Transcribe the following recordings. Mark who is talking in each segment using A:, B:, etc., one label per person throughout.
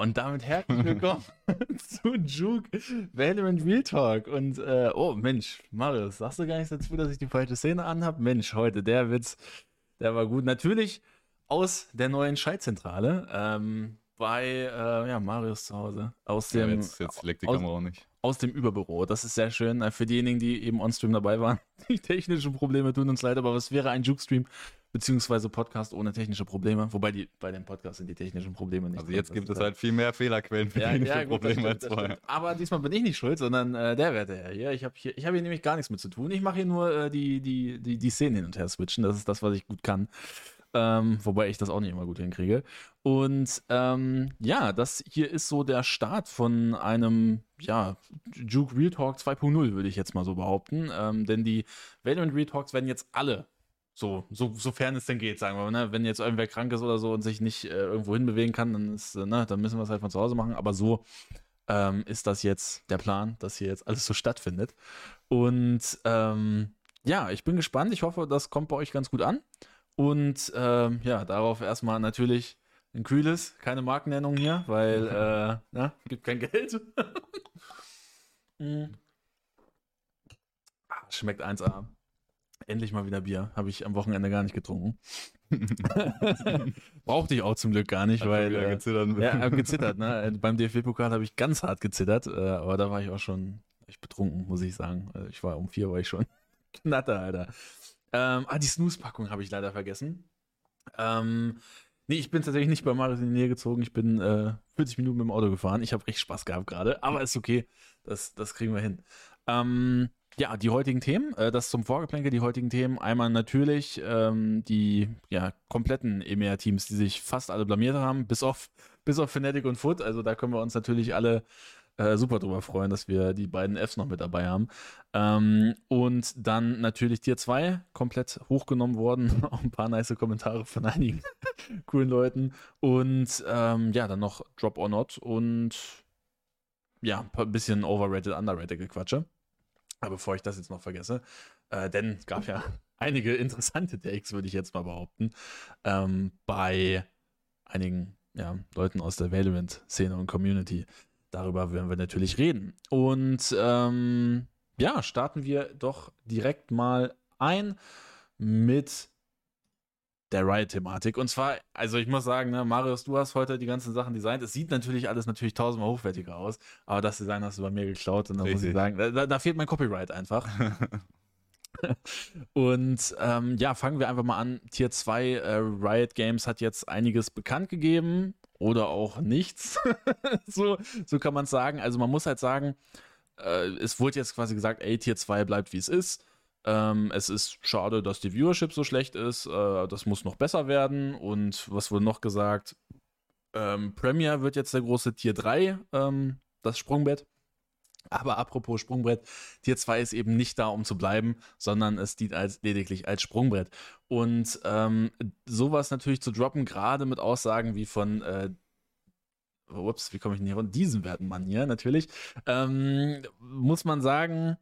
A: und damit herzlich willkommen zu Juke Valorant Real Talk. Und, äh, oh Mensch, Marius, sagst du gar nichts dazu, dass ich die falsche Szene anhab? Mensch, heute der Witz, der war gut. Natürlich aus der neuen Schaltzentrale ähm, bei äh, ja, Marius zu Hause. Aus dem,
B: ja, jetzt, jetzt leckt die
A: aus,
B: Kamera auch nicht.
A: Aus dem Überbüro. Das ist sehr schön. Äh, für diejenigen, die eben on-stream dabei waren. Die technischen Probleme tun uns leid, aber was wäre ein Juke-Stream beziehungsweise Podcast ohne technische Probleme. Wobei die, bei dem Podcast sind die technischen Probleme nicht.
B: Also jetzt gibt es halt viel mehr Fehlerquellen für ja, technische ja, gut, Probleme
A: stimmt, als vorher. Aber diesmal bin ich nicht schuld, sondern äh, der Werte Herr hier. Ich habe hier, ich habe hier nämlich gar nichts mit zu tun. Ich mache hier nur äh, die, die, die, die Szenen hin und her switchen. Das ist das, was ich gut kann. Ähm, wobei ich das auch nicht immer gut hinkriege. Und ähm, ja, das hier ist so der Start von einem, ja, Juke Real Talk 2.0, würde ich jetzt mal so behaupten. Ähm, denn die Valorant Real Talks werden jetzt alle so, so, sofern es denn geht, sagen wir mal. Ne? Wenn jetzt irgendwer krank ist oder so und sich nicht äh, irgendwo hinbewegen kann, dann, ist, äh, ne, dann müssen wir es halt von zu Hause machen. Aber so ähm, ist das jetzt der Plan, dass hier jetzt alles so stattfindet. Und ähm, ja, ich bin gespannt. Ich hoffe, das kommt bei euch ganz gut an. Und ähm, ja, darauf erstmal natürlich ein kühles, keine Markennennung hier, weil äh, ne, gibt kein Geld. mm. Schmeckt 1A. Endlich mal wieder Bier. Habe ich am Wochenende gar nicht getrunken. Brauchte ich auch zum Glück gar nicht, Hat weil. Äh, gezittert. Ja, gezittert, ne? Äh, beim DFB-Pokal habe ich ganz hart gezittert, äh, aber da war ich auch schon echt betrunken, muss ich sagen. Also ich war um vier, war ich schon knatter, Alter. Ähm, ah, die Snooze-Packung habe ich leider vergessen. Ähm, nee, ich bin tatsächlich nicht bei Marius in die Nähe gezogen. Ich bin äh, 40 Minuten mit dem Auto gefahren. Ich habe echt Spaß gehabt gerade, aber ist okay. Das, das kriegen wir hin. Ähm, ja, die heutigen Themen, äh, das zum Vorgeplänkel, die heutigen Themen. Einmal natürlich ähm, die ja, kompletten EMEA-Teams, die sich fast alle blamiert haben, bis auf, bis auf Fnatic und Foot. Also da können wir uns natürlich alle äh, super drüber freuen, dass wir die beiden Fs noch mit dabei haben. Ähm, und dann natürlich Tier 2 komplett hochgenommen worden. Auch ein paar nice Kommentare von einigen coolen Leuten. Und ähm, ja, dann noch Drop or Not und ja, ein bisschen overrated, underrated Gequatsche. Aber bevor ich das jetzt noch vergesse, äh, denn es gab ja einige interessante Takes, würde ich jetzt mal behaupten, ähm, bei einigen ja, Leuten aus der Valorant-Szene und Community. Darüber werden wir natürlich reden. Und ähm, ja, starten wir doch direkt mal ein mit der Riot-Thematik. Und zwar, also ich muss sagen, ne, Marius, du hast heute die ganzen Sachen designt. Es sieht natürlich alles natürlich tausendmal hochwertiger aus, aber das Design hast du bei mir geklaut und da muss ich sagen, da, da fehlt mein Copyright einfach. und ähm, ja, fangen wir einfach mal an. Tier 2 äh, Riot Games hat jetzt einiges bekannt gegeben oder auch nichts. so, so kann man es sagen. Also man muss halt sagen, äh, es wurde jetzt quasi gesagt, ey, Tier 2 bleibt wie es ist. Ähm, es ist schade, dass die Viewership so schlecht ist. Äh, das muss noch besser werden. Und was wurde noch gesagt? Ähm, Premier wird jetzt der große Tier 3, ähm, das Sprungbett. Aber apropos Sprungbrett, Tier 2 ist eben nicht da, um zu bleiben, sondern es dient als, lediglich als Sprungbrett. Und ähm, sowas natürlich zu droppen, gerade mit Aussagen wie von äh, ups, wie komme ich denn hier von diesem werten Mann hier natürlich, ähm, muss man sagen,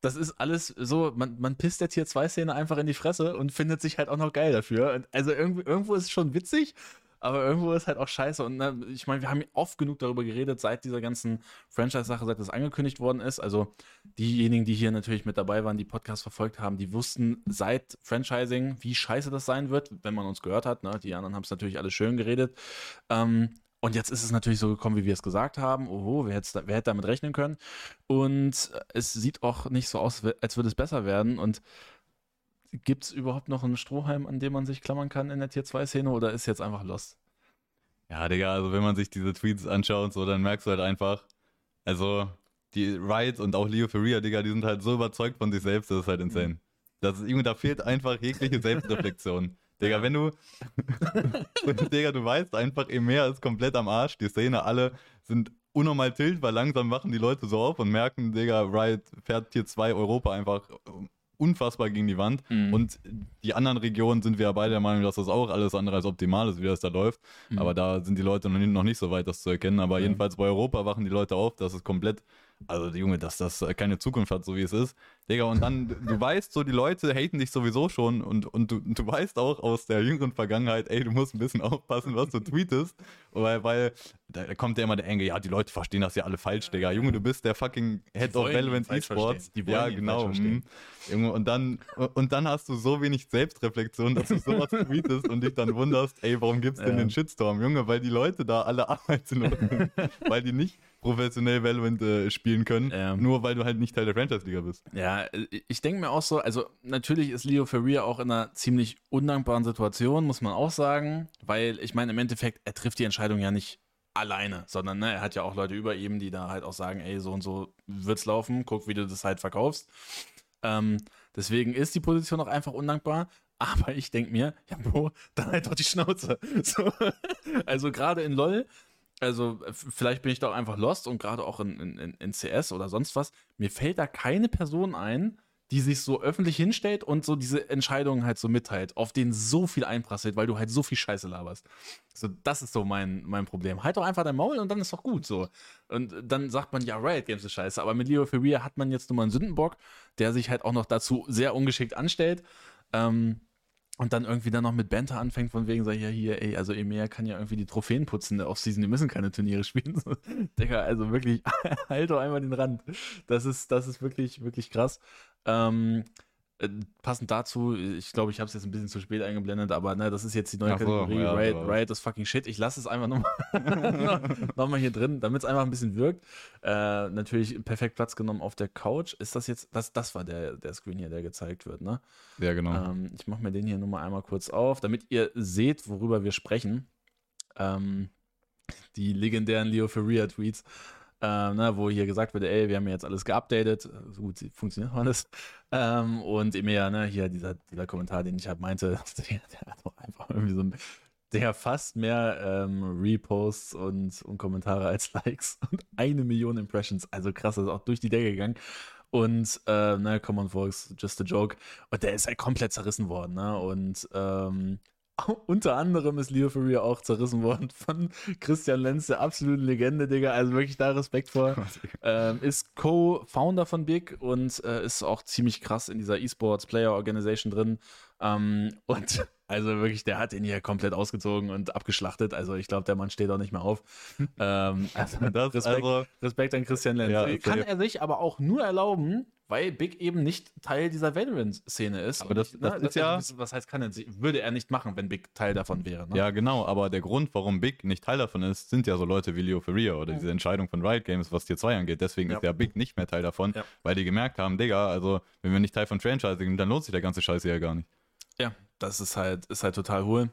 A: das ist alles so, man, man pisst der Tier 2-Szene einfach in die Fresse und findet sich halt auch noch geil dafür. Und also irgendwo, irgendwo ist es schon witzig, aber irgendwo ist halt auch scheiße. Und ne, ich meine, wir haben oft genug darüber geredet, seit dieser ganzen Franchise-Sache, seit das angekündigt worden ist. Also diejenigen, die hier natürlich mit dabei waren, die Podcast verfolgt haben, die wussten seit Franchising, wie scheiße das sein wird, wenn man uns gehört hat. Ne? Die anderen haben es natürlich alles schön geredet. Ähm, und jetzt ist es natürlich so gekommen, wie wir es gesagt haben. Oho, wer hätte, wer hätte damit rechnen können? Und es sieht auch nicht so aus, als würde es besser werden. Und gibt es überhaupt noch einen Strohhalm, an dem man sich klammern kann in der Tier 2-Szene oder ist jetzt einfach lost?
B: Ja, Digga, also wenn man sich diese Tweets anschaut, so, dann merkst du halt einfach, also die Riot und auch Leo Ferreira, Digga, die sind halt so überzeugt von sich selbst, das ist halt insane. Mhm. Das ist, da fehlt einfach jegliche Selbstreflexion. Digga, wenn du. Digga, du weißt einfach, EMEA ist komplett am Arsch. Die Szene, alle sind unnormal tilt, weil langsam wachen die Leute so auf und merken, Digga, Riot fährt hier zwei Europa einfach unfassbar gegen die Wand. Mhm. Und die anderen Regionen sind wir ja beide der Meinung, dass das auch alles andere als optimal ist, wie das da läuft. Mhm. Aber da sind die Leute noch nicht, noch nicht so weit, das zu erkennen. Aber mhm. jedenfalls bei Europa wachen die Leute auf, dass es komplett also Junge, dass das keine Zukunft hat, so wie es ist. Digga, und dann, du weißt so, die Leute haten dich sowieso schon und, und du, du weißt auch aus der jüngeren Vergangenheit, ey, du musst ein bisschen aufpassen, was du tweetest, weil, weil da kommt ja immer der Enge, ja, die Leute verstehen das ja alle falsch, Digga. Junge, du bist der fucking Head of Relevant Esports. Ja, genau. Mhm. Junge, und dann, und dann hast du so wenig Selbstreflexion, dass du sowas tweetest und dich dann wunderst, ey, warum gibt's denn ja. den Shitstorm? Junge, weil die Leute da alle arbeitslos sind, weil die nicht professionell Valorant äh, spielen können, ja. nur weil du halt nicht Teil der Franchise-Liga bist.
A: Ja, ich denke mir auch so, also natürlich ist Leo Ferrier auch in einer ziemlich undankbaren Situation, muss man auch sagen, weil ich meine, im Endeffekt, er trifft die Entscheidung ja nicht alleine, sondern ne, er hat ja auch Leute über ihm, die da halt auch sagen, ey, so und so wird's laufen, guck, wie du das halt verkaufst. Ähm, deswegen ist die Position auch einfach undankbar. Aber ich denke mir, ja, Bro, dann halt doch die Schnauze. So, also gerade in LOL also vielleicht bin ich da auch einfach lost und gerade auch in, in, in CS oder sonst was. Mir fällt da keine Person ein, die sich so öffentlich hinstellt und so diese Entscheidungen halt so mitteilt, auf denen so viel einprasselt, weil du halt so viel Scheiße laberst. So, das ist so mein, mein Problem. Halt doch einfach dein Maul und dann ist doch gut so. Und dann sagt man, ja, Riot Games ist scheiße, aber mit Leo Ferrier hat man jetzt nur mal einen Sündenbock, der sich halt auch noch dazu sehr ungeschickt anstellt. Ähm, und dann irgendwie dann noch mit Banter anfängt, von wegen, sag ich ja hier, ey, also Emea kann ja irgendwie die Trophäen putzen der Offseason, die müssen keine Turniere spielen. Digga, also wirklich, halt doch einmal den Rand. Das ist, das ist wirklich, wirklich krass. Ähm, äh, passend dazu, ich glaube, ich habe es jetzt ein bisschen zu spät eingeblendet, aber ne, das ist jetzt die neue Ach Kategorie. So, ja, Riot, Riot ist fucking shit. Ich lasse es einfach nochmal noch mal hier drin, damit es einfach ein bisschen wirkt. Äh, natürlich perfekt Platz genommen auf der Couch. Ist das jetzt, das, das war der, der Screen hier, der gezeigt wird, ne?
B: Ja, genau.
A: Ähm, ich mache mir den hier nochmal einmal kurz auf, damit ihr seht, worüber wir sprechen. Ähm, die legendären Leo Ferrier-Tweets ähm, ne, wo hier gesagt wird, ey, wir haben jetzt alles geupdatet, so gut funktioniert alles. Ähm, und immer ja, ne, hier dieser, dieser Kommentar, den ich halt meinte, der, der hat auch einfach irgendwie so ein, der fast mehr ähm, Reposts und, und Kommentare als Likes und eine Million Impressions. Also krass, das ist auch durch die Decke gegangen. Und, äh, ne, Come on, Folks, just a joke. Und der ist halt komplett zerrissen worden, ne? Und, ähm, unter anderem ist Leo Ferrier auch zerrissen worden von Christian Lenz, der absoluten Legende, Digga. Also wirklich da Respekt vor. Ähm, ist Co-Founder von Big und äh, ist auch ziemlich krass in dieser E-Sports Player Organization drin. Ähm, und also wirklich, der hat ihn hier komplett ausgezogen und abgeschlachtet. Also ich glaube, der Mann steht auch nicht mehr auf. ähm, also Respekt, also, Respekt, an Christian Lenz. Ja, Kann er sich aber auch nur erlauben, weil Big eben nicht Teil dieser Valorant-Szene ist.
B: Aber das, das, ne, ist ja.
A: Was heißt, kann er, würde er nicht machen, wenn Big Teil davon wäre. Ne?
B: Ja, genau, aber der Grund, warum Big nicht Teil davon ist, sind ja so Leute wie Leo Ferrier oder diese Entscheidung von Riot Games, was Tier 2 angeht. Deswegen ja. ist ja Big nicht mehr Teil davon, ja. weil die gemerkt haben, Digga, also wenn wir nicht Teil von Franchising sind, dann lohnt sich der ganze Scheiß ja gar nicht.
A: Ja, das ist halt, ist halt total hohl.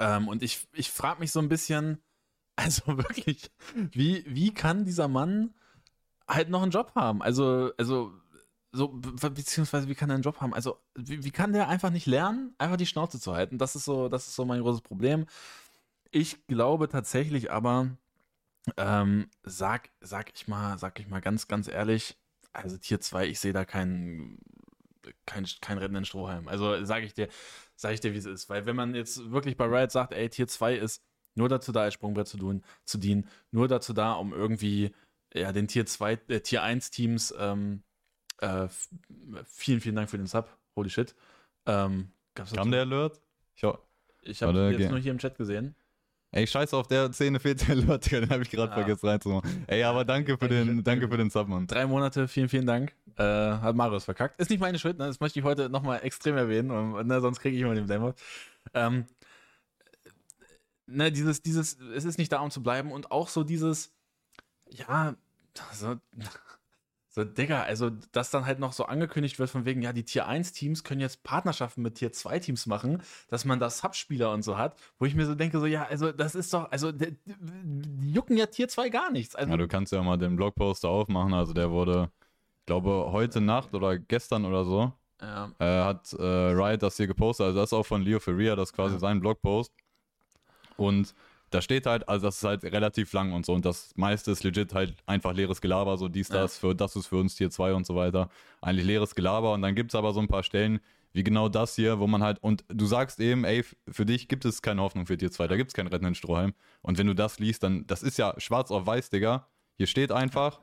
A: Ähm, und ich, ich frage mich so ein bisschen, also wirklich, wie, wie kann dieser Mann halt noch einen Job haben. Also, also, so, beziehungsweise wie kann er einen Job haben? Also, wie, wie kann der einfach nicht lernen, einfach die Schnauze zu halten? Das ist so, das ist so mein großes Problem. Ich glaube tatsächlich aber, ähm, sag, sag ich mal, sag ich mal ganz, ganz ehrlich, also Tier 2, ich sehe da keinen kein, kein rettenden Strohhalm. Also sage ich dir, sage ich dir, wie es ist. Weil wenn man jetzt wirklich bei Riot sagt, ey, Tier 2 ist nur dazu da, als Sprungbrett zu, tun, zu dienen, nur dazu da, um irgendwie ja, den Tier 2, äh, Tier 1 Teams, ähm, äh, vielen, vielen Dank für den Sub. Holy shit. Ähm,
B: Kam der Alert?
A: Ich, ich habe jetzt nur hier im Chat gesehen.
B: Ey, scheiße, auf der Szene fehlt der Alert, den habe ich gerade ja. vergessen reinzumachen. Ey, aber danke für den, danke für den Sub, Mann.
A: Drei Monate, vielen, vielen Dank. Äh, hat Marius verkackt. Ist nicht meine Schuld, ne? das möchte ich heute nochmal extrem erwähnen, und, ne, sonst kriege ich immer den Demo. Ähm, ne, dieses, dieses, es ist nicht da, um zu bleiben und auch so dieses, ja, so, so, Digga, also, dass dann halt noch so angekündigt wird, von wegen, ja, die Tier 1-Teams können jetzt Partnerschaften mit Tier 2-Teams machen, dass man da Subspieler und so hat, wo ich mir so denke, so, ja, also, das ist doch, also, die, jucken ja Tier 2 gar nichts. Also,
B: ja, du kannst ja mal den Blogposter aufmachen, also, der wurde, ich glaube, heute Nacht oder gestern oder so, ja. äh, hat äh, Riot das hier gepostet, also, das ist auch von Leo Ferrier, das ist quasi ja. sein Blogpost. Und da steht halt, also das ist halt relativ lang und so und das meiste ist legit halt einfach leeres Gelaber, so dies, das, für, das ist für uns Tier 2 und so weiter. Eigentlich leeres Gelaber und dann gibt es aber so ein paar Stellen, wie genau das hier, wo man halt, und du sagst eben, ey, für dich gibt es keine Hoffnung für Tier 2, da gibt es keinen rettenden Strohhalm. Und wenn du das liest, dann, das ist ja schwarz auf weiß, Digga. Hier steht einfach,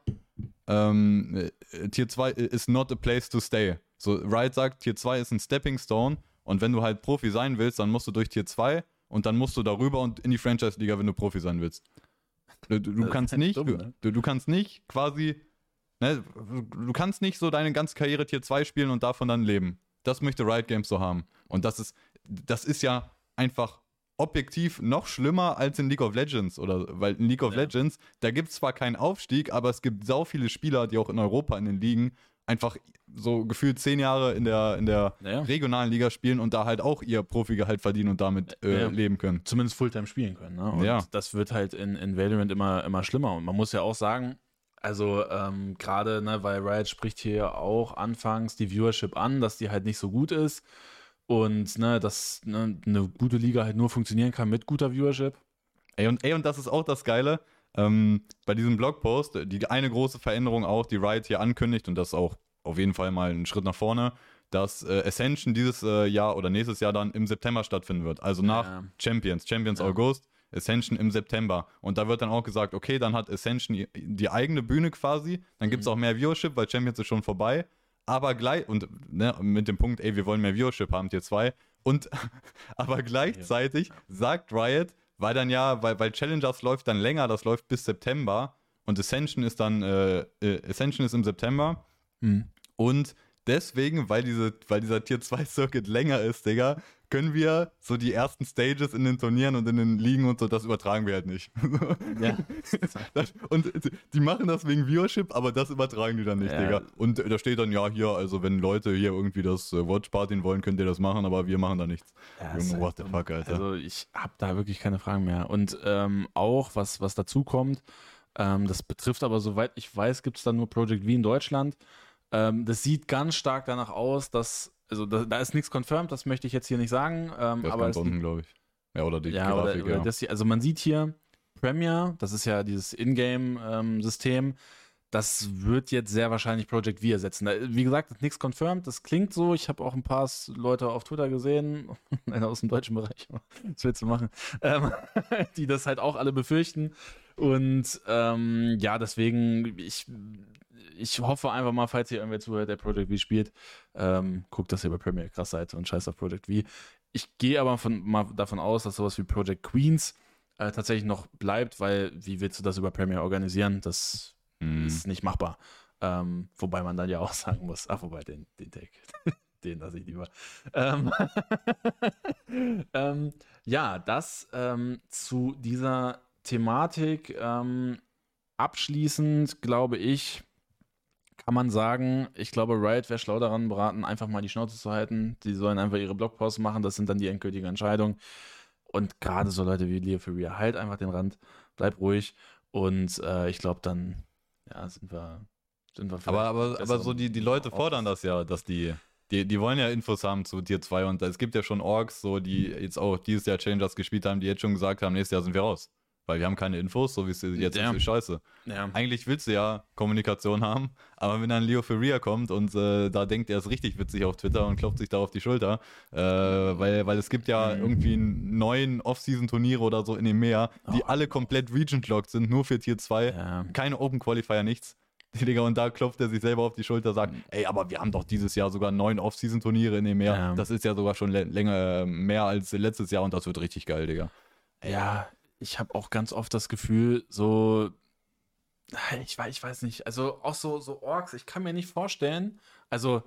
B: ähm, äh, Tier 2 is not a place to stay. So, Riot sagt, Tier 2 ist ein Stepping Stone und wenn du halt Profi sein willst, dann musst du durch Tier 2 und dann musst du darüber und in die Franchise-Liga, wenn du Profi sein willst. Du, du kannst nicht, dumm, ne? du, du kannst nicht quasi, ne, du kannst nicht so deine ganze Karriere Tier 2 spielen und davon dann leben. Das möchte Riot Games so haben. Und das ist, das ist ja einfach objektiv noch schlimmer als in League of Legends oder weil in League of ja. Legends, da gibt es zwar keinen Aufstieg, aber es gibt sau viele Spieler, die auch in Europa in den Ligen einfach so gefühlt zehn Jahre in der, in der ja. regionalen Liga spielen und da halt auch ihr Profigehalt verdienen und damit äh, ja. leben können.
A: Zumindest Fulltime spielen können. Ne? Und ja. das wird halt in, in Valorant immer, immer schlimmer. Und man muss ja auch sagen, also ähm, gerade, ne, weil Riot spricht hier auch anfangs die Viewership an, dass die halt nicht so gut ist und ne, dass ne, eine gute Liga halt nur funktionieren kann mit guter Viewership.
B: Ey, und, ey, und das ist auch das Geile. Ähm, bei diesem Blogpost, die eine große Veränderung auch, die Riot hier ankündigt, und das ist auch auf jeden Fall mal ein Schritt nach vorne, dass äh, Ascension dieses äh, Jahr oder nächstes Jahr dann im September stattfinden wird. Also nach ja. Champions, Champions ja. August, Ascension im September. Und da wird dann auch gesagt, okay, dann hat Ascension die eigene Bühne quasi, dann gibt es mhm. auch mehr Viewership, weil Champions ist schon vorbei. Aber gleich, und ne, mit dem Punkt, ey, wir wollen mehr Viewership haben, Tier 2. Und aber gleichzeitig ja. sagt Riot, weil dann ja, weil, weil Challengers läuft dann länger, das läuft bis September und Ascension ist dann, äh, äh Ascension ist im September. Mhm. Und deswegen, weil, diese, weil dieser Tier 2 Circuit länger ist, Digga, können wir so die ersten Stages in den Turnieren und in den Ligen und so, das übertragen wir halt nicht. Ja. und die machen das wegen Viewership, aber das übertragen die dann nicht, ja. Digga. Und da steht dann, ja, hier, also wenn Leute hier irgendwie das äh, Watchpartien wollen, könnt ihr das machen, aber wir machen da nichts.
A: Ja, Junge, what the fuck, Alter. Also ich habe da wirklich keine Fragen mehr. Und ähm, auch, was, was dazu kommt, ähm, das betrifft aber, soweit ich weiß, gibt es da nur Project V in Deutschland. Ähm, das sieht ganz stark danach aus, dass also da, da ist nichts confirmed, das möchte ich jetzt hier nicht sagen. Ähm, das aber ganz
B: unten, glaube ich. Ja, oder die
A: ja, Grafik, oder, oder ja. Das hier, also man sieht hier Premiere, das ist ja dieses Ingame-System. Ähm, das wird jetzt sehr wahrscheinlich Project V ersetzen. Wie gesagt, nichts confirmed. Das klingt so. Ich habe auch ein paar Leute auf Twitter gesehen, einer aus dem deutschen Bereich, was willst du machen, ähm, die das halt auch alle befürchten. Und ähm, ja, deswegen, ich ich hoffe einfach mal, falls ihr irgendwer zuhört, der Project V spielt, ähm, guckt, dass ihr bei Premiere krass seid und scheiß auf Project V. Ich gehe aber von, mal davon aus, dass sowas wie Project Queens äh, tatsächlich noch bleibt, weil wie willst du das über Premiere organisieren? Das mm. ist nicht machbar. Ähm, wobei man dann ja auch sagen muss, ach, wobei, den, den Take, den lasse ich lieber. Ähm, ähm, ja, das ähm, zu dieser Thematik. Ähm, abschließend glaube ich, kann man sagen, ich glaube, Riot wäre schlau daran beraten, einfach mal die Schnauze zu halten. Die sollen einfach ihre Blogposts machen, das sind dann die endgültigen Entscheidungen. Und gerade so Leute wie Leo Furia, halt einfach den Rand, bleib ruhig. Und äh, ich glaube, dann ja, sind wir, sind wir
B: Aber, aber, aber so die, die Leute fordern das ja, dass die, die, die wollen ja Infos haben zu Tier 2 und es gibt ja schon Orks, so die jetzt auch dieses Jahr Changers gespielt haben, die jetzt schon gesagt haben, nächstes Jahr sind wir raus. Weil wir haben keine Infos, so wie es jetzt ja. ist, scheiße. Ja. Eigentlich willst du ja Kommunikation haben, aber wenn dann Leo Ferrier kommt und äh, da denkt, er ist richtig witzig auf Twitter und klopft sich da auf die Schulter, äh, weil, weil es gibt ja mhm. irgendwie neun Off-Season-Turniere oder so in dem Meer, die oh. alle komplett Region-Clocked sind, nur für Tier 2, ja. keine Open-Qualifier, nichts. Digga, und da klopft er sich selber auf die Schulter, sagt, mhm. ey, aber wir haben doch dieses Jahr sogar neun Off-Season-Turniere in dem Meer. Ja. Das ist ja sogar schon länger mehr als letztes Jahr und das wird richtig geil, Digga.
A: Ja, ich habe auch ganz oft das Gefühl, so, ich weiß, ich weiß nicht, also auch so, so Orks, ich kann mir nicht vorstellen, also,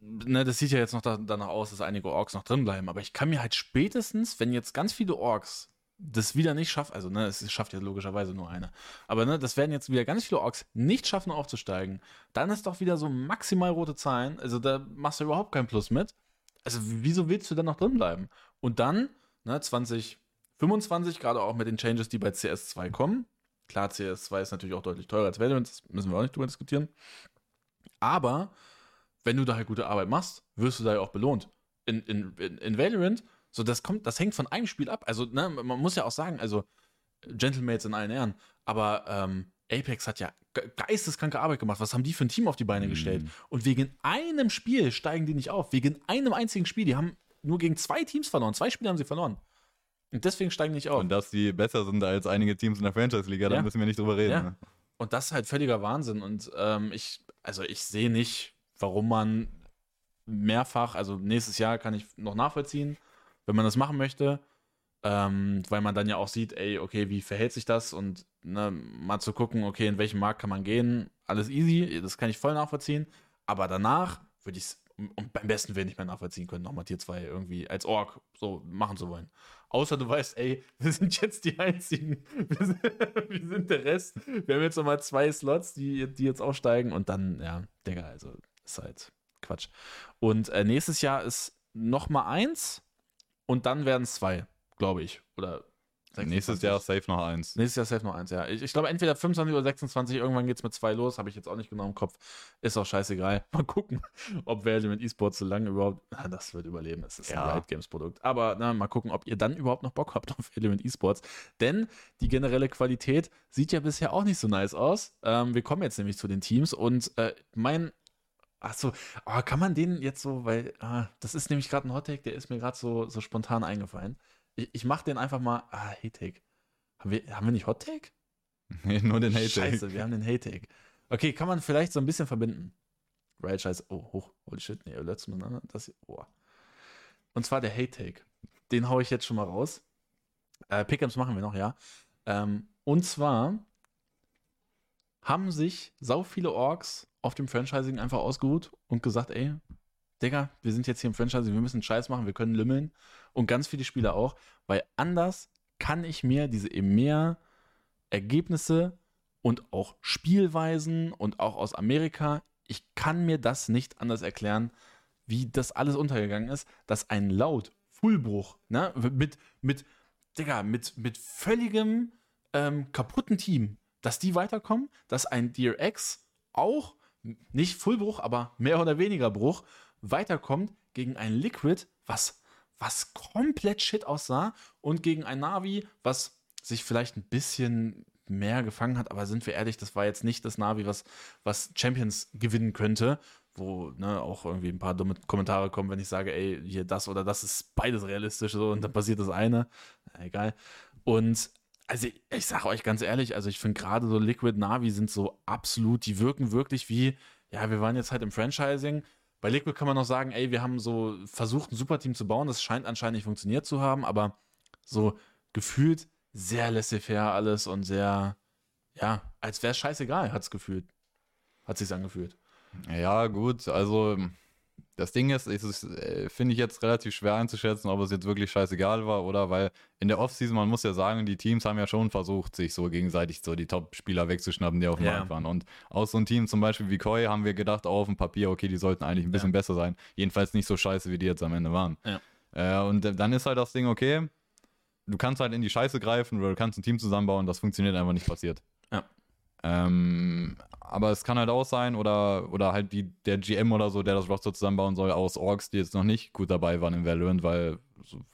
A: ne, das sieht ja jetzt noch da, danach aus, dass einige Orks noch drin bleiben, aber ich kann mir halt spätestens, wenn jetzt ganz viele Orks das wieder nicht schaffen, also ne, es schafft ja logischerweise nur einer, aber ne, das werden jetzt wieder ganz viele Orks nicht schaffen aufzusteigen, dann ist doch wieder so maximal rote Zahlen, also da machst du überhaupt keinen Plus mit. Also wieso willst du dann noch drin bleiben? Und dann, ne, 20, 25, gerade auch mit den Changes, die bei CS2 kommen. Klar, CS2 ist natürlich auch deutlich teurer als Valorant, das müssen wir auch nicht drüber diskutieren. Aber wenn du da halt gute Arbeit machst, wirst du da ja auch belohnt. In, in, in, in Valorant, so das kommt, das hängt von einem Spiel ab. Also, ne, man muss ja auch sagen, also Gentlemates in allen Ehren, aber ähm, Apex hat ja geisteskranke Arbeit gemacht. Was haben die für ein Team auf die Beine gestellt? Mm. Und wegen einem Spiel steigen die nicht auf. Wegen einem einzigen Spiel. Die haben nur gegen zwei Teams verloren. Zwei Spiele haben sie verloren. Und deswegen steigen nicht auf.
B: Und dass die besser sind als einige Teams in der Franchise-Liga, da müssen wir nicht drüber reden. Ja.
A: Ne? und das ist halt völliger Wahnsinn. Und ähm, ich, also ich sehe nicht, warum man mehrfach, also nächstes Jahr kann ich noch nachvollziehen, wenn man das machen möchte, ähm, weil man dann ja auch sieht, ey, okay, wie verhält sich das und ne, mal zu gucken, okay, in welchen Markt kann man gehen, alles easy, das kann ich voll nachvollziehen. Aber danach würde ich es und beim besten Willen nicht mehr nachvollziehen können, nochmal Tier 2 irgendwie als Org so machen zu wollen. Außer du weißt, ey, wir sind jetzt die Einzigen, wir sind, wir sind der Rest. Wir haben jetzt nochmal zwei Slots, die, die jetzt aufsteigen und dann, ja, Digga, also ist halt Quatsch. Und äh, nächstes Jahr ist nochmal eins und dann werden es zwei, glaube ich. Oder
B: 26. Nächstes Jahr safe noch eins.
A: Nächstes Jahr safe noch eins, ja. Ich, ich glaube, entweder 25 oder 26, irgendwann geht es mit zwei los, habe ich jetzt auch nicht genau im Kopf. Ist auch scheißegal. Mal gucken, ob Valve mit E-Sports so lange überhaupt. Na, das wird überleben. Das ist ja. ein Riot Games Produkt. Aber na, mal gucken, ob ihr dann überhaupt noch Bock habt auf Element E-Sports. Denn die generelle Qualität sieht ja bisher auch nicht so nice aus. Ähm, wir kommen jetzt nämlich zu den Teams und äh, mein Ach so, oh, kann man den jetzt so, weil ah, das ist nämlich gerade ein Hottake, der ist mir gerade so, so spontan eingefallen. Ich, ich mache den einfach mal. Ah, Hate-Take. Haben wir, haben wir nicht Hot-Take?
B: Nee, nur den Hate-Take.
A: Scheiße, wir haben den Hate-Take. Okay, kann man vielleicht so ein bisschen verbinden. Right, scheiße. Oh, hoch. Holy shit. Nee, letztes Mal. Ne? Das. Oh. Und zwar der Hate-Take. Den haue ich jetzt schon mal raus. Äh, Pickups machen wir noch, ja. Ähm, und zwar haben sich sau viele Orks auf dem Franchising einfach ausgeruht und gesagt, ey, Digga, wir sind jetzt hier im Franchising, wir müssen Scheiß machen, wir können lümmeln und ganz viele Spieler auch, weil anders kann ich mir diese EMEA Ergebnisse und auch Spielweisen und auch aus Amerika, ich kann mir das nicht anders erklären, wie das alles untergegangen ist, dass ein laut Fullbruch, ne, mit, mit, Digga, mit, mit völligem ähm, kaputten Team, dass die weiterkommen, dass ein Dear X auch nicht Fullbruch, aber mehr oder weniger Bruch weiterkommt gegen ein Liquid, was was komplett shit aussah und gegen ein Navi, was sich vielleicht ein bisschen mehr gefangen hat, aber sind wir ehrlich, das war jetzt nicht das Navi, was, was Champions gewinnen könnte, wo ne, auch irgendwie ein paar dumme Kommentare kommen, wenn ich sage, ey, hier das oder das ist beides realistisch so und dann passiert das eine. Egal. Und also ich, ich sage euch ganz ehrlich, also ich finde gerade so Liquid Navi sind so absolut, die wirken wirklich wie, ja, wir waren jetzt halt im Franchising, bei Liquid kann man noch sagen, ey, wir haben so versucht, ein Superteam zu bauen. Das scheint anscheinend nicht funktioniert zu haben, aber so gefühlt sehr laissez-faire alles und sehr, ja, als wäre es scheißegal, hat es gefühlt. Hat sich angefühlt.
B: Ja, gut, also das Ding ist, ist äh, finde ich jetzt relativ schwer einzuschätzen, ob es jetzt wirklich scheißegal war oder weil in der Offseason, man muss ja sagen, die Teams haben ja schon versucht, sich so gegenseitig so die Top-Spieler wegzuschnappen, die auf dem ja. Markt waren. Und aus so einem Team zum Beispiel wie Koi haben wir gedacht, auch auf dem Papier, okay, die sollten eigentlich ein bisschen ja. besser sein. Jedenfalls nicht so scheiße, wie die jetzt am Ende waren. Ja. Äh, und dann ist halt das Ding, okay, du kannst halt in die Scheiße greifen oder du kannst ein Team zusammenbauen, das funktioniert einfach nicht passiert. Ähm, aber es kann halt auch sein, oder, oder halt die, der GM oder so, der das Roster zusammenbauen soll, aus Orks, die jetzt noch nicht gut dabei waren in Valorant, weil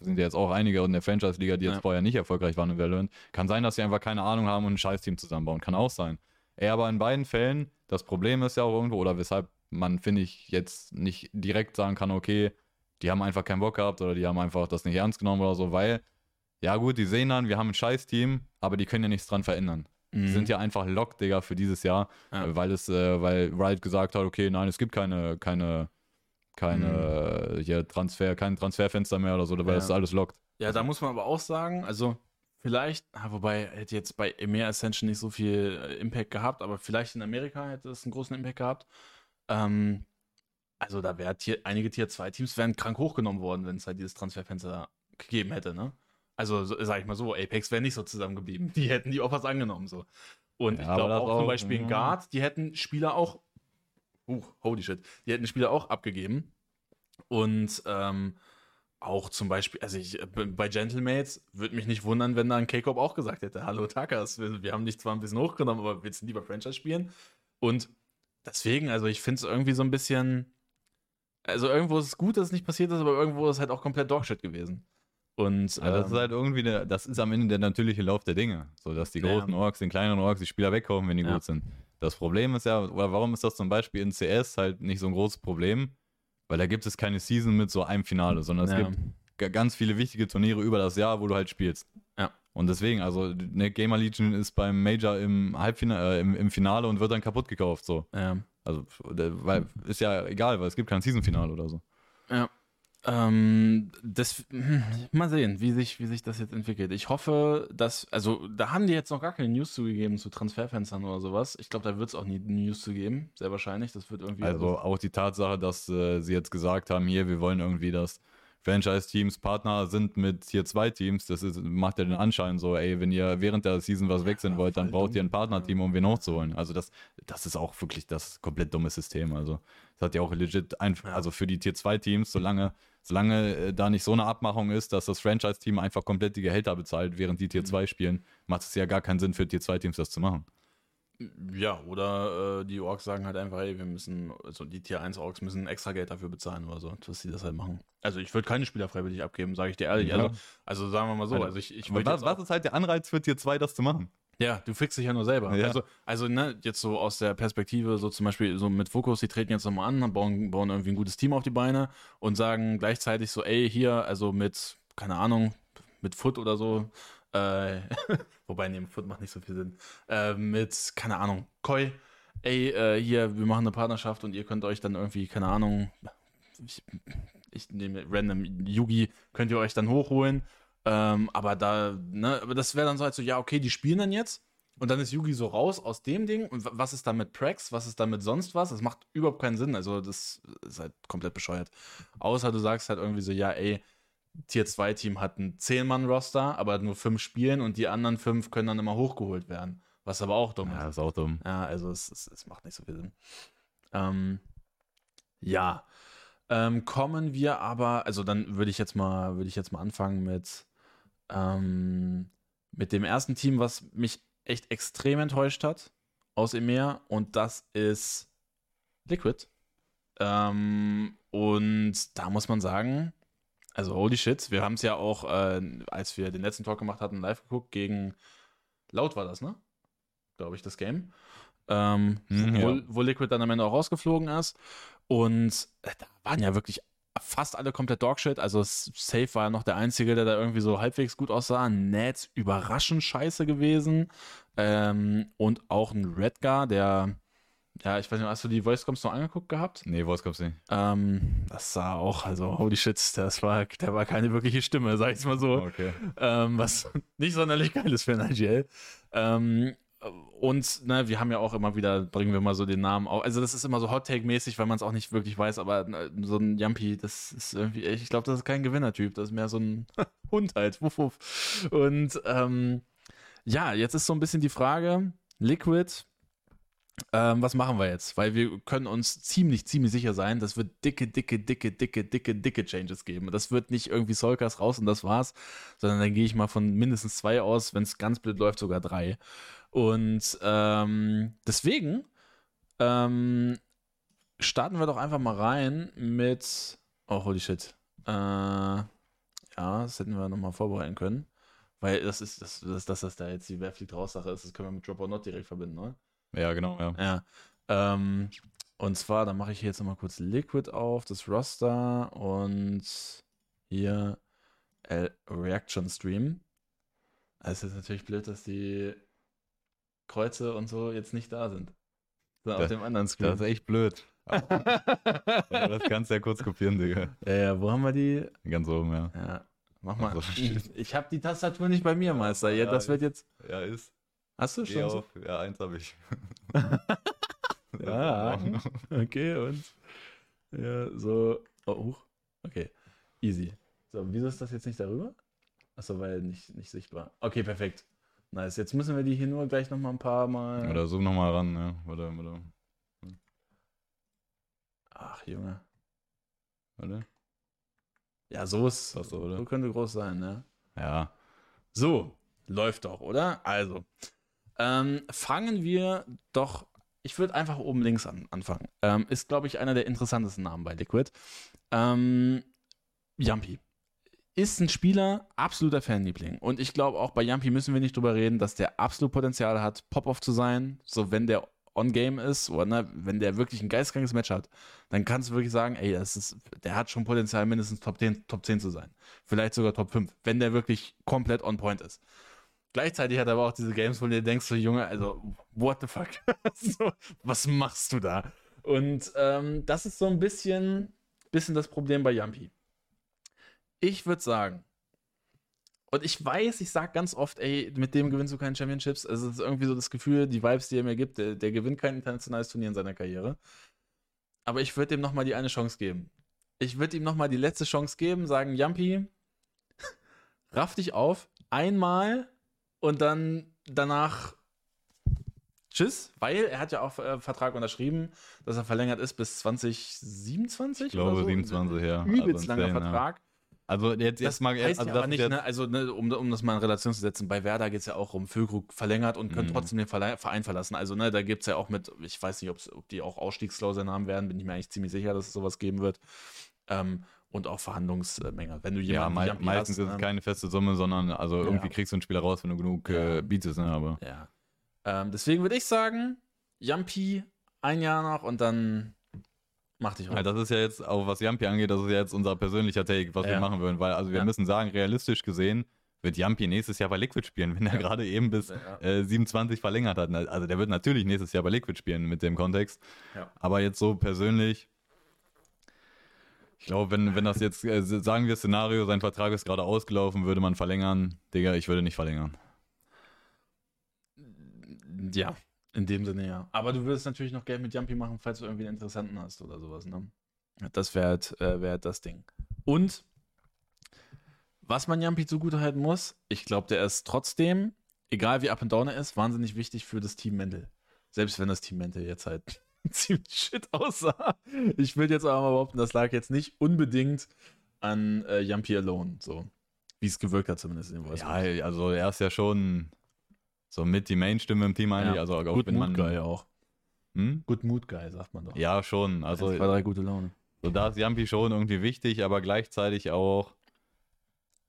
B: sind ja jetzt auch einige in der Franchise-Liga, die jetzt ja. vorher nicht erfolgreich waren in Valorant. Kann sein, dass sie einfach keine Ahnung haben und ein Scheiß-Team zusammenbauen. Kann auch sein. Ey, aber in beiden Fällen, das Problem ist ja auch irgendwo, oder weshalb man, finde ich, jetzt nicht direkt sagen kann, okay, die haben einfach keinen Bock gehabt oder die haben einfach das nicht ernst genommen oder so, weil, ja gut, die sehen dann, wir haben ein Scheiß-Team, aber die können ja nichts dran verändern. Mhm. sind ja einfach locked, Digga, für dieses Jahr, ja. Weil es, äh, weil Riot gesagt hat, okay, nein, es gibt keine, keine, keine mhm. hier Transfer, kein Transferfenster mehr oder so, weil ja. das ist alles lockt.
A: Ja, da muss man aber auch sagen, also vielleicht, wobei hätte jetzt bei EMEA Ascension nicht so viel äh, Impact gehabt, aber vielleicht in Amerika hätte es einen großen Impact gehabt. Ähm, also da wäre einige Tier 2 Teams wären krank hochgenommen worden, wenn es halt dieses Transferfenster gegeben hätte, ne? Also, so, sag ich mal so, Apex wäre nicht so zusammengeblieben. Die hätten die Offers angenommen, so. Und ja, ich glaube auch, auch, zum Beispiel in. Guard, die hätten Spieler auch, uh, holy shit, die hätten Spieler auch abgegeben. Und ähm, auch zum Beispiel, also ich, bei Gentlemates würde mich nicht wundern, wenn da ein K-Cop auch gesagt hätte, hallo Takas, wir, wir, haben dich zwar ein bisschen hochgenommen, aber willst du lieber Franchise spielen? Und deswegen, also ich finde es irgendwie so ein bisschen, also irgendwo ist es gut, dass es nicht passiert ist, aber irgendwo ist es halt auch komplett Dogshit gewesen. Und
B: ja, das ähm, ist halt irgendwie, der, das ist am Ende der natürliche Lauf der Dinge. So, dass die großen ja. Orks, den kleineren Orks, die Spieler wegkaufen, wenn die ja. gut sind. Das Problem ist ja, oder warum ist das zum Beispiel in CS halt nicht so ein großes Problem? Weil da gibt es keine Season mit so einem Finale, sondern es gibt ganz viele wichtige Turniere über das Jahr, wo du halt spielst. Ja. Und deswegen, also ne, Gamer Legion ist beim Major im Halbfinale, äh, im, im, Finale und wird dann kaputt gekauft. So.
A: Ja.
B: Also, weil ist ja egal, weil es gibt kein Season-Finale oder so.
A: Ja. Ähm, das, hm, mal sehen, wie sich, wie sich das jetzt entwickelt. Ich hoffe, dass, also da haben die jetzt noch gar keine News zugegeben zu Transferfenstern oder sowas. Ich glaube, da wird es auch nie News zu geben, sehr wahrscheinlich. Das wird irgendwie.
B: Also auch die Tatsache, dass äh, sie jetzt gesagt haben, hier, wir wollen irgendwie das Franchise-Teams Partner sind mit Tier 2 Teams, das ist, macht ja den Anschein so, ey, wenn ihr während der Season was wechseln wollt, dann braucht ihr ein Partnerteam, um wen hochzuholen. Also das, das ist auch wirklich das komplett dumme System. Also das hat ja auch legit, ein, also für die Tier 2 Teams, solange, solange äh, da nicht so eine Abmachung ist, dass das Franchise-Team einfach komplett die Gehälter bezahlt, während die Tier 2 mhm. spielen, macht es ja gar keinen Sinn für Tier 2 Teams das zu machen.
A: Ja, oder äh, die Orks sagen halt einfach, ey, wir müssen, also die Tier 1 Orks müssen extra Geld dafür bezahlen oder so, dass sie das halt machen. Also ich würde keine Spieler freiwillig abgeben, sage ich dir ehrlich. Ja. Also, also sagen wir mal so. Also ich, ich
B: was, was ist halt der Anreiz für Tier 2, das zu machen?
A: Ja, du fixst dich ja nur selber. Ja. Also, also ne, jetzt so aus der Perspektive, so zum Beispiel so mit Fokus, die treten jetzt nochmal an, bauen, bauen irgendwie ein gutes Team auf die Beine und sagen gleichzeitig so, ey, hier, also mit, keine Ahnung, mit Foot oder so, äh, wobei neben Foot macht nicht so viel Sinn, äh, mit, keine Ahnung, Koi, ey, äh, hier, wir machen eine Partnerschaft und ihr könnt euch dann irgendwie, keine Ahnung, ich, ich nehme random Yugi, könnt ihr euch dann hochholen. Ähm, aber da, ne, aber das wäre dann so halt so, ja, okay, die spielen dann jetzt. Und dann ist Yugi so raus aus dem Ding. Und was ist da mit Prax? Was ist da mit sonst was? Das macht überhaupt keinen Sinn. Also, das ist halt komplett bescheuert. Außer du sagst halt irgendwie so, ja, ey, Tier 2 Team hat ein 10-Mann-Roster, aber nur fünf spielen und die anderen fünf können dann immer hochgeholt werden. Was aber auch dumm
B: ist.
A: Ja,
B: ist auch dumm.
A: Ja, also es, es, es macht nicht so viel Sinn. Ähm, ja. Ähm, kommen wir aber, also dann würde ich jetzt mal, würde ich jetzt mal anfangen mit, ähm, mit dem ersten Team, was mich echt extrem enttäuscht hat aus EMEA und das ist Liquid. Ähm, und da muss man sagen, also holy shit, wir haben es ja auch, äh, als wir den letzten Talk gemacht hatten, live geguckt gegen Laut war das, ne? Glaube ich, das Game. Ähm, mhm, wo, ja. wo, Liquid dann am Ende auch rausgeflogen ist. Und äh, da waren ja wirklich fast alle komplett Dogshit. Also Safe war ja noch der Einzige, der da irgendwie so halbwegs gut aussah. Nets überraschend scheiße gewesen. Ähm, und auch ein Redgar, der ja, ich weiß nicht, hast du die Voicecoms noch angeguckt gehabt?
B: Nee, Voicecoms nicht.
A: Ähm, das sah auch, also holy shit, das war, der war keine wirkliche Stimme, sag ich mal so.
B: Okay.
A: Ähm, was nicht sonderlich geil ist für ein IGL. Ähm, und ne, wir haben ja auch immer wieder, bringen wir mal so den Namen auf. Also das ist immer so Hot-Take-mäßig, weil man es auch nicht wirklich weiß, aber äh, so ein Jumpy, das ist irgendwie, ich glaube, das ist kein Gewinnertyp, das ist mehr so ein Hund halt. Wuff, wuff. Und ähm, ja, jetzt ist so ein bisschen die Frage, Liquid ähm, was machen wir jetzt? Weil wir können uns ziemlich, ziemlich sicher sein, das wird dicke, dicke, dicke, dicke, dicke, dicke Changes geben. Das wird nicht irgendwie Solkas raus und das war's, sondern dann gehe ich mal von mindestens zwei aus, wenn es ganz blöd läuft, sogar drei. Und ähm, deswegen ähm, starten wir doch einfach mal rein mit. Oh, holy shit. Äh, ja, das hätten wir nochmal vorbereiten können. Weil das ist, das, das, das, das da jetzt die Wer fliegt raus Sache ist, das können wir mit Drop or Not direkt verbinden, oder?
B: Ja, genau, ja.
A: Ja. Ähm, und zwar, da mache ich hier jetzt nochmal kurz Liquid auf, das Roster und hier L Reaction Stream. Also es ist natürlich blöd, dass die Kreuze und so jetzt nicht da sind.
B: So, auf dem anderen Screen. Das ist echt blöd. das kannst du ja kurz kopieren, Digga.
A: Ja, ja, wo haben wir die?
B: Ganz oben,
A: ja. Ja, mach mal. Also, ich, ich habe die Tastatur nicht bei mir, Meister. Ja, das wird jetzt.
B: Ja, ist.
A: Hast du schon?
B: So? Ja, eins habe ich.
A: ja, okay, und ja, so, oh, hoch. Okay, easy. So, wieso ist das jetzt nicht darüber? Achso, weil nicht, nicht sichtbar. Okay, perfekt. Nice. Jetzt müssen wir die hier nur gleich nochmal ein paar Mal.
B: Oder zoom nochmal ran, ja. Oder, oder.
A: Ach, Junge.
B: Warte.
A: Ja, so ist.
B: so, oder?
A: So könnte groß sein, ne?
B: Ja.
A: So, läuft doch, oder? Also, ähm, fangen wir doch, ich würde einfach oben links an, anfangen. Ähm, ist, glaube ich, einer der interessantesten Namen bei Liquid. Ähm, Jumpy. Ist ein Spieler, absoluter Fanliebling. Und ich glaube, auch bei Jumpy müssen wir nicht drüber reden, dass der absolut Potenzial hat, Pop-Off zu sein. So, wenn der on-game ist oder ne, wenn der wirklich ein geistkrankes Match hat, dann kannst du wirklich sagen, ey, das ist, der hat schon Potenzial, mindestens Top 10, Top 10 zu sein. Vielleicht sogar Top 5, wenn der wirklich komplett on-point ist. Gleichzeitig hat er aber auch diese Games, wo du dir denkst, so Junge, also, what the fuck? so, was machst du da? Und ähm, das ist so ein bisschen, bisschen das Problem bei Yampi. Ich würde sagen, und ich weiß, ich sage ganz oft, ey, mit dem gewinnst du keine Championships. Also es ist irgendwie so das Gefühl, die Vibes, die er mir gibt, der, der gewinnt kein internationales Turnier in seiner Karriere. Aber ich würde ihm nochmal die eine Chance geben. Ich würde ihm nochmal die letzte Chance geben, sagen, Yampi, raff dich auf, einmal und dann danach tschüss, weil er hat ja auch äh, Vertrag unterschrieben, dass er verlängert ist bis 2027.
B: Ich glaube, so. 27, ja.
A: Übelst also langer Vertrag. Ja.
B: Also jetzt, jetzt
A: das
B: mal
A: heißt also ja aber nicht, ne, also ne, um, um das mal in Relation zu setzen, bei Werder geht es ja auch um Füllkrug verlängert und können mhm. trotzdem den Verein verlassen. Also ne, da gibt es ja auch mit, ich weiß nicht, ob die auch Ausstiegsklauseln haben werden, bin ich mir eigentlich ziemlich sicher, dass es sowas geben wird. Ähm, und auch Verhandlungsmenge. Wenn du
B: jemanden ja, me meistens hast, ist es ne? keine feste Summe, sondern also ja. irgendwie kriegst du einen Spieler raus, wenn du genug ja. äh, bietest. Ne, aber.
A: Ja. Ähm, deswegen würde ich sagen, Jampi ein Jahr noch und dann Mach dich.
B: Ja, das ist ja jetzt, auch was Jampi angeht, das ist ja jetzt unser persönlicher Take, was ja. wir machen würden, weil also wir ja. müssen sagen, realistisch gesehen wird Jampi nächstes Jahr bei Liquid spielen, wenn er gerade eben bis äh, 27 verlängert hat. Also der wird natürlich nächstes Jahr bei Liquid spielen mit dem Kontext. Aber jetzt so persönlich, ich glaube, wenn, wenn das jetzt, äh, sagen wir Szenario, sein Vertrag ist gerade ausgelaufen, würde man verlängern. Digga, ich würde nicht verlängern.
A: Ja, in dem Sinne, ja. Aber du würdest natürlich noch Geld mit Jumpy machen, falls du irgendwie einen Interessanten hast oder sowas, ne? Das wäre halt, äh, wär halt das Ding. Und was man Jumpy zugutehalten muss, ich glaube, der ist trotzdem, egal wie up and down er ist, wahnsinnig wichtig für das Team Mendel. Selbst wenn das Team Mendel jetzt halt ziemlich shit aussah. Ich will jetzt aber mal behaupten, das lag jetzt nicht unbedingt an äh, Jumpy alone, so. Wie es gewirkt hat, zumindest in
B: dem Ja, also er ist ja schon so mit die Main-Stimme im Team eigentlich. Ja. Also auch
A: Good wenn Mood Guy auch. Hm? Good Mood Guy, sagt man doch.
B: Ja, schon. Also,
A: zwei, drei gute Laune.
B: So, da ist Yampi schon irgendwie wichtig, aber gleichzeitig auch.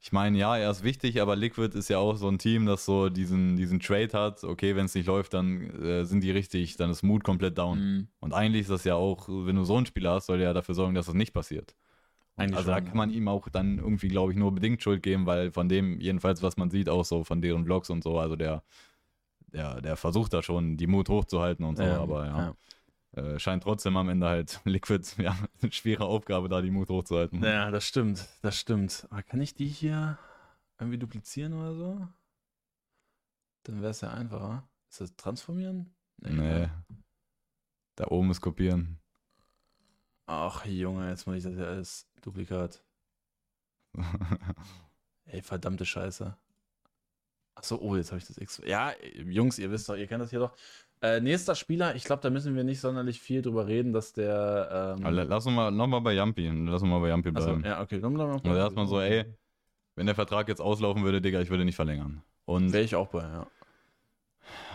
B: Ich meine, ja, er ist wichtig, aber Liquid ist ja auch so ein Team, das so diesen, diesen Trade hat. Okay, wenn es nicht läuft, dann äh, sind die richtig, dann ist Mood komplett down. Mhm. Und eigentlich ist das ja auch, wenn du so einen Spieler hast, soll der ja dafür sorgen, dass das nicht passiert. Eigentlich also schon, da kann man ihm auch dann irgendwie, glaube ich, nur bedingt Schuld geben, weil von dem, jedenfalls, was man sieht, auch so von deren Vlogs und so, also der der, der versucht da schon, die Mut hochzuhalten und so, ja, aber ja. ja. Äh, scheint trotzdem am Ende halt Liquid, ja, eine schwere Aufgabe, da die Mut hochzuhalten.
A: Ja, das stimmt, das stimmt. Aber kann ich die hier irgendwie duplizieren oder so? Dann wäre es ja einfacher. Ist das transformieren?
B: Nee. nee. Da oben ist kopieren.
A: Ach, Junge, jetzt muss ich das ja als Duplikat. Ey, verdammte Scheiße. Achso, oh, jetzt habe ich das X. Ja, Jungs, ihr wisst doch, ihr kennt das hier doch. Äh, nächster Spieler, ich glaube, da müssen wir nicht sonderlich viel drüber reden, dass der.
B: Ähm lass uns mal nochmal bei Jampi. Lass uns mal bei Jampi bleiben.
A: Also, ja, okay, dann bleiben
B: wir Also erstmal so, ey, wenn der Vertrag jetzt auslaufen würde, Digga, ich würde nicht verlängern.
A: Wäre ich auch bei, ja.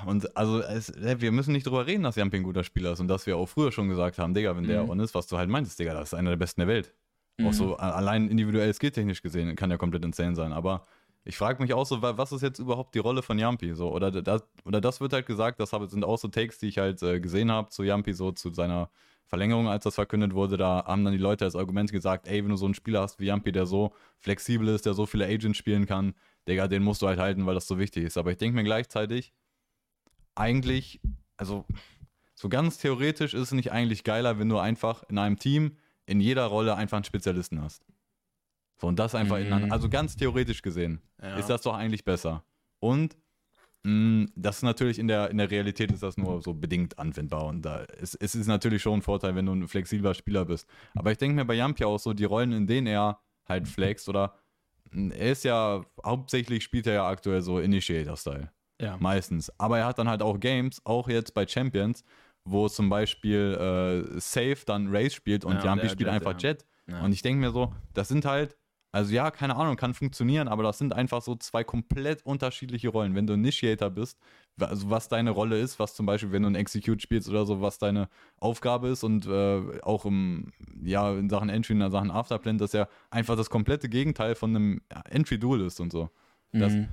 B: Und also, es, wir müssen nicht drüber reden, dass Jampi ein guter Spieler ist und dass wir auch früher schon gesagt haben, Digga, wenn mhm. der on ist, was du halt meintest, Digga, das ist einer der besten der Welt. Mhm. Auch so allein individuell skilltechnisch gesehen kann ja komplett insane sein, aber ich frage mich auch so, was ist jetzt überhaupt die Rolle von Yampi? So, oder, das, oder das wird halt gesagt, das sind auch so Takes, die ich halt äh, gesehen habe zu Yampi, so zu seiner Verlängerung, als das verkündet wurde. Da haben dann die Leute als Argument gesagt, ey, wenn du so einen Spieler hast wie Yampi, der so flexibel ist, der so viele Agents spielen kann, Digga, den musst du halt halten, weil das so wichtig ist. Aber ich denke mir gleichzeitig, eigentlich, also so ganz theoretisch ist es nicht eigentlich geiler, wenn du einfach in einem Team in jeder Rolle einfach einen Spezialisten hast. So, und das einfach mhm. in, also ganz theoretisch gesehen, ja. ist das doch eigentlich besser. Und mh, mm, das ist natürlich in der, in der Realität ist das nur so bedingt anwendbar. Und da ist, es ist natürlich schon ein Vorteil, wenn du ein flexibler Spieler bist. Aber ich denke mir bei Jampi auch so, die Rollen, in denen er halt flext oder mm, er ist ja, hauptsächlich spielt er ja aktuell so Initiator-Style. Ja. Meistens. Aber er hat dann halt auch Games, auch jetzt bei Champions, wo zum Beispiel äh, Safe dann Race spielt und ja, Jampi spielt einfach. Jet. Ja. Und ich denke mir so, das sind halt also ja, keine Ahnung, kann funktionieren, aber das sind einfach so zwei komplett unterschiedliche Rollen. Wenn du Initiator bist, also was deine Rolle ist, was zum Beispiel, wenn du ein Execute spielst oder so, was deine Aufgabe ist und äh, auch im, ja, in Sachen Entry, in Sachen Afterplan, dass ja einfach das komplette Gegenteil von einem Entry-Duel ist und so. Das, mhm.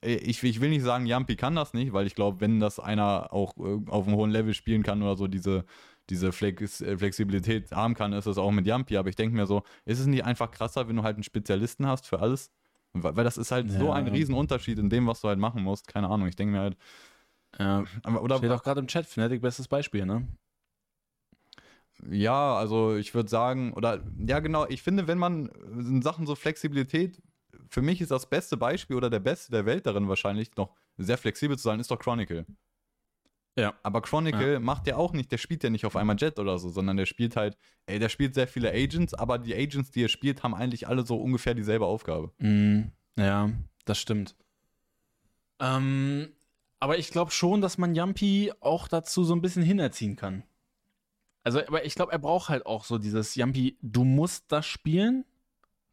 B: ich, ich, will nicht sagen, Yampi kann das nicht, weil ich glaube, wenn das einer auch äh, auf einem hohen Level spielen kann oder so, diese diese Flex äh, Flexibilität haben kann, ist es auch mit Yampi. Aber ich denke mir so, ist es nicht einfach krasser, wenn du halt einen Spezialisten hast für alles? Weil, weil das ist halt ja. so ein Riesenunterschied in dem, was du halt machen musst. Keine Ahnung, ich denke mir halt.
A: Ja, aber, oder, Steht auch gerade im Chat, Fnatic bestes Beispiel, ne?
B: Ja, also ich würde sagen, oder ja genau, ich finde, wenn man in Sachen so Flexibilität, für mich ist das beste Beispiel oder der beste der Welt darin wahrscheinlich noch sehr flexibel zu sein, ist doch Chronicle. Ja. Aber Chronicle ja. macht ja auch nicht, der spielt ja nicht auf einmal Jet oder so, sondern der spielt halt, ey, der spielt sehr viele Agents, aber die Agents, die er spielt, haben eigentlich alle so ungefähr dieselbe Aufgabe.
A: Mm, ja, das stimmt. Ähm, aber ich glaube schon, dass man Yampi auch dazu so ein bisschen hinerziehen kann. Also, aber ich glaube, er braucht halt auch so dieses Yampi, du musst das spielen,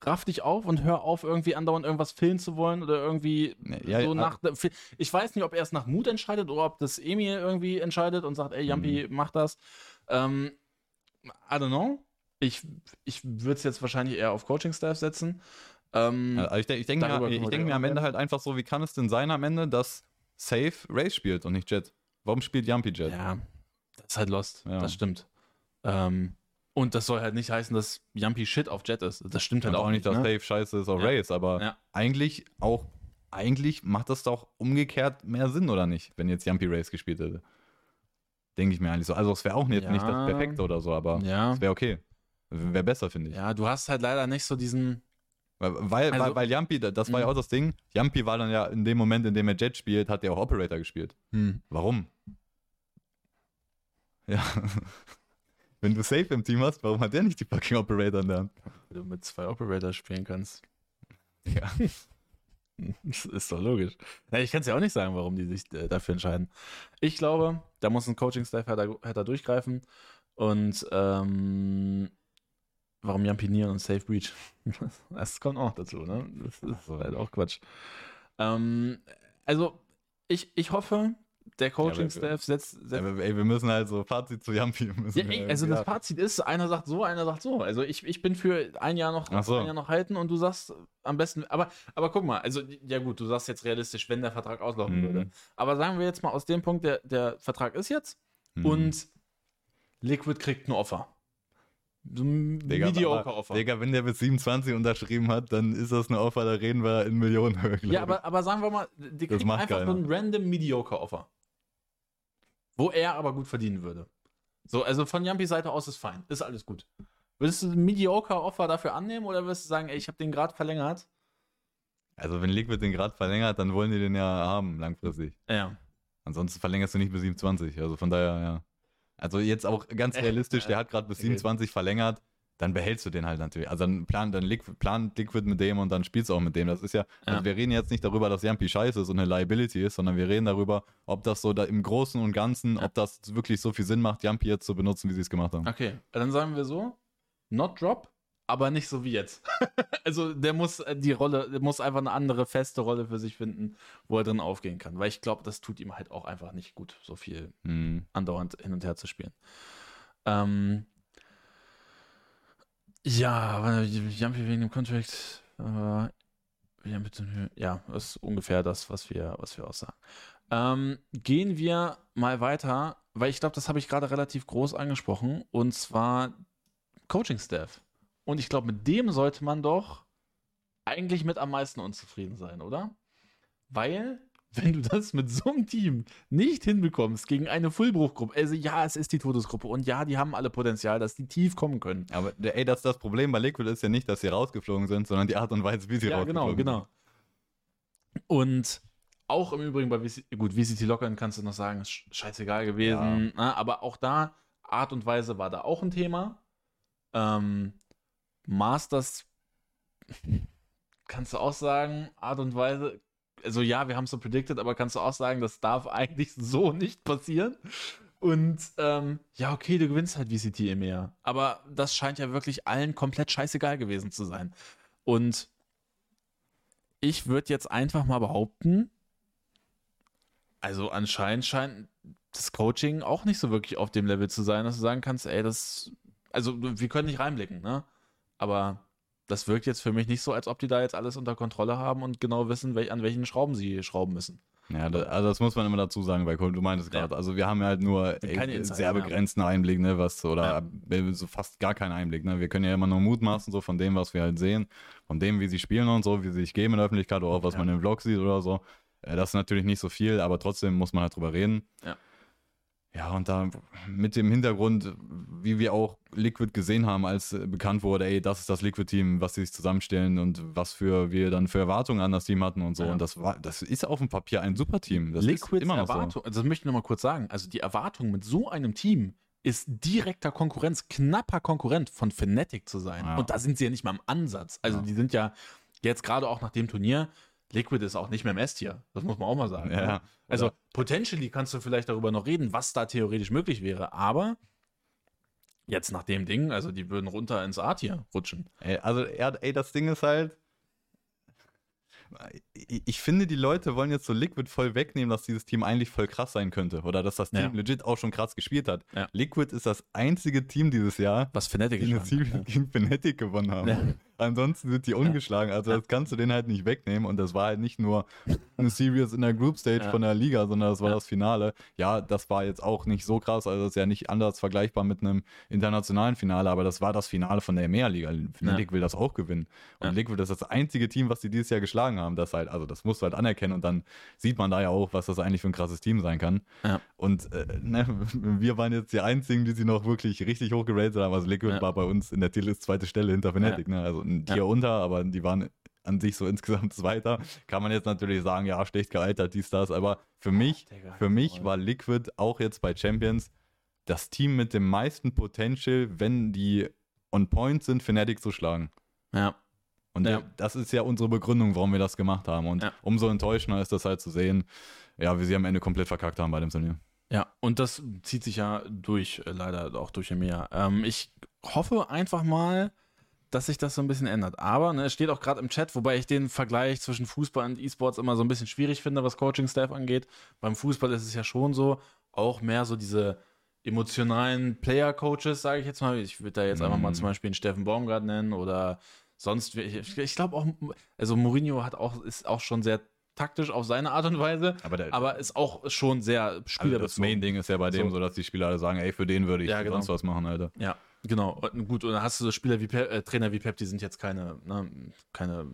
A: raff dich auf und hör auf, irgendwie andauernd irgendwas filmen zu wollen oder irgendwie ja, so ja, nach. Ich weiß nicht, ob er es nach Mut entscheidet oder ob das Emil irgendwie entscheidet und sagt, ey, Yampi, mhm. mach das. Ähm, I don't know. Ich, ich würde es jetzt wahrscheinlich eher auf Coaching-Staff setzen.
B: Ähm, also ich, ich denke mir, ich denk mir am Ende halt einfach so, wie kann es denn sein am Ende, dass Safe Race spielt und nicht Jet? Warum spielt Yampi Jet?
A: Ja, das ist halt Lost. Ja. Das stimmt. Ähm, und das soll halt nicht heißen, dass Jumpy Shit auf Jet ist. Das stimmt halt auch, auch nicht.
B: dass ne? Dave scheiße ist auf ja. Race, aber ja. eigentlich auch, eigentlich macht das doch umgekehrt mehr Sinn, oder nicht, wenn jetzt Jumpy Race gespielt hätte. Denke ich mir eigentlich so. Also es wäre auch nicht, ja. nicht das Perfekte oder so, aber es wäre okay. Wäre besser, finde ich.
A: Ja, du hast halt leider nicht so diesen.
B: Weil, weil, also, weil, weil Jumpy, das war ja mhm. auch das Ding. Jumpy war dann ja in dem Moment, in dem er Jet spielt, hat er auch Operator gespielt. Hm. Warum? Ja. Wenn du Safe im Team hast, warum hat der nicht die fucking Operator in der Hand?
A: Wenn du mit zwei Operator spielen kannst. Ja. das ist doch logisch. Ja, ich kann es ja auch nicht sagen, warum die sich äh, dafür entscheiden. Ich glaube, da muss ein Coaching-Staff härter, durchgreifen. Und ähm, warum Jampinieren und Safe Breach? das kommt auch dazu, ne? Das ist halt auch Quatsch. Ähm, also, ich, ich hoffe, der Coaching-Staff setzt. setzt
B: ja, ey, wir müssen halt so Fazit zu Yampi.
A: Ja, ey, also das Fazit ist, einer sagt so, einer sagt so. Also ich, ich bin für ein Jahr noch so. ein Jahr noch halten und du sagst am besten, aber, aber guck mal, also ja gut, du sagst jetzt realistisch, wenn der Vertrag auslaufen mhm. würde. Aber sagen wir jetzt mal aus dem Punkt, der, der Vertrag ist jetzt mhm. und Liquid kriegt ein Offer.
B: So ein Mediocre-Offer. Digga, wenn der bis 27 unterschrieben hat, dann ist das eine Offer, da reden wir in Millionenhöhe.
A: Ja, aber, aber sagen wir mal, die kriegen einfach keiner. ein random Mediocre-Offer. Wo er aber gut verdienen würde. So, also von Jampis Seite aus ist fein. Ist alles gut. Würdest du ein Mediocre-Offer dafür annehmen oder würdest du sagen, ey, ich habe den Grad verlängert?
B: Also, wenn Liquid den Grad verlängert, dann wollen die den ja haben, langfristig.
A: Ja.
B: Ansonsten verlängerst du nicht bis 27. Also von daher, ja. Also jetzt auch ganz realistisch, der hat gerade bis 27 verlängert dann behältst du den halt natürlich. Also dann plan, dann Liquid, plan Liquid mit dem und dann spielst du auch mit dem. Das ist ja, ja. Also wir reden jetzt nicht darüber, dass Yampi scheiße ist und eine Liability ist, sondern wir reden darüber, ob das so da im Großen und Ganzen, ja. ob das wirklich so viel Sinn macht, Yampi jetzt zu benutzen, wie sie es gemacht haben.
A: Okay, dann sagen wir so, not drop, aber nicht so wie jetzt. also der muss äh, die Rolle, der muss einfach eine andere feste Rolle für sich finden, wo er drin aufgehen kann. Weil ich glaube, das tut ihm halt auch einfach nicht gut, so viel hm. andauernd hin und her zu spielen. Ähm, ja, Jumpy wegen dem Contract. Äh, ja, das ist ungefähr das, was wir, was wir aussagen. Ähm, gehen wir mal weiter, weil ich glaube, das habe ich gerade relativ groß angesprochen, und zwar Coaching Staff. Und ich glaube, mit dem sollte man doch eigentlich mit am meisten unzufrieden sein, oder? Weil wenn du das mit so einem Team nicht hinbekommst gegen eine Fullbruchgruppe, also ja, es ist die Todesgruppe und ja, die haben alle Potenzial, dass die tief kommen können.
B: Aber ey, das, das Problem bei Liquid ist ja nicht, dass sie rausgeflogen sind, sondern die Art und Weise, wie sie ja,
A: genau, rausgeflogen genau, sind. genau. Und auch im Übrigen bei VCT, gut, VCT Lockern kannst du noch sagen, ist scheißegal gewesen, ja. ne? aber auch da, Art und Weise war da auch ein Thema. Ähm, Masters kannst du auch sagen, Art und Weise also ja, wir haben es so predicted, aber kannst du auch sagen, das darf eigentlich so nicht passieren? Und ähm, ja, okay, du gewinnst halt VCT Meer. Aber das scheint ja wirklich allen komplett scheißegal gewesen zu sein. Und ich würde jetzt einfach mal behaupten, also anscheinend scheint das Coaching auch nicht so wirklich auf dem Level zu sein, dass du sagen kannst, ey, das, also wir können nicht reinblicken, ne? Aber das wirkt jetzt für mich nicht so, als ob die da jetzt alles unter Kontrolle haben und genau wissen, welch, an welchen Schrauben sie schrauben müssen.
B: Ja, das, also das muss man immer dazu sagen Cold. Du meintest gerade, ja. also wir haben ja halt nur ey, sehr begrenzten haben. Einblick, ne, was, oder ja. so fast gar keinen Einblick, ne. Wir können ja immer nur mutmaßen, so von dem, was wir halt sehen, von dem, wie sie spielen und so, wie sie sich geben in der Öffentlichkeit oder auch was ja. man im Vlog sieht oder so. Äh, das ist natürlich nicht so viel, aber trotzdem muss man halt drüber reden.
A: Ja.
B: Ja, und da mit dem Hintergrund, wie wir auch Liquid gesehen haben, als bekannt wurde, ey, das ist das Liquid-Team, was sie sich zusammenstellen und was für wir dann für Erwartungen an das Team hatten und so. Ja. Und das war, das ist auf dem Papier ein super Team. Das
A: Liquid immer noch Erwartung, so. also das möchte ich nochmal kurz sagen. Also die Erwartung mit so einem Team ist direkter Konkurrenz, knapper Konkurrent von Fnatic zu sein. Ja. Und da sind sie ja nicht mal im Ansatz. Also ja. die sind ja jetzt gerade auch nach dem Turnier Liquid ist auch nicht mehr im S-Tier. Das muss man auch mal sagen.
B: Ja,
A: also, potentially kannst du vielleicht darüber noch reden, was da theoretisch möglich wäre. Aber jetzt nach dem Ding, also die würden runter ins A-Tier rutschen.
B: Ey, also, ey, das Ding ist halt, ich finde, die Leute wollen jetzt so Liquid voll wegnehmen, dass dieses Team eigentlich voll krass sein könnte. Oder dass das Team ja. legit auch schon krass gespielt hat. Ja. Liquid ist das einzige Team dieses Jahr,
A: was Fnatic
B: die eine Series ja. gegen Fnatic gewonnen haben. Ansonsten sind die ungeschlagen. Also das kannst du denen halt nicht wegnehmen. Und das war halt nicht nur eine Series in der Group Stage von der Liga, sondern das war das Finale. Ja, das war jetzt auch nicht so krass. Also das ist ja nicht anders vergleichbar mit einem internationalen Finale, aber das war das Finale von der EMEA-Liga. Fnatic will das auch gewinnen. Und Liquid ist das einzige Team, was sie dieses Jahr geschlagen haben. Das halt, also das musst du halt anerkennen. Und dann sieht man da ja auch, was das eigentlich für ein krasses Team sein kann. Und äh, ne, wir waren jetzt die einzigen, die sie noch wirklich richtig hoch geratet haben. Also Liquid war bei uns in der Tierlist zweite Stelle hinter Fnatic. Ne? Also ein Tier ja. unter, aber die waren an sich so insgesamt Zweiter. Kann man jetzt natürlich sagen, ja, schlecht gealtert, dies, das, aber für mich, Digga, für mich war Liquid auch jetzt bei Champions das Team mit dem meisten Potential, wenn die on point sind, Fnatic zu schlagen.
A: Ja.
B: Und ja. das ist ja unsere Begründung, warum wir das gemacht haben. Und ja. umso enttäuschender ist das halt zu sehen, ja, wie sie am Ende komplett verkackt haben bei dem Turnier.
A: Ja, und das zieht sich ja durch, äh, leider auch durch Meer. Ähm, ich hoffe einfach mal, dass sich das so ein bisschen ändert. Aber ne, es steht auch gerade im Chat, wobei ich den Vergleich zwischen Fußball und E-Sports immer so ein bisschen schwierig finde, was Coaching-Staff angeht. Beim Fußball ist es ja schon so, auch mehr so diese emotionalen Player-Coaches, sage ich jetzt mal. Ich würde da jetzt einfach mal mhm. zum Beispiel einen Steffen Baumgart nennen oder sonst. Ich, ich glaube auch, also Mourinho hat auch, ist auch schon sehr taktisch auf seine Art und Weise,
B: aber, der,
A: aber ist auch schon sehr
B: spielerbezogen. Also das Main-Ding ist ja bei dem so, so, dass die Spieler alle sagen, ey, für den würde ich ja, genau. sonst was machen, Alter.
A: Ja, Genau, gut, und dann hast du so Spieler wie Pep, äh, Trainer wie Pep, die sind jetzt keine, ne, keine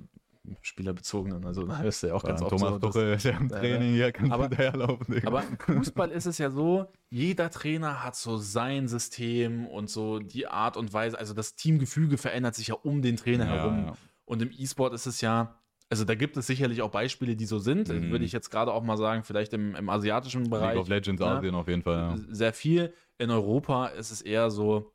A: Spielerbezogenen, also da du ja auch ganz
B: oft Thomas so, Tuchel ist ja im Training, ja, kann
A: aber, daherlaufen. Aber im Fußball ist es ja so, jeder Trainer hat so sein System und so die Art und Weise, also das Teamgefüge verändert sich ja um den Trainer ja, herum. Ja. Und im E-Sport ist es ja, also da gibt es sicherlich auch Beispiele, die so sind, mhm. würde ich jetzt gerade auch mal sagen, vielleicht im, im asiatischen Bereich. League
B: of Legends ne? Asien auf jeden Fall,
A: Sehr viel. In Europa ist es eher so,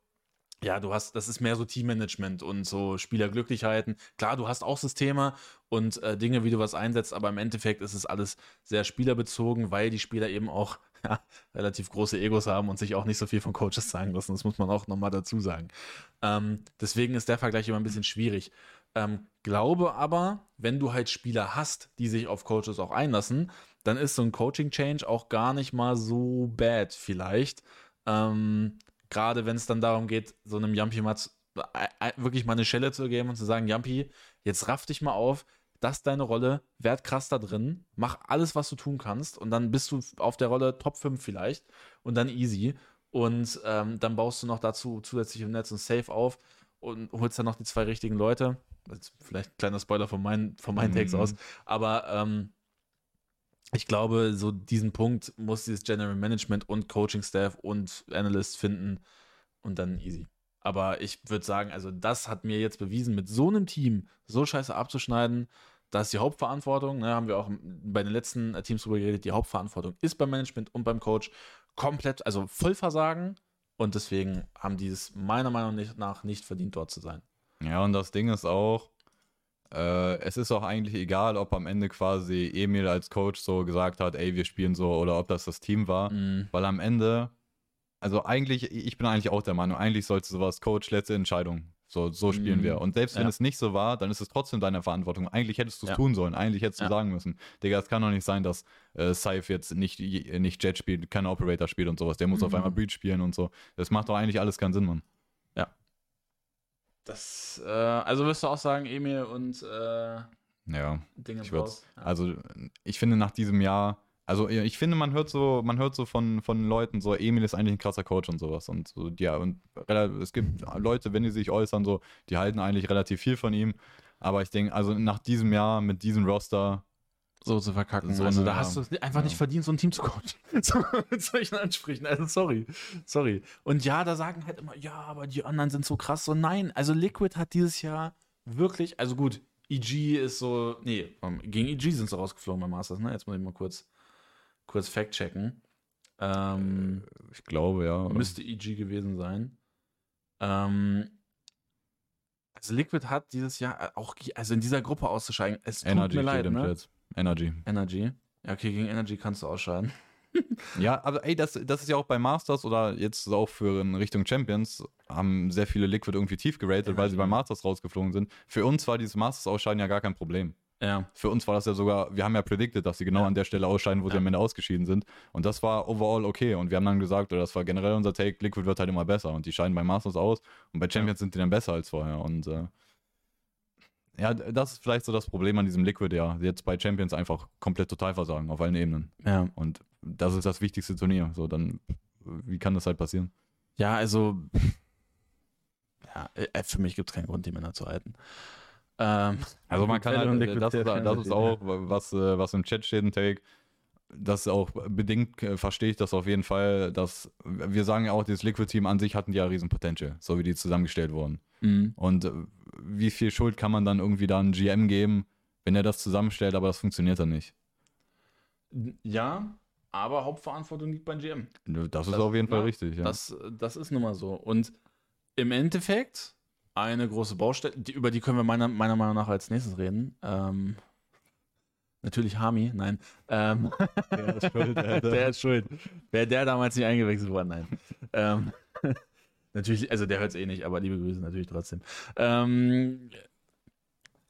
A: ja, du hast, das ist mehr so Teammanagement und so Spielerglücklichkeiten. Klar, du hast auch Systeme und äh, Dinge, wie du was einsetzt, aber im Endeffekt ist es alles sehr spielerbezogen, weil die Spieler eben auch ja, relativ große Egos haben und sich auch nicht so viel von Coaches zeigen lassen. Das muss man auch nochmal dazu sagen. Ähm, deswegen ist der Vergleich immer ein bisschen schwierig. Ähm, glaube aber, wenn du halt Spieler hast, die sich auf Coaches auch einlassen, dann ist so ein Coaching-Change auch gar nicht mal so bad vielleicht. Ähm, gerade wenn es dann darum geht, so einem Jumpy mal äh, äh, wirklich mal eine Schelle zu geben und zu sagen, Jumpy, jetzt raff dich mal auf, das ist deine Rolle, werd krass da drin, mach alles, was du tun kannst und dann bist du auf der Rolle Top 5 vielleicht und dann easy und ähm, dann baust du noch dazu zusätzlich im Netz ein Safe auf und holst dann noch die zwei richtigen Leute. vielleicht ein kleiner Spoiler von meinen, von meinen mhm. Takes aus, aber ähm, ich glaube, so diesen Punkt muss dieses General Management und Coaching Staff und Analysts finden und dann easy. Aber ich würde sagen, also das hat mir jetzt bewiesen, mit so einem Team so scheiße abzuschneiden, da ist die Hauptverantwortung, ne, haben wir auch bei den letzten Teams drüber geredet, die Hauptverantwortung ist beim Management und beim Coach komplett, also Vollversagen und deswegen haben die es meiner Meinung nach nicht verdient, dort zu sein.
B: Ja, und das Ding ist auch, äh, es ist auch eigentlich egal, ob am Ende quasi Emil als Coach so gesagt hat, ey, wir spielen so, oder ob das das Team war, mhm. weil am Ende, also eigentlich, ich bin eigentlich auch der Meinung, eigentlich sollte sowas Coach letzte Entscheidung. So, so spielen mhm. wir. Und selbst wenn ja. es nicht so war, dann ist es trotzdem deine Verantwortung. Eigentlich hättest du es ja. tun sollen. Eigentlich hättest du ja. sagen müssen. Digga, es kann doch nicht sein, dass äh, Saif jetzt nicht, nicht Jet spielt, kein Operator spielt und sowas. Der muss mhm. auf einmal Breach spielen und so. Das macht doch eigentlich alles keinen Sinn, Mann.
A: Das, äh, also wirst du auch sagen, Emil und äh,
B: ja, Dinge ich ja. Also ich finde, nach diesem Jahr Also ich finde, man hört so, man hört so von, von Leuten, so Emil ist eigentlich ein krasser Coach und sowas. Und so, ja, und es gibt Leute, wenn die sich äußern, so, die halten eigentlich relativ viel von ihm. Aber ich denke, also nach diesem Jahr mit diesem Roster
A: so zu verkacken. So also, da hast du es einfach ja. nicht verdient, so ein Team zu coachen. so, mit solchen Ansprüchen. Also, sorry. Sorry. Und ja, da sagen halt immer, ja, aber die anderen sind so krass. So, nein. Also, Liquid hat dieses Jahr wirklich, also gut, EG ist so, nee, gegen EG sind sie rausgeflogen beim Masters, ne? Jetzt muss ich mal kurz kurz fact-checken. Ähm,
B: äh, ich glaube, ja.
A: Müsste EG gewesen sein. Ähm, also Liquid hat dieses Jahr auch, also in dieser Gruppe auszusteigen, es tut Energy mir leid, ne?
B: Energy.
A: Energy. Ja, okay, gegen Energy kannst du ausscheiden.
B: ja, aber ey, das, das ist ja auch bei Masters oder jetzt auch für in Richtung Champions, haben sehr viele Liquid irgendwie tief geratet, Energy. weil sie bei Masters rausgeflogen sind. Für uns war dieses Masters-Ausscheiden ja gar kein Problem.
A: Ja.
B: Für uns war das ja sogar, wir haben ja predicted, dass sie genau ja. an der Stelle ausscheiden, wo ja. sie am Ende ausgeschieden sind. Und das war overall okay. Und wir haben dann gesagt, oder das war generell unser Take, Liquid wird halt immer besser. Und die scheiden bei Masters aus. Und bei Champions ja. sind die dann besser als vorher. Und äh, ja, das ist vielleicht so das Problem an diesem Liquid, ja. Jetzt bei Champions einfach komplett total versagen auf allen Ebenen.
A: Ja.
B: Und das ist das wichtigste Turnier. So, dann, wie kann das halt passieren?
A: Ja, also, ja, äh, für mich gibt es keinen Grund, die Männer zu halten.
B: Ähm, also man kann halt, äh, das, ist, das ist auch, was, äh, was im Chat steht, ein Take. Das ist auch bedingt, äh, verstehe ich das auf jeden Fall, dass wir sagen ja auch, dieses Liquid-Team an sich hatten ja riesen Potential, so wie die zusammengestellt wurden. Mhm. Und wie viel Schuld kann man dann irgendwie da einem GM geben, wenn er das zusammenstellt, aber das funktioniert dann nicht?
A: Ja, aber Hauptverantwortung liegt beim GM.
B: Das ist das, auf jeden Fall richtig, ja.
A: Das, das ist nun mal so. Und im Endeffekt eine große Baustelle, die, über die können wir meiner, meiner Meinung nach als nächstes reden. Ähm, natürlich Hami, nein. Ähm, der ist schuld, Alter. Der ist schuld. Wäre der damals nicht eingewechselt worden, nein. Ähm, natürlich, also der hört es eh nicht, aber liebe Grüße natürlich trotzdem. Ähm,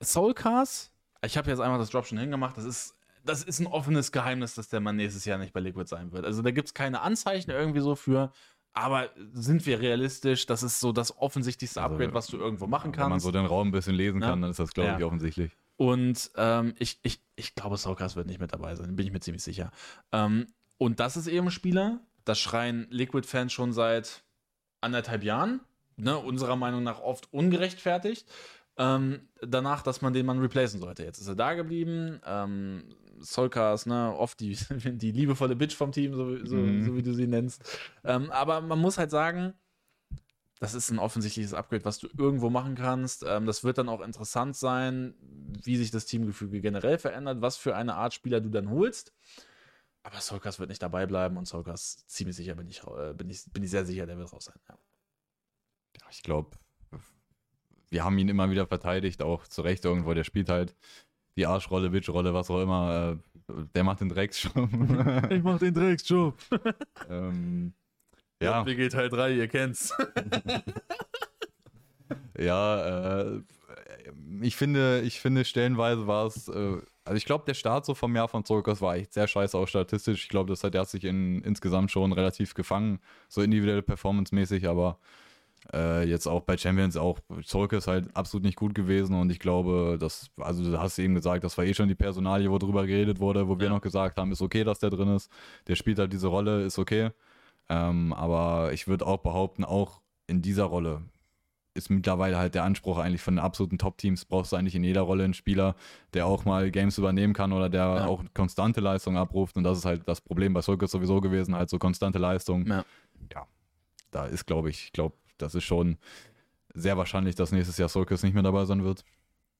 A: Soulcast, ich habe jetzt einfach das Drop schon hingemacht, das ist das ist ein offenes Geheimnis, dass der Mann nächstes Jahr nicht bei Liquid sein wird. Also da gibt es keine Anzeichen irgendwie so für. Aber sind wir realistisch? Das ist so das offensichtlichste also, Upgrade, was du irgendwo machen kannst. Wenn man
B: so den Raum ein bisschen lesen kann, dann ist das, glaube ja. ich, offensichtlich.
A: Und ähm, ich, ich, ich glaube, Soulcast wird nicht mit dabei sein, bin ich mir ziemlich sicher. Ähm, und das ist eben ein Spieler, das schreien Liquid-Fans schon seit anderthalb Jahren, ne, unserer Meinung nach oft ungerechtfertigt. Ähm, danach, dass man den Mann replacen sollte. Jetzt ist er da geblieben. Ähm, Solcars, ne, oft die, die liebevolle Bitch vom Team, so, so, mhm. so wie du sie nennst. Ähm, aber man muss halt sagen, das ist ein offensichtliches Upgrade, was du irgendwo machen kannst. Ähm, das wird dann auch interessant sein, wie sich das Teamgefüge generell verändert, was für eine Art Spieler du dann holst. Aber Solkas wird nicht dabei bleiben und Solkas ziemlich sicher bin ich, äh, bin ich, bin ich sehr sicher, der wird raus sein. Ja,
B: ja ich glaube, wir haben ihn immer wieder verteidigt, auch zu Recht irgendwo. Der spielt halt die Arschrolle, Bitchrolle, was auch immer. Äh, der macht den Drecksjob.
A: ich mach den Drecksjob. ähm,
B: ja.
A: WG Teil 3, ihr kennt's.
B: ja, äh, ich finde, ich finde, stellenweise war es, äh, also ich glaube, der Start so vom Jahr von Zolkos war echt sehr scheiße, auch statistisch. Ich glaube, das hat, der hat sich in, insgesamt schon relativ gefangen, so individuell performancemäßig, aber äh, jetzt auch bei Champions auch Zolke ist halt absolut nicht gut gewesen und ich glaube, dass, also du hast eben gesagt, das war eh schon die Personalie, wo drüber geredet wurde, wo ja. wir noch gesagt haben, ist okay, dass der drin ist. Der spielt halt diese Rolle, ist okay. Ähm, aber ich würde auch behaupten, auch in dieser Rolle ist mittlerweile halt der Anspruch eigentlich von den absoluten Top-Teams, brauchst du eigentlich in jeder Rolle einen Spieler, der auch mal Games übernehmen kann oder der ja. auch konstante Leistung abruft. Und das ist halt das Problem bei Solkes sowieso gewesen, halt so konstante Leistung. Ja, ja da ist, glaube ich, ich glaube, das ist schon sehr wahrscheinlich, dass nächstes Jahr Solkes nicht mehr dabei sein wird.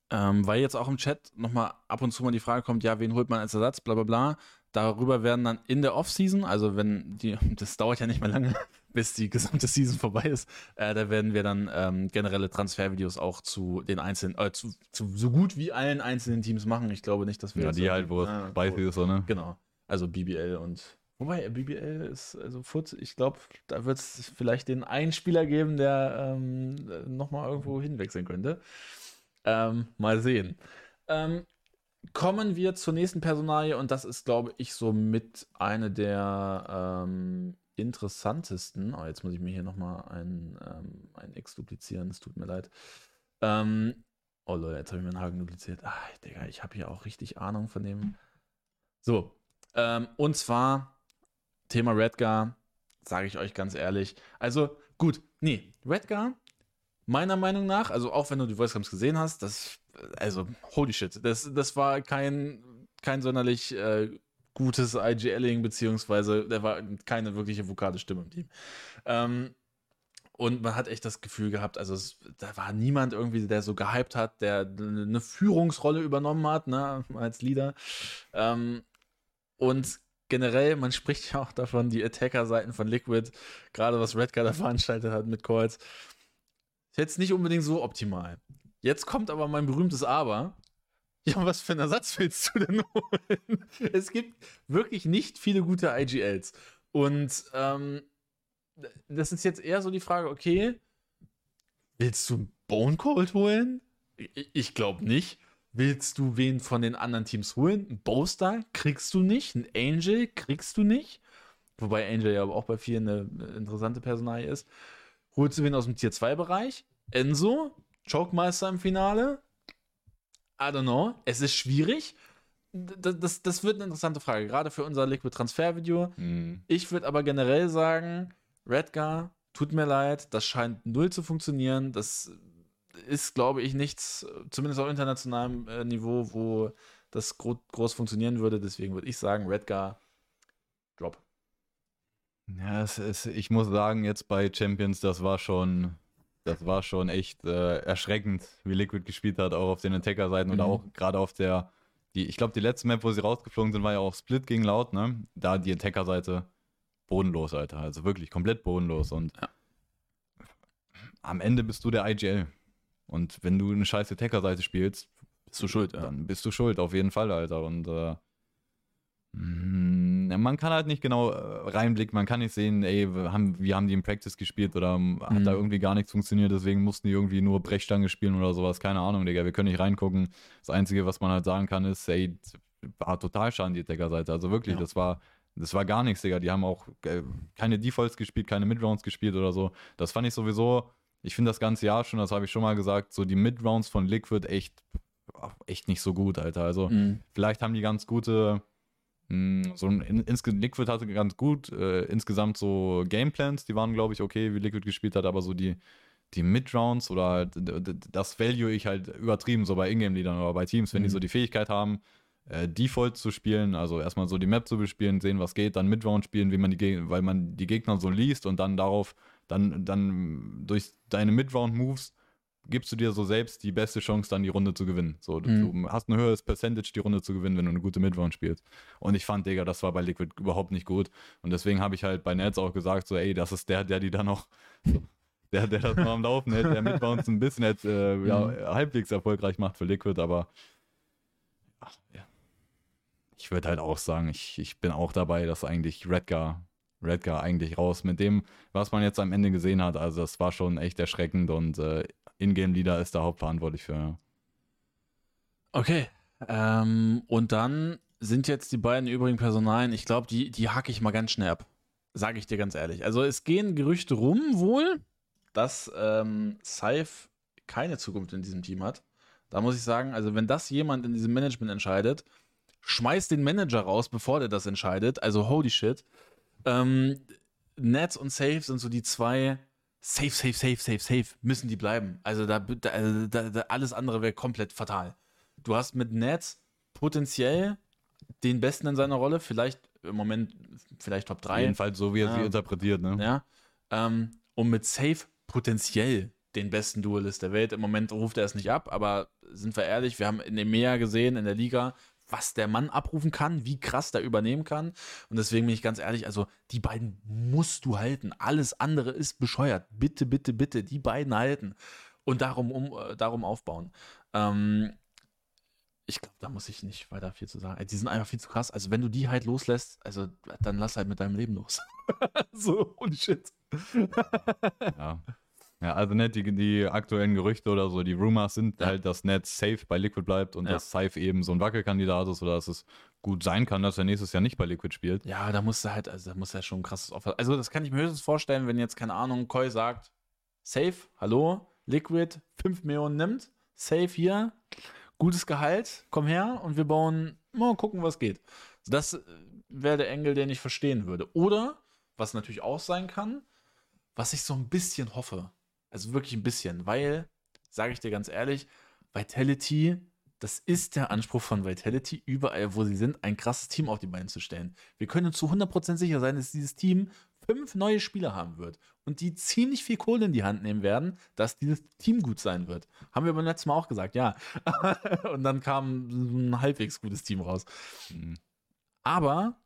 A: Ähm, weil jetzt auch im Chat nochmal ab und zu mal die Frage kommt, ja, wen holt man als Ersatz, bla bla bla. Darüber werden dann in der Offseason, also wenn die, das dauert ja nicht mehr lange, bis die gesamte Season vorbei ist, äh, da werden wir dann ähm, generelle Transfervideos auch zu den einzelnen, äh, zu, zu, so gut wie allen einzelnen Teams machen. Ich glaube nicht, dass wir.
B: Ja, die halt, wo es äh, bei ist, so, ne?
A: Genau. Also BBL und Wobei, BBL ist, also Foot, ich glaube, da wird es vielleicht den einen Spieler geben, der ähm, nochmal irgendwo hinwechseln könnte. Ähm, mal sehen. Ähm, kommen wir zur nächsten Personalie und das ist, glaube ich, so mit eine der ähm, interessantesten. Oh, jetzt muss ich mir hier nochmal ein, ähm, ein X duplizieren, es tut mir leid. Ähm, oh Leute, jetzt habe ich mir einen Haken dupliziert. Ah, Digga, ich habe hier auch richtig Ahnung von dem. So, Ähm, und zwar Thema Redgar, sage ich euch ganz ehrlich. Also gut, nee, Redgar, meiner Meinung nach, also auch wenn du die Voice Camps gesehen hast, das, also holy shit, das, das war kein, kein sonderlich äh, gutes IGLing, beziehungsweise der war keine wirkliche vokale Stimme im Team. Ähm, und man hat echt das Gefühl gehabt, also es, da war niemand irgendwie, der so gehypt hat, der eine Führungsrolle übernommen hat, ne, als Leader. Ähm, und generell, man spricht ja auch davon, die Attacker-Seiten von Liquid, gerade was Redguard da veranstaltet hat mit Calls, ist jetzt nicht unbedingt so optimal. Jetzt kommt aber mein berühmtes Aber. Ja, was für einen Ersatz willst du denn holen? es gibt wirklich nicht viele gute IGLs. Und ähm, das ist jetzt eher so die Frage, okay, willst du Bone Cold holen? Ich glaube nicht. Willst du wen von den anderen Teams holen? Ein Bowstar kriegst du nicht. Ein Angel kriegst du nicht. Wobei Angel ja auch bei vielen eine interessante Personalie ist. Holst du wen aus dem Tier 2 Bereich? Enzo? Chokemeister im Finale? I don't know. Es ist schwierig. Das, das, das wird eine interessante Frage, gerade für unser Liquid Transfer Video. Mhm. Ich würde aber generell sagen, Redgar, tut mir leid, das scheint null zu funktionieren. Das ist, glaube ich, nichts, zumindest auf internationalem äh, Niveau, wo das gro groß funktionieren würde. Deswegen würde ich sagen, Redgar, Drop.
B: Ja, es ist, ich muss sagen, jetzt bei Champions, das war schon, das war schon echt äh, erschreckend, wie Liquid gespielt hat, auch auf den Attacker-Seiten mhm. oder auch gerade auf der, die, ich glaube, die letzte Map, wo sie rausgeflogen sind, war ja auch Split gegen Laut, ne? Da die Attacker-Seite bodenlos, Alter. Also wirklich komplett bodenlos. Und ja. am Ende bist du der IGL. Und wenn du eine scheiße Attacker-Seite spielst, bist du schuld, ja. Dann bist du schuld, auf jeden Fall, Alter. Und äh, man kann halt nicht genau äh, reinblicken, man kann nicht sehen, ey, haben, wie haben die im Practice gespielt oder mhm. hat da mhm. irgendwie gar nichts funktioniert, deswegen mussten die irgendwie nur Brechstange spielen oder sowas, keine Ahnung, Digga, wir können nicht reingucken. Das Einzige, was man halt sagen kann, ist, ey, war total schaden die Attacker-Seite, also wirklich, ja. das war das war gar nichts, Digga. Die haben auch äh, keine Defaults gespielt, keine Midrounds gespielt oder so. Das fand ich sowieso, ich finde das ganze Jahr schon, das habe ich schon mal gesagt, so die Midrounds von Liquid echt, echt nicht so gut, Alter. Also mhm. vielleicht haben die ganz gute, hm, so ein, in, Liquid hatte ganz gut äh, insgesamt so Gameplans, die waren, glaube ich, okay, wie Liquid gespielt hat, aber so die, die Midrounds oder halt, das value ich halt übertrieben, so bei Ingame-Liedern oder bei Teams, wenn mhm. die so die Fähigkeit haben, äh, Default zu spielen, also erstmal so die Map zu bespielen, sehen, was geht, dann Midround spielen, wie man die, weil man die Gegner so liest und dann darauf, dann, dann durch deine Midround-Moves gibst du dir so selbst die beste Chance, dann die Runde zu gewinnen. So, du, mhm. du, hast ein höheres Percentage, die Runde zu gewinnen, wenn du eine gute Midround spielst. Und ich fand, Digga, das war bei Liquid überhaupt nicht gut. Und deswegen habe ich halt bei Nets auch gesagt, so, ey, das ist der, der die da noch, der, der das noch am Laufen hält, der Midrounds ein bisschen jetzt, äh, ja, mhm. halbwegs erfolgreich macht für Liquid, aber ach, ja, ich würde halt auch sagen, ich, ich bin auch dabei, dass eigentlich Redgar, Redgar eigentlich raus mit dem, was man jetzt am Ende gesehen hat. Also das war schon echt erschreckend und äh, Ingame-Leader ist da hauptverantwortlich für.
A: Okay. Ähm, und dann sind jetzt die beiden übrigen Personalien, ich glaube, die, die hacke ich mal ganz schnell ab. Sage ich dir ganz ehrlich. Also es gehen Gerüchte rum wohl, dass ähm, Saif keine Zukunft in diesem Team hat. Da muss ich sagen, also wenn das jemand in diesem Management entscheidet, schmeißt den Manager raus, bevor der das entscheidet. Also holy shit. Ähm, Nets und Safe sind so die zwei. Safe, safe, safe, safe, safe. Müssen die bleiben. Also da, da, also da, da alles andere wäre komplett fatal. Du hast mit Nets potenziell den Besten in seiner Rolle, vielleicht im Moment, vielleicht Top 3.
B: Jedenfalls so, wie er ja. sie interpretiert, ne?
A: Ja. Ähm, und mit Safe potenziell den besten Duelist der Welt. Im Moment ruft er es nicht ab, aber sind wir ehrlich, wir haben in dem Meer gesehen, in der Liga, was der Mann abrufen kann, wie krass der übernehmen kann. Und deswegen bin ich ganz ehrlich, also die beiden musst du halten. Alles andere ist bescheuert. Bitte, bitte, bitte, die beiden halten und darum, um, äh, darum aufbauen. Ähm, ich glaube, da muss ich nicht weiter viel zu sagen. Die sind einfach viel zu krass. Also, wenn du die halt loslässt, also dann lass halt mit deinem Leben los. so, und shit.
B: ja. Ja, also nicht die, die aktuellen Gerüchte oder so, die Rumors sind ja. halt, dass Nets safe bei Liquid bleibt und ja. dass Safe eben so ein Wackelkandidat ist oder dass es gut sein kann, dass er nächstes Jahr nicht bei Liquid spielt.
A: Ja, da muss er halt, also da muss er schon ein krasses Offer. Also das kann ich mir höchstens vorstellen, wenn jetzt, keine Ahnung, Koi sagt, safe, hallo, Liquid 5 Millionen nimmt, safe hier, gutes Gehalt, komm her und wir bauen, mal gucken, was geht. Das wäre der Engel, den ich verstehen würde. Oder, was natürlich auch sein kann, was ich so ein bisschen hoffe. Also wirklich ein bisschen, weil, sage ich dir ganz ehrlich, Vitality, das ist der Anspruch von Vitality, überall, wo sie sind, ein krasses Team auf die Beine zu stellen. Wir können zu 100% sicher sein, dass dieses Team fünf neue Spieler haben wird und die ziemlich viel Kohle in die Hand nehmen werden, dass dieses Team gut sein wird. Haben wir beim letzten Mal auch gesagt, ja. und dann kam ein halbwegs gutes Team raus. Mhm. Aber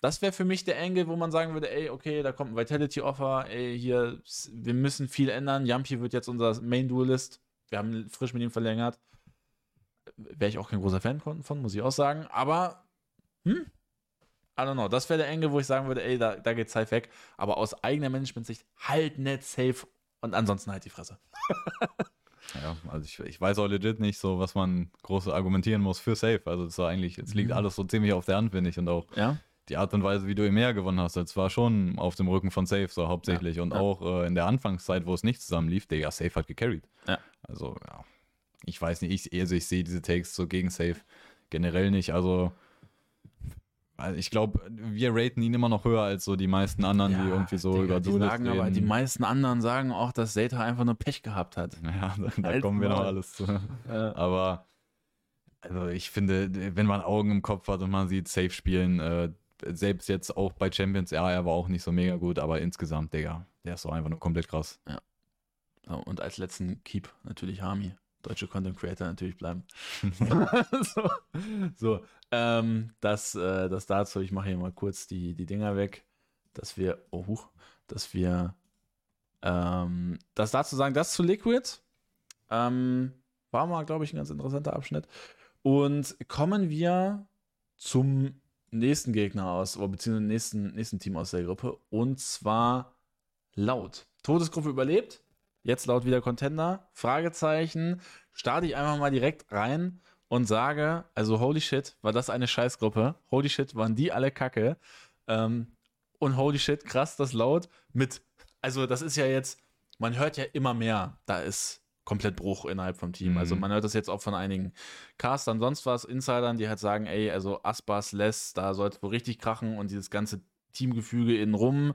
A: das wäre für mich der Engel, wo man sagen würde, ey, okay, da kommt ein Vitality-Offer, ey, hier, wir müssen viel ändern. Yampi wird jetzt unser Main-Duelist. Wir haben frisch mit ihm verlängert. Wäre ich auch kein großer Fan von, muss ich auch sagen. Aber, hm, I don't know. Das wäre der Engel, wo ich sagen würde, ey, da, da geht Zeit weg. Aber aus eigener Management-Sicht halt nicht safe und ansonsten halt die Fresse.
B: ja, also ich, ich weiß auch legit nicht so, was man groß argumentieren muss für safe. Also es war eigentlich, es liegt mhm. alles so ziemlich auf der Hand, finde ich. Und auch
A: ja?
B: Die Art und Weise, wie du mehr gewonnen hast, das war schon auf dem Rücken von Safe so hauptsächlich. Ja. Und ja. auch äh, in der Anfangszeit, wo es nicht zusammen lief, der ja Safe hat gecarried.
A: Ja.
B: Also, ja. Ich weiß nicht, ich, also ich sehe diese Takes so gegen Safe generell nicht. Also also ich glaube, wir raten ihn immer noch höher als so die meisten anderen, ja, die irgendwie so Digga, über
A: die sagen reden. aber Die meisten anderen sagen auch, dass Zeta einfach nur Pech gehabt hat.
B: Ja, da, da kommen wir noch alles zu. Ja. Aber also ich finde, wenn man Augen im Kopf hat und man sieht Safe spielen, äh, selbst jetzt auch bei Champions, ja, er war auch nicht so mega gut, aber insgesamt, Digga, der ist so einfach nur komplett krass.
A: Ja. So, und als letzten Keep natürlich Hami deutsche Content Creator natürlich bleiben. so, so ähm, das, äh, das dazu. Ich mache hier mal kurz die, die Dinger weg, dass wir, oh, huch, dass wir, ähm, das dazu sagen, das zu Liquid. Ähm, war mal, glaube ich, ein ganz interessanter Abschnitt. Und kommen wir zum nächsten Gegner aus, oder beziehungsweise nächsten, nächsten Team aus der Gruppe. Und zwar Laut. Todesgruppe überlebt. Jetzt laut wieder Contender. Fragezeichen. Starte ich einfach mal direkt rein und sage, also holy shit, war das eine Scheißgruppe. Holy shit, waren die alle kacke. Ähm, und holy shit, krass, das laut mit, also das ist ja jetzt, man hört ja immer mehr, da ist komplett Bruch innerhalb vom Team. Also mhm. Also man hört das jetzt auch von einigen Castern, sonst was, Insidern, die halt sagen, ey, also Aspas, Les, da soll es wohl richtig krachen und dieses ganze Teamgefüge innen rum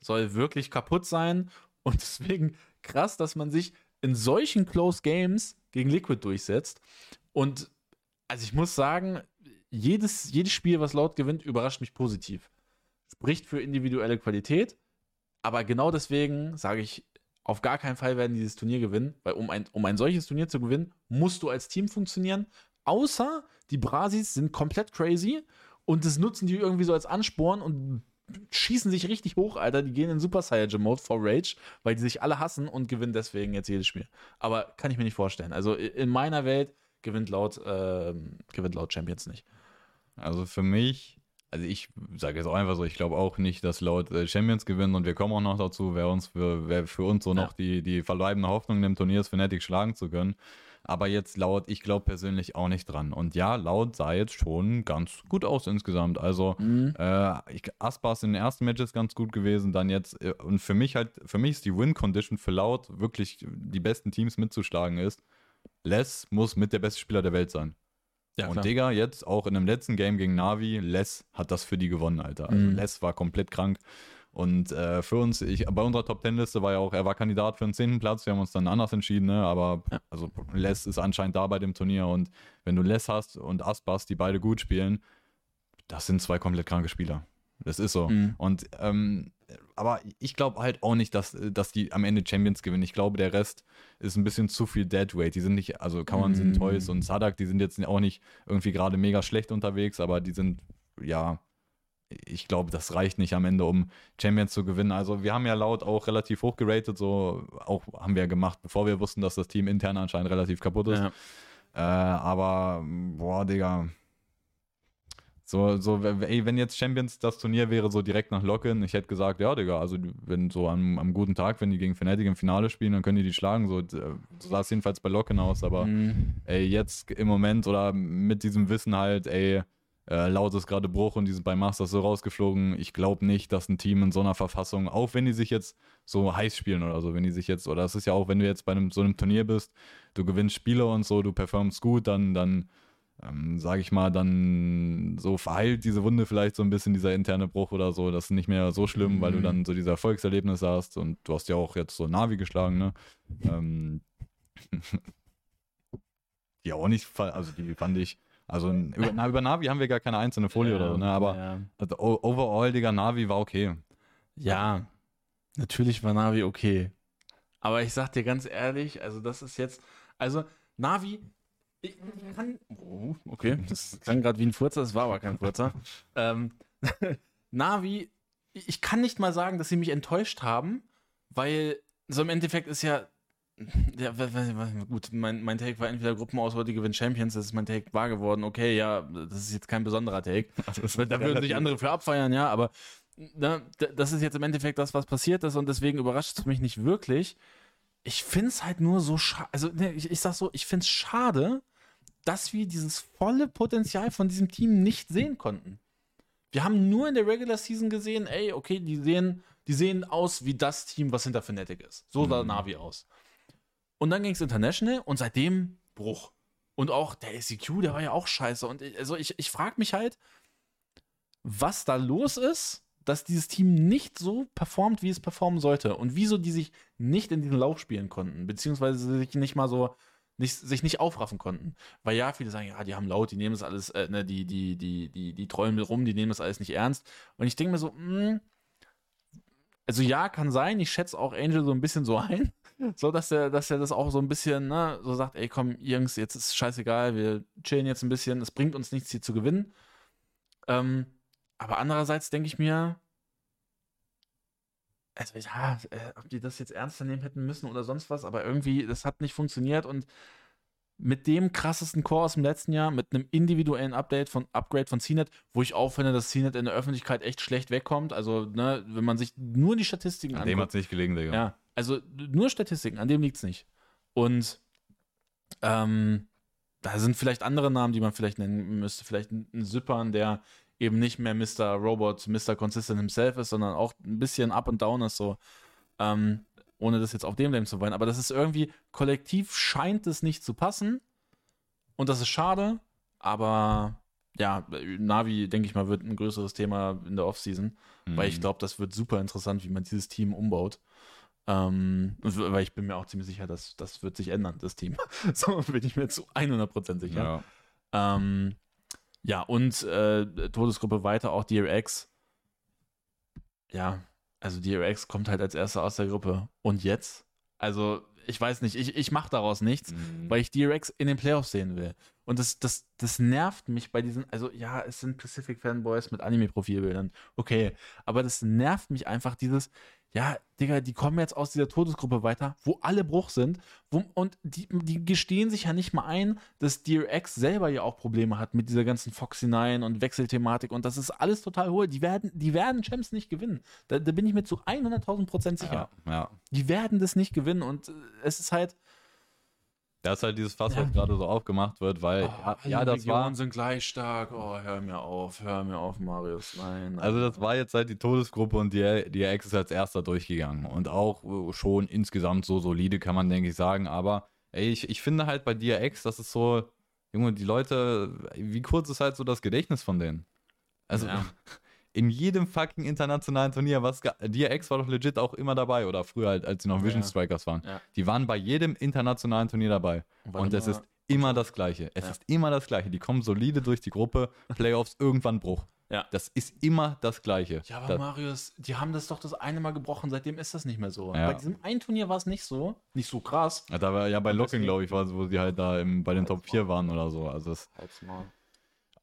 A: soll wirklich kaputt sein. Und deswegen krass, dass man sich in solchen Close Games gegen Liquid durchsetzt. Und also ich muss sagen, jedes, jedes Spiel, was laut gewinnt, überrascht mich positiv. Spricht für individuelle Qualität. Aber genau deswegen sage ich, auf gar keinen Fall werden dieses Turnier gewinnen, weil um ein, um ein solches Turnier zu gewinnen, musst du als Team funktionieren. Außer die Brasis sind komplett crazy und das nutzen die irgendwie so als Ansporn und schießen sich richtig hoch, Alter. Die gehen in Super Saiyajin Mode vor Rage, weil die sich alle hassen und gewinnen deswegen jetzt jedes Spiel. Aber kann ich mir nicht vorstellen. Also in meiner Welt gewinnt laut, äh, gewinnt laut Champions nicht.
B: Also für mich, also ich sage jetzt auch einfach so, ich glaube auch nicht, dass laut äh, Champions gewinnen und wir kommen auch noch dazu, wer uns für, wer für uns so ja. noch die, die verbleibende Hoffnung in dem Turnier ist, Fnatic schlagen zu können. Aber jetzt laut, ich glaube persönlich auch nicht dran. Und ja, laut sah jetzt schon ganz gut aus insgesamt. Also mhm. äh, ich, Aspas in den ersten Matches ganz gut gewesen, dann jetzt, äh, und für mich halt, für mich ist die Win-Condition für laut wirklich die besten Teams mitzuschlagen ist. Les muss mit der beste Spieler der Welt sein. Ja, und Digga, jetzt auch in dem letzten Game gegen Navi, Les hat das für die gewonnen, Alter. Also mhm. Les war komplett krank. Und äh, für uns, ich, bei unserer Top Ten Liste war ja auch, er war Kandidat für den zehnten Platz. Wir haben uns dann anders entschieden, ne? aber ja. also Les ist anscheinend da bei dem Turnier. Und wenn du Les hast und Aspas, die beide gut spielen, das sind zwei komplett kranke Spieler. Das ist so. Mhm. Und ähm, aber ich glaube halt auch nicht, dass, dass die am Ende Champions gewinnen. Ich glaube, der Rest ist ein bisschen zu viel Deadweight. Die sind nicht, also Kawan mm. sind Toys und Sadak, die sind jetzt auch nicht irgendwie gerade mega schlecht unterwegs, aber die sind, ja, ich glaube, das reicht nicht am Ende, um Champions zu gewinnen. Also wir haben ja laut auch relativ hoch geratet, so auch haben wir gemacht, bevor wir wussten, dass das Team intern anscheinend relativ kaputt ist. Ja. Äh, aber, boah, Digga. So, so, ey, wenn jetzt Champions das Turnier wäre, so direkt nach Locken, ich hätte gesagt, ja, Digga, also wenn so am, am guten Tag, wenn die gegen Fnatic im Finale spielen, dann können die die schlagen. So, so sah es jedenfalls bei Locken aus, aber mhm. ey, jetzt im Moment oder mit diesem Wissen halt, ey, äh, laut ist gerade Bruch und die sind bei Masters so rausgeflogen. Ich glaube nicht, dass ein Team in so einer Verfassung, auch wenn die sich jetzt so heiß spielen oder so, wenn die sich jetzt, oder das ist ja auch, wenn du jetzt bei einem, so einem Turnier bist, du gewinnst Spiele und so, du performst gut, dann, dann ähm, sage ich mal, dann so verheilt diese Wunde vielleicht so ein bisschen, dieser interne Bruch oder so. Das ist nicht mehr so schlimm, mhm. weil du mhm. dann so diese Erfolgserlebnisse hast und du hast ja auch jetzt so Navi geschlagen, ne? Ähm, die auch nicht, also die fand ich, also über, na, über Navi haben wir gar keine einzelne Folie ja, oder so, ne? Aber ja. also, overall, Digga, Navi war okay.
A: Ja, natürlich war Navi okay. Aber ich sag dir ganz ehrlich, also das ist jetzt, also Navi, ich kann, oh, okay, das klang gerade wie ein Furzer, das war aber kein Furzer. ähm, Navi, ich kann nicht mal sagen, dass sie mich enttäuscht haben, weil so im Endeffekt ist ja ja, gut, mein, mein Take war entweder Gruppenauswahl, die gewinnen Champions, das ist mein Take wahr geworden. Okay, ja, das ist jetzt kein besonderer Take. Da würden sich andere für abfeiern, ja, aber ne, das ist jetzt im Endeffekt das, was passiert ist und deswegen überrascht es mich nicht wirklich. Ich finde es halt nur so schade, also ne, ich, ich sag so, ich finde es schade, dass wir dieses volle Potenzial von diesem Team nicht sehen konnten. Wir haben nur in der Regular Season gesehen, ey, okay, die sehen, die sehen aus wie das Team, was hinter Fnatic ist. So sah mhm. Navi aus. Und dann ging es International und seitdem Bruch. Und auch der SEQ, der war ja auch scheiße. Und ich, also ich, ich frage mich halt, was da los ist, dass dieses Team nicht so performt, wie es performen sollte. Und wieso die sich nicht in diesen Lauf spielen konnten. Beziehungsweise sich nicht mal so, nicht, sich nicht aufraffen konnten. Weil ja, viele sagen, ja, die haben laut, die nehmen das alles, äh, ne, die, die, die, die, die mit rum, die nehmen das alles nicht ernst. Und ich denke mir so, mh, hm, also ja, kann sein, ich schätze auch Angel so ein bisschen so ein. so, dass er, dass er das auch so ein bisschen, ne, so sagt, ey, komm, Jungs, jetzt ist scheißegal, wir chillen jetzt ein bisschen, es bringt uns nichts hier zu gewinnen. Ähm, aber andererseits denke ich mir, also ja, äh, ob die das jetzt ernster nehmen hätten müssen oder sonst was, aber irgendwie, das hat nicht funktioniert und mit dem krassesten Core aus dem letzten Jahr, mit einem individuellen Update von Upgrade von CNET, wo ich auch finde, dass CNET in der Öffentlichkeit echt schlecht wegkommt. Also, ne, wenn man sich nur die Statistiken
B: An anguckt. An dem hat es nicht gelegen, Digga.
A: Ja, also nur Statistiken, an dem liegt es nicht. Und ähm, da sind vielleicht andere Namen, die man vielleicht nennen müsste. Vielleicht ein Zippern, der eben nicht mehr Mr. Robot, Mr. Consistent himself ist, sondern auch ein bisschen up and down ist so. Ähm, ohne das jetzt auf dem Leben zu wollen. Aber das ist irgendwie, kollektiv scheint es nicht zu passen. Und das ist schade. Aber ja, Navi, denke ich mal, wird ein größeres Thema in der Offseason. Mhm. Weil ich glaube, das wird super interessant, wie man dieses Team umbaut. Ähm, weil ich bin mir auch ziemlich sicher, dass das wird sich ändern, das Team. so bin ich mir zu 100% sicher. Ja, ähm, ja und äh, Todesgruppe weiter, auch DRX. Ja, also DRX kommt halt als erster aus der Gruppe. Und jetzt? Also, ich weiß nicht, ich, ich mache daraus nichts, mhm. weil ich DRX in den Playoffs sehen will. Und das, das, das nervt mich bei diesen, also ja, es sind Pacific Fanboys mit Anime-Profilbildern. Okay, aber das nervt mich einfach, dieses, ja, Digga, die kommen jetzt aus dieser Todesgruppe weiter, wo alle Bruch sind. Wo, und die, die gestehen sich ja nicht mal ein, dass Dear X selber ja auch Probleme hat mit dieser ganzen Foxy 9 und Wechselthematik. Und das ist alles total hohl. Die werden, die werden Champs nicht gewinnen. Da, da bin ich mir zu 100.000 Prozent sicher.
B: Ja, ja.
A: Die werden das nicht gewinnen. Und es ist halt,
B: da ist halt dieses Fass, was gerade so aufgemacht wird, weil
A: oh, ja, ja, das Regionen war. sind gleich stark. Oh, hör mir auf, hör mir auf, Marius. Nein.
B: nein. Also das war jetzt halt die Todesgruppe und die, die Ex ist als erster durchgegangen und auch schon insgesamt so solide kann man denke ich sagen. Aber ey, ich, ich finde halt bei DRX, das ist so, Junge, die Leute, wie kurz ist halt so das Gedächtnis von denen? Also ja. in jedem fucking internationalen Turnier, was DRX war doch legit auch immer dabei oder früher halt, als sie noch Vision Strikers waren. Ja. Die waren bei jedem internationalen Turnier dabei. Warte und es ist immer das Gleiche. Es ja. ist immer das Gleiche. Die kommen solide durch die Gruppe, Playoffs, irgendwann Bruch. Ja. Das ist immer das Gleiche.
A: Ja, aber das, Marius, die haben das doch das eine Mal gebrochen, seitdem ist das nicht mehr so. Ja. Bei diesem einen Turnier war es nicht so, nicht so krass.
B: Ja, da war ja bei Locking, glaube ich, war es, wo sie halt da im, bei den Top 4 waren oder so. Also das, mal.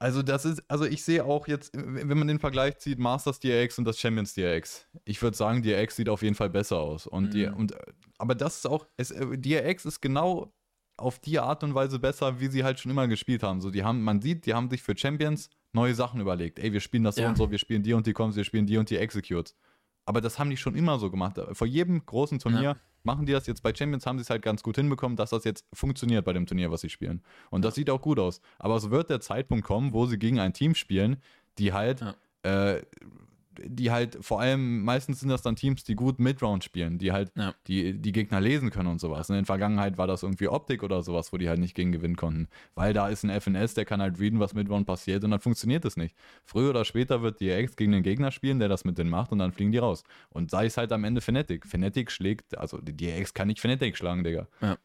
B: Also das ist, also ich sehe auch jetzt, wenn man den Vergleich zieht, Masters DRX und das Champions DRX. Ich würde sagen, DRX sieht auf jeden Fall besser aus. Und, mhm. die, und aber das ist auch, es, äh, DRX ist genau auf die Art und Weise besser, wie sie halt schon immer gespielt haben. So, die haben, man sieht, die haben sich für Champions neue Sachen überlegt. Ey, wir spielen das so ja. und so, wir spielen die und die Comms, wir spielen die und die Executes. Aber das haben die schon immer so gemacht. Vor jedem großen Turnier ja machen die das jetzt bei Champions, haben sie es halt ganz gut hinbekommen, dass das jetzt funktioniert bei dem Turnier, was sie spielen. Und das sieht auch gut aus. Aber es wird der Zeitpunkt kommen, wo sie gegen ein Team spielen, die halt ja. äh, die halt vor allem, meistens sind das dann Teams, die gut Midround spielen, die halt ja. die, die Gegner lesen können und sowas. Und in der Vergangenheit war das irgendwie Optik oder sowas, wo die halt nicht gegen gewinnen konnten. Weil da ist ein FNS, der kann halt readen, was Midround passiert und dann funktioniert es nicht. Früher oder später wird DX gegen den Gegner spielen, der das mit denen macht und dann fliegen die raus. Und sei es halt am Ende Fnatic. Fnatic schlägt, also die DX kann nicht Fnatic schlagen, Digga.
A: Ja.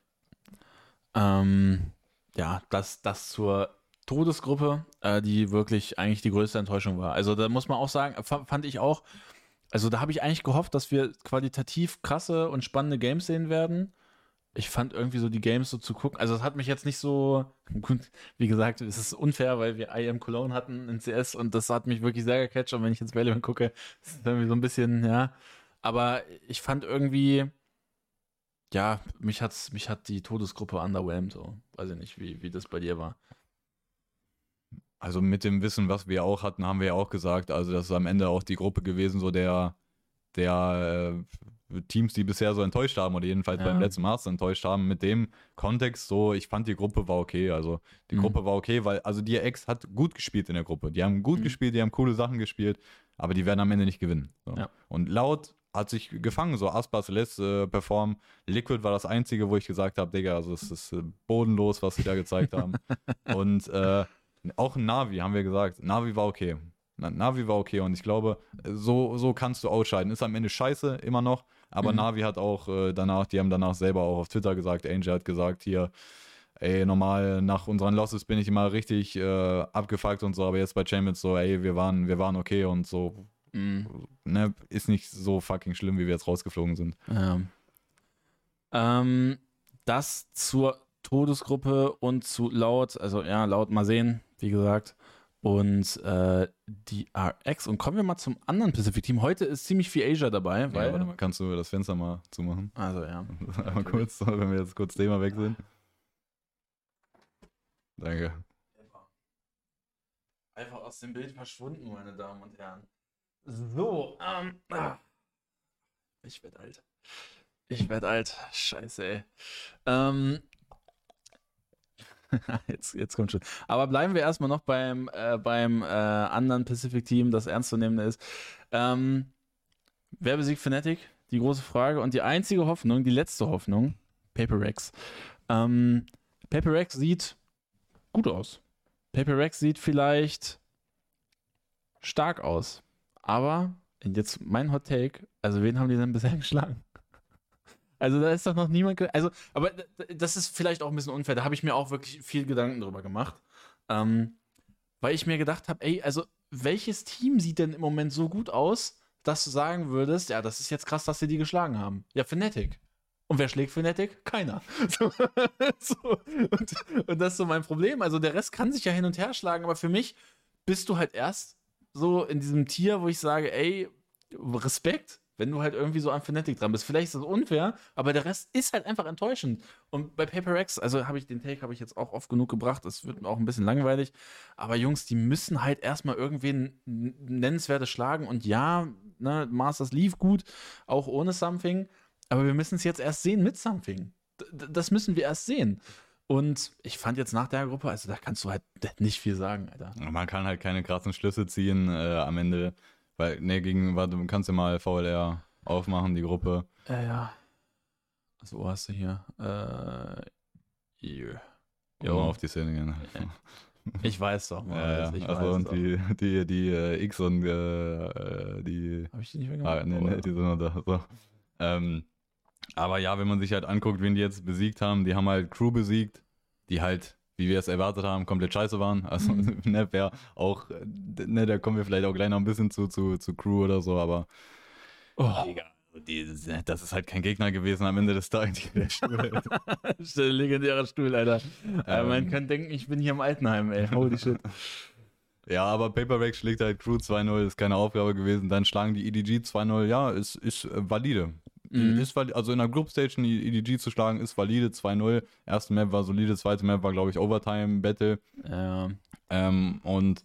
A: Ähm, ja, das, das zur Todesgruppe, äh, die wirklich eigentlich die größte Enttäuschung war. Also da muss man auch sagen, fand ich auch, also da habe ich eigentlich gehofft, dass wir qualitativ krasse und spannende Games sehen werden. Ich fand irgendwie so die Games so zu gucken, also es hat mich jetzt nicht so, gut, wie gesagt, es ist unfair, weil wir I Am Cologne hatten in CS und das hat mich wirklich sehr gecatcht und wenn ich ins Valorant gucke, ist es irgendwie so ein bisschen, ja, aber ich fand irgendwie, ja, mich, hat's, mich hat die Todesgruppe underwhelmed, so. Weiß ich nicht, wie, wie das bei dir war.
B: Also mit dem Wissen, was wir auch hatten, haben wir ja auch gesagt, also das ist am Ende auch die Gruppe gewesen, so der, der äh, Teams, die bisher so enttäuscht haben oder jedenfalls ja. beim letzten Master enttäuscht haben. Mit dem Kontext so, ich fand die Gruppe war okay. Also die mhm. Gruppe war okay, weil also die Ex hat gut gespielt in der Gruppe. Die haben gut mhm. gespielt, die haben coole Sachen gespielt, aber die werden am Ende nicht gewinnen. So. Ja. Und laut hat sich gefangen, so Aspa Celeste äh, performen. Liquid war das einzige, wo ich gesagt habe, Digga, also es ist äh, bodenlos, was sie da gezeigt haben. Und äh, auch Navi haben wir gesagt. Navi war okay. Navi war okay und ich glaube, so, so kannst du ausscheiden. Ist am Ende scheiße, immer noch, aber mhm. Navi hat auch äh, danach, die haben danach selber auch auf Twitter gesagt, Angel hat gesagt, hier, ey, normal nach unseren Losses bin ich immer richtig äh, abgefuckt und so, aber jetzt bei Champions so, ey, wir waren, wir waren okay und so, mhm. ne, ist nicht so fucking schlimm, wie wir jetzt rausgeflogen sind.
A: Ja. Ähm, das zur Todesgruppe und zu laut, also ja, laut mal sehen, wie gesagt. Und äh, die RX. Und kommen wir mal zum anderen Pacific-Team. Heute ist ziemlich viel Asia dabei. Weil,
B: ja, warte mal, kannst du das Fenster mal zumachen?
A: Also, ja.
B: Einmal kurz, wenn wir jetzt kurz Thema weg sind. Danke.
A: Einfach aus dem Bild verschwunden, meine Damen und Herren. So, ähm, ah. ich werde alt. Ich werde alt. Scheiße, ey. Ähm, jetzt, jetzt kommt schon. Aber bleiben wir erstmal noch beim, äh, beim äh, anderen Pacific-Team, das ernstzunehmende ist. Ähm, wer besiegt Fnatic? Die große Frage. Und die einzige Hoffnung, die letzte Hoffnung, Paper Rex. Ähm, Paper Rex sieht gut aus. Paper Rex sieht vielleicht stark aus. Aber, jetzt mein Hot Take, also wen haben die denn bisher geschlagen? Also da ist doch noch niemand. Also, aber das ist vielleicht auch ein bisschen unfair. Da habe ich mir auch wirklich viel Gedanken drüber gemacht. Ähm, weil ich mir gedacht habe, ey, also welches Team sieht denn im Moment so gut aus, dass du sagen würdest, ja, das ist jetzt krass, dass sie die geschlagen haben. Ja, Fnatic. Und wer schlägt Fnatic? Keiner. So, so, und, und, das ist so mein Problem. Also der Rest kann sich ja hin und her schlagen, aber für mich bist du halt erst so in diesem Tier, wo ich sage, ey, Respekt, wenn du halt irgendwie so am Fnatic dran bist. Vielleicht ist das unfair, aber der Rest ist halt einfach enttäuschend. Und bei Paper X, also habe ich den Take habe ich jetzt auch oft genug gebracht, das wird auch ein bisschen langweilig, aber Jungs, die müssen halt erstmal irgendwen nennenswertes schlagen und ja, ne, Masters lief gut, auch ohne Something, aber wir müssen es jetzt erst sehen mit Something. D das müssen wir erst sehen. Und ich fand jetzt nach der Gruppe, also da kannst du halt nicht viel sagen, Alter.
B: Man kann halt keine krassen Schlüsse ziehen. Äh, am Ende weil, ne, gegen, warte, du kannst ja mal VLR aufmachen, die Gruppe.
A: Ja, ja. So hast du hier. Äh, hier.
B: Ja, mal auf die Szene gehen.
A: Ich weiß doch mal.
B: Ja, ja. also und die, die, die äh, X und äh, äh die.
A: Hab ich die nicht mehr gemacht?
B: Ah, nee, nee, die sind noch da. So. Ähm, aber ja, wenn man sich halt anguckt, wen die jetzt besiegt haben, die haben halt Crew besiegt, die halt wie wir es erwartet haben, komplett scheiße waren. Also, mhm. ne, wäre auch, ne, da kommen wir vielleicht auch gleich noch ein bisschen zu, zu, zu Crew oder so, aber. Oh. Egal. Die, das ist halt kein Gegner gewesen am Ende des Tages. Der
A: Stuhl. der legendäre Stuhl, Alter. Ähm, man kann denken, ich bin hier im Altenheim, ey. Holy shit.
B: Ja, aber Paperback schlägt halt Crew 2-0, ist keine Aufgabe gewesen. Dann schlagen die EDG 2-0, ja, ist, ist valide. Mhm. Ist also in der Group Stage die EDG zu schlagen, ist valide. 2-0. Erste Map war solide, zweite Map war, glaube ich, Overtime Battle.
A: Ja.
B: Ähm, und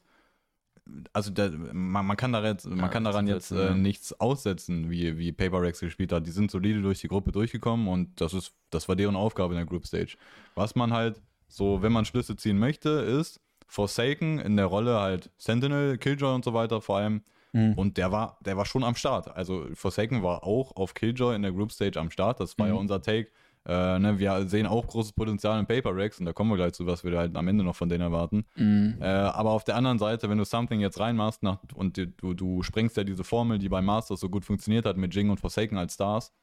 B: also der, man, man, kann da jetzt, man ja, kann daran jetzt äh, nichts aussetzen, wie, wie Paper Rex gespielt hat. Die sind solide durch die Gruppe durchgekommen und das ist, das war deren Aufgabe in der Group Stage. Was man halt so, wenn man Schlüsse ziehen möchte, ist Forsaken in der Rolle halt Sentinel, Killjoy und so weiter vor allem Mhm. Und der war, der war schon am Start. Also Forsaken war auch auf Killjoy in der Group Stage am Start. Das war mhm. ja unser Take. Äh, ne, wir sehen auch großes Potenzial in Paper Racks und da kommen wir gleich zu, was wir halt am Ende noch von denen erwarten. Mhm. Äh, aber auf der anderen Seite, wenn du Something jetzt reinmachst nach, und du, du sprengst ja diese Formel, die bei Masters so gut funktioniert hat mit Jing und Forsaken als Stars,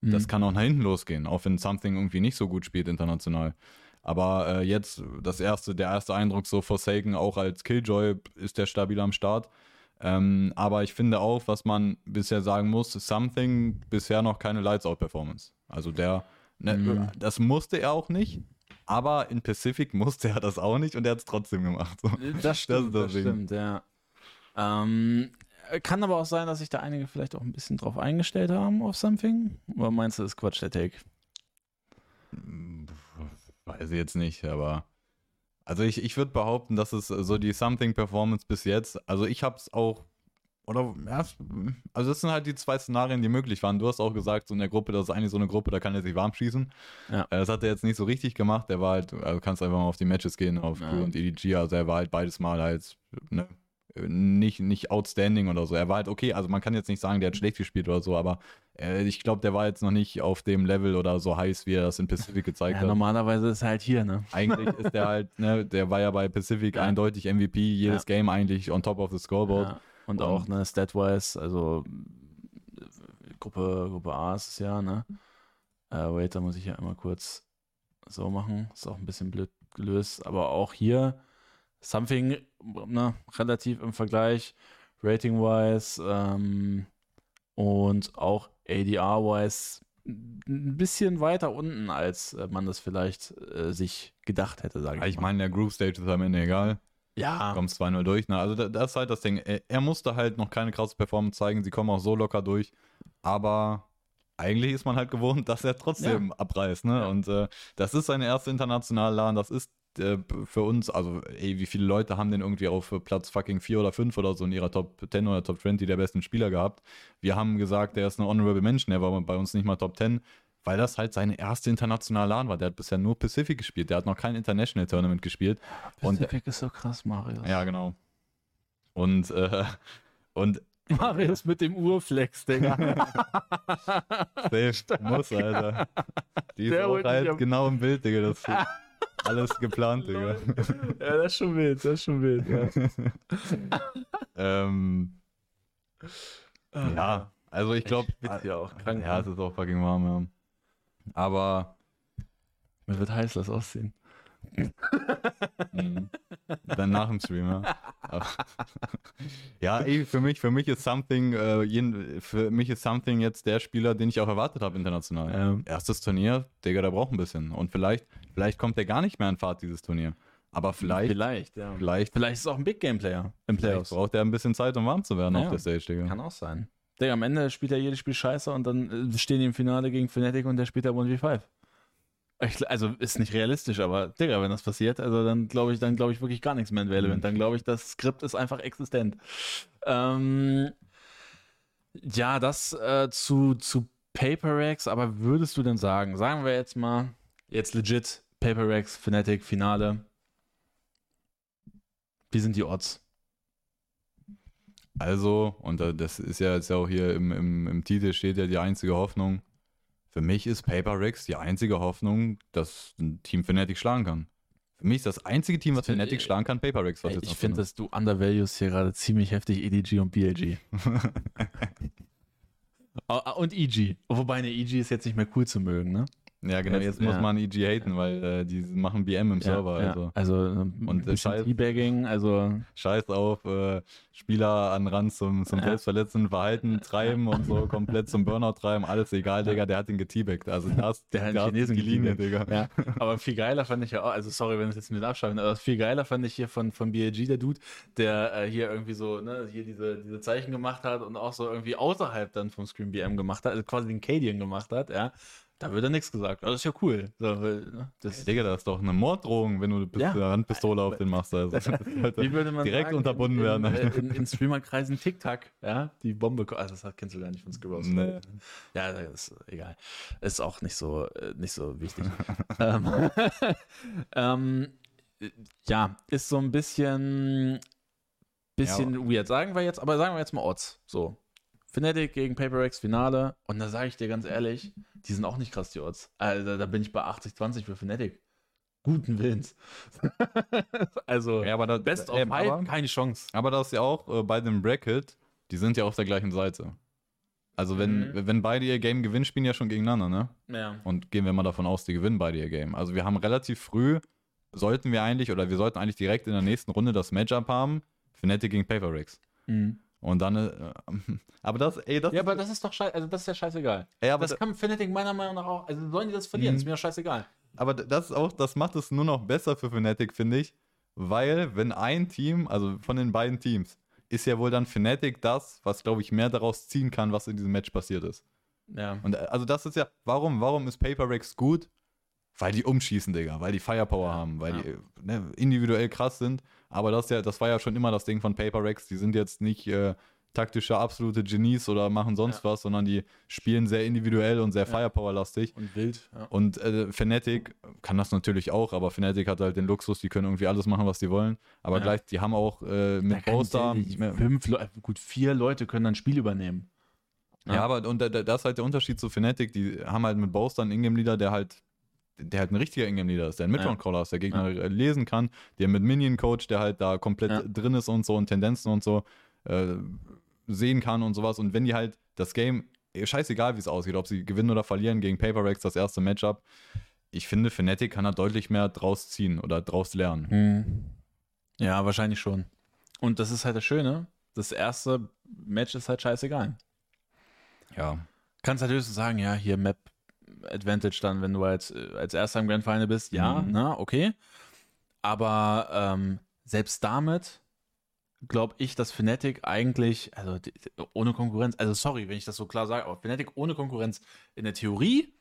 B: mhm. das kann auch nach hinten losgehen, auch wenn Something irgendwie nicht so gut spielt international. Aber äh, jetzt das erste, der erste Eindruck so Forsaken auch als Killjoy ist der stabil am Start. Ähm, aber ich finde auch, was man bisher sagen muss, Something bisher noch keine Lights Out Performance. Also der Ne, mhm. Das musste er auch nicht, aber in Pacific musste er das auch nicht und er hat es trotzdem gemacht. So.
A: Das stimmt, das, das stimmt, ja. Ähm, kann aber auch sein, dass sich da einige vielleicht auch ein bisschen drauf eingestellt haben auf Something. Oder meinst du, das ist Quatsch, der Take?
B: Weiß ich jetzt nicht, aber also ich, ich würde behaupten, dass es so die Something-Performance bis jetzt, also ich habe es auch oder, ja, also das sind halt die zwei Szenarien, die möglich waren. Du hast auch gesagt, so in der Gruppe, das ist eigentlich so eine Gruppe, da kann er sich warm schießen. Ja. Äh, das hat er jetzt nicht so richtig gemacht. Der war halt, also kannst einfach mal auf die Matches gehen, auf ja. Und EDG. Also er war halt beides Mal halt, ne, nicht, nicht outstanding oder so. Er war halt okay, also man kann jetzt nicht sagen, der hat schlecht gespielt oder so, aber äh, ich glaube, der war jetzt noch nicht auf dem Level oder so heiß, wie er das in Pacific gezeigt ja, hat.
A: Normalerweise ist er halt hier, ne?
B: Eigentlich ist der halt, ne, der war ja bei Pacific ja. eindeutig MVP, jedes Game eigentlich on top of the scoreboard.
A: Und um, auch, ne, Statwise, also Gruppe, Gruppe A ist es ja, ne? Äh, wait, da muss ich ja einmal kurz so machen. Ist auch ein bisschen blöd gelöst, aber auch hier Something, ne, relativ im Vergleich, rating-wise ähm, und auch ADR-wise ein bisschen weiter unten, als äh, man das vielleicht äh, sich gedacht hätte, sage
B: ich. Ich meine, der Group Stage ist am Ende egal. Ja. Kommst 2-0 durch. Ne? Also das ist halt das Ding. Er, er, musste halt noch keine krasse Performance zeigen. Sie kommen auch so locker durch. Aber eigentlich ist man halt gewohnt, dass er trotzdem ja. abreißt. Ne? Ja. Und äh, das ist seine erste internationale LAN. Das ist äh, für uns, also ey, wie viele Leute haben denn irgendwie auf Platz fucking 4 oder 5 oder so in ihrer Top 10 oder Top 20 der besten Spieler gehabt? Wir haben gesagt, der ist eine Honorable Mention. Er war bei uns nicht mal Top 10 weil das halt seine erste internationale LAN war. Der hat bisher nur Pacific gespielt. Der hat noch kein International Tournament gespielt.
A: Pacific und, ist so krass, Marius.
B: Ja, genau. Und, äh, und
A: Marius mit dem Urflex, Digga.
B: Safe, muss, Alter. Die ist auch halt genau im Bild, Digga. Das ist alles geplant, Digga.
A: Ja, das ist schon wild, das ist schon wild, ja.
B: ähm, ja, also ich glaube...
A: Ja,
B: ja, es ist auch fucking warm, ja. Aber
A: mir wird heiß, lass aussehen.
B: Dann nach dem Stream, ja. ja, ey, für mich, für mich ist Something, äh, jeden, für mich ist Something jetzt der Spieler, den ich auch erwartet habe international. Ähm. Erstes Turnier, Digga, der braucht ein bisschen. Und vielleicht, vielleicht kommt der gar nicht mehr in Fahrt, dieses Turnier. Aber vielleicht.
A: Vielleicht, ja.
B: Vielleicht,
A: vielleicht ist es auch ein Big Game Player im Playoffs.
B: Braucht er ein bisschen Zeit, um warm zu werden ja, auf der Stage, Digga.
A: Kann auch sein. Digga, am Ende spielt er jedes Spiel scheiße und dann äh, stehen die im Finale gegen Fnatic und der spielt da 1v5. Ich, also ist nicht realistisch, aber Digga, wenn das passiert, also dann glaube ich, dann glaube ich wirklich gar nichts mehr in Valorant. Mhm. Dann glaube ich, das Skript ist einfach existent. Ähm, ja, das äh, zu, zu Paper Racks, aber würdest du denn sagen, sagen wir jetzt mal, jetzt legit Paper Racks, Fnatic, Finale. Wie sind die Odds?
B: Also, und das ist ja jetzt auch hier im, im, im Titel steht ja die einzige Hoffnung. Für mich ist Paper Rex die einzige Hoffnung, dass ein Team Fnatic schlagen kann. Für mich ist das einzige Team, was Fnatic schlagen kann, Paper Rex.
A: Ey, ich finde, dass du undervalues hier gerade ziemlich heftig EDG und BLG. Ah, ah, und EG. Wobei eine EG ist jetzt nicht mehr cool zu mögen, ne?
B: Ja, genau, jetzt, jetzt muss ja. man EG haten, weil äh, die machen BM im ja, Server. Ja. Also,
A: also ähm, und äh, scheiß, Teabagging, also
B: scheiß auf äh, Spieler an Rand zum, zum selbstverletzenden Verhalten treiben und so komplett zum Burnout treiben, alles egal, Digga, der hat ihn geteabaggt. Also das,
A: der hat den Chinesen Linie, Digga. Aber viel geiler fand ich ja auch, also sorry, wenn es jetzt mit abschreiben, aber viel geiler fand ich hier von, von BLG, der Dude, der äh, hier irgendwie so, ne, hier diese, diese Zeichen gemacht hat und auch so irgendwie außerhalb dann vom Screen BM gemacht hat, also quasi den Cadian gemacht hat, ja. Da wird er nichts gesagt. Aber das ist ja cool.
B: Ne, das Digga, das ist doch eine Morddrohung, wenn du ja. eine Handpistole auf den machst. Also,
A: Wie würde man
B: direkt sagen, unterbunden
A: in,
B: werden.
A: In, in, in Streamerkreisen TikTok, ja, die Bombe. Also das kennst du gar nicht von Skirrows. Nee. Ja, das ist egal. Ist auch nicht so, äh, nicht so wichtig. ähm, ähm, ja, ist so ein bisschen Bisschen ja. weird. Sagen wir jetzt, aber sagen wir jetzt mal Odds. So. Fnatic gegen PaperX Finale. Und da sage ich dir ganz ehrlich, die sind auch nicht krass, die Odds. Also, da bin ich bei 80-20 für Fnatic. Guten Willens. also,
B: ja, aber da,
A: Best of five, keine Chance.
B: Aber das ist ja auch äh, bei dem Bracket, die sind ja auf der gleichen Seite. Also wenn, mhm. wenn beide ihr Game gewinnen, spielen ja schon gegeneinander, ne?
A: Ja.
B: Und gehen wir mal davon aus, die gewinnen beide ihr Game. Also wir haben relativ früh, sollten wir eigentlich, oder wir sollten eigentlich direkt in der nächsten Runde das Matchup haben, Fnatic gegen Paper Rigs. Mhm. Und dann, äh, aber das, ey, das
A: Ja, aber das ist doch scheiße, also das ist ja scheißegal. Ey, aber das kann Fnatic meiner Meinung nach auch, also sollen die das verlieren, mhm. ist mir doch scheißegal.
B: Aber das ist auch, das macht es nur noch besser für Fnatic, finde ich, weil wenn ein Team, also von den beiden Teams, ist ja wohl dann Fnatic das, was, glaube ich, mehr daraus ziehen kann, was in diesem Match passiert ist.
A: Ja.
B: Und äh, also das ist ja, warum, warum ist Paper Rex gut? Weil die umschießen, Digga, weil die Firepower haben, weil ja. die ne, individuell krass sind. Aber das ja, das war ja schon immer das Ding von Paper Rex. Die sind jetzt nicht äh, taktische absolute Genies oder machen sonst ja. was, sondern die spielen sehr individuell und sehr ja. Firepower-lastig.
A: Und wild.
B: Ja. Und äh, Fnatic kann das natürlich auch, aber Fnatic hat halt den Luxus, die können irgendwie alles machen, was die wollen. Aber gleich, die haben auch äh, mit Poster.
A: Fünf Leute, gut, vier Leute können dann Spiel übernehmen.
B: Ja, aber und das ist halt der Unterschied zu Fnatic. Die haben halt mit Bowster einen Ingame-Leader, der halt der halt ein richtiger Ingame-Leader ist, der ein Midround-Crawler ist, der Gegner ja. lesen kann, der mit Minion-Coach, der halt da komplett ja. drin ist und so und Tendenzen und so. Äh, sehen kann und sowas. Und wenn die halt das Game, eh, scheißegal wie es aussieht, ob sie gewinnen oder verlieren gegen Paper Rex, das erste Matchup, ich finde, Fnatic kann da deutlich mehr draus ziehen oder draus lernen.
A: Hm. Ja, wahrscheinlich schon. Und das ist halt das Schöne. Das erste Match ist halt scheißegal.
B: Ja.
A: Kannst halt höchstens sagen, ja, hier Map Advantage dann, wenn du als, als erster im Grand Final bist. Ja, mhm. na, okay. Aber ähm, selbst damit glaube ich, dass Fnatic eigentlich, also ohne Konkurrenz, also sorry, wenn ich das so klar sage, aber Fnatic ohne Konkurrenz in der Theorie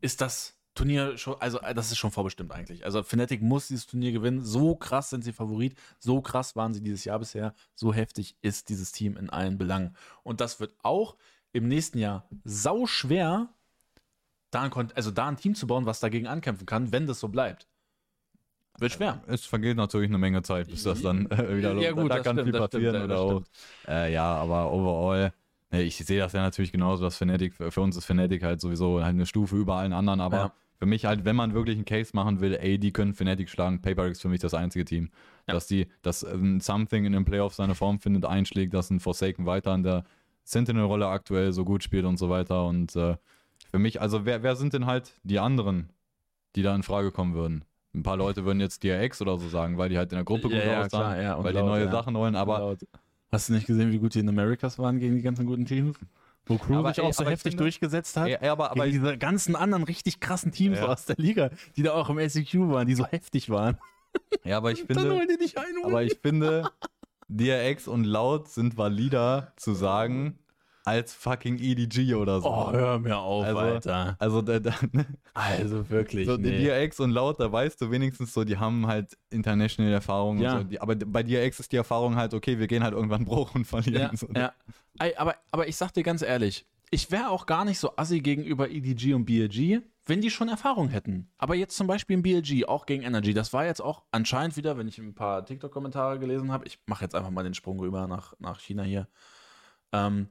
A: ist das Turnier schon, also das ist schon vorbestimmt eigentlich. Also Fnatic muss dieses Turnier gewinnen. So krass sind sie Favorit, so krass waren sie dieses Jahr bisher, so heftig ist dieses Team in allen Belangen. Und das wird auch im nächsten Jahr sau schwer, da ein, also da ein Team zu bauen, was dagegen ankämpfen kann, wenn das so bleibt. Wird schwer.
B: Es vergeht natürlich eine Menge Zeit, bis das dann äh, wieder ja, gut, Da kann stimmt, viel passieren stimmt, oder auch. Äh, ja, aber overall, ne, ich sehe das ja natürlich genauso, dass Fnatic, für uns ist Fnatic halt sowieso halt eine Stufe über allen anderen, aber ja. für mich halt, wenn man wirklich einen Case machen will, ey, die können Fnatic schlagen, Paper ist für mich das einzige Team. Ja. Dass die, dass ein Something in den Playoffs seine Form findet, einschlägt, dass ein Forsaken weiter in der Sentinel-Rolle aktuell so gut spielt und so weiter und äh, für mich, also wer, wer sind denn halt die anderen, die da in Frage kommen würden? Ein paar Leute würden jetzt DRX oder so sagen, weil die halt in der Gruppe gut ja, aussahen, ja, ja, weil laut, die neue Sachen wollen, aber.
A: Hast du nicht gesehen, wie gut die in Americas waren gegen die ganzen guten Teams? Wo Crew aber, sich auch ey, so heftig finde, durchgesetzt hat.
B: Ey, aber, aber
A: diese ganzen anderen richtig krassen Teams aus der Liga, die da auch im SEQ waren, die so heftig waren.
B: Ja, aber ich finde. aber ich finde, DRX und Laut sind valider zu sagen, als fucking EDG oder so.
A: Oh, hör mir auf,
B: also,
A: Alter.
B: Also, da, da,
A: ne? also wirklich.
B: So, nee. DRX und Laut, da weißt du wenigstens so, die haben halt international Erfahrung. Ja. So. Die, aber bei DRX ist die Erfahrung halt, okay, wir gehen halt irgendwann Bruch und verlieren.
A: Ja, so. ja. Aber, aber ich sag dir ganz ehrlich, ich wäre auch gar nicht so assi gegenüber EDG und BLG, wenn die schon Erfahrung hätten. Aber jetzt zum Beispiel im BLG, auch gegen Energy, das war jetzt auch anscheinend wieder, wenn ich ein paar TikTok-Kommentare gelesen habe, ich mache jetzt einfach mal den Sprung rüber nach, nach China hier. Ähm,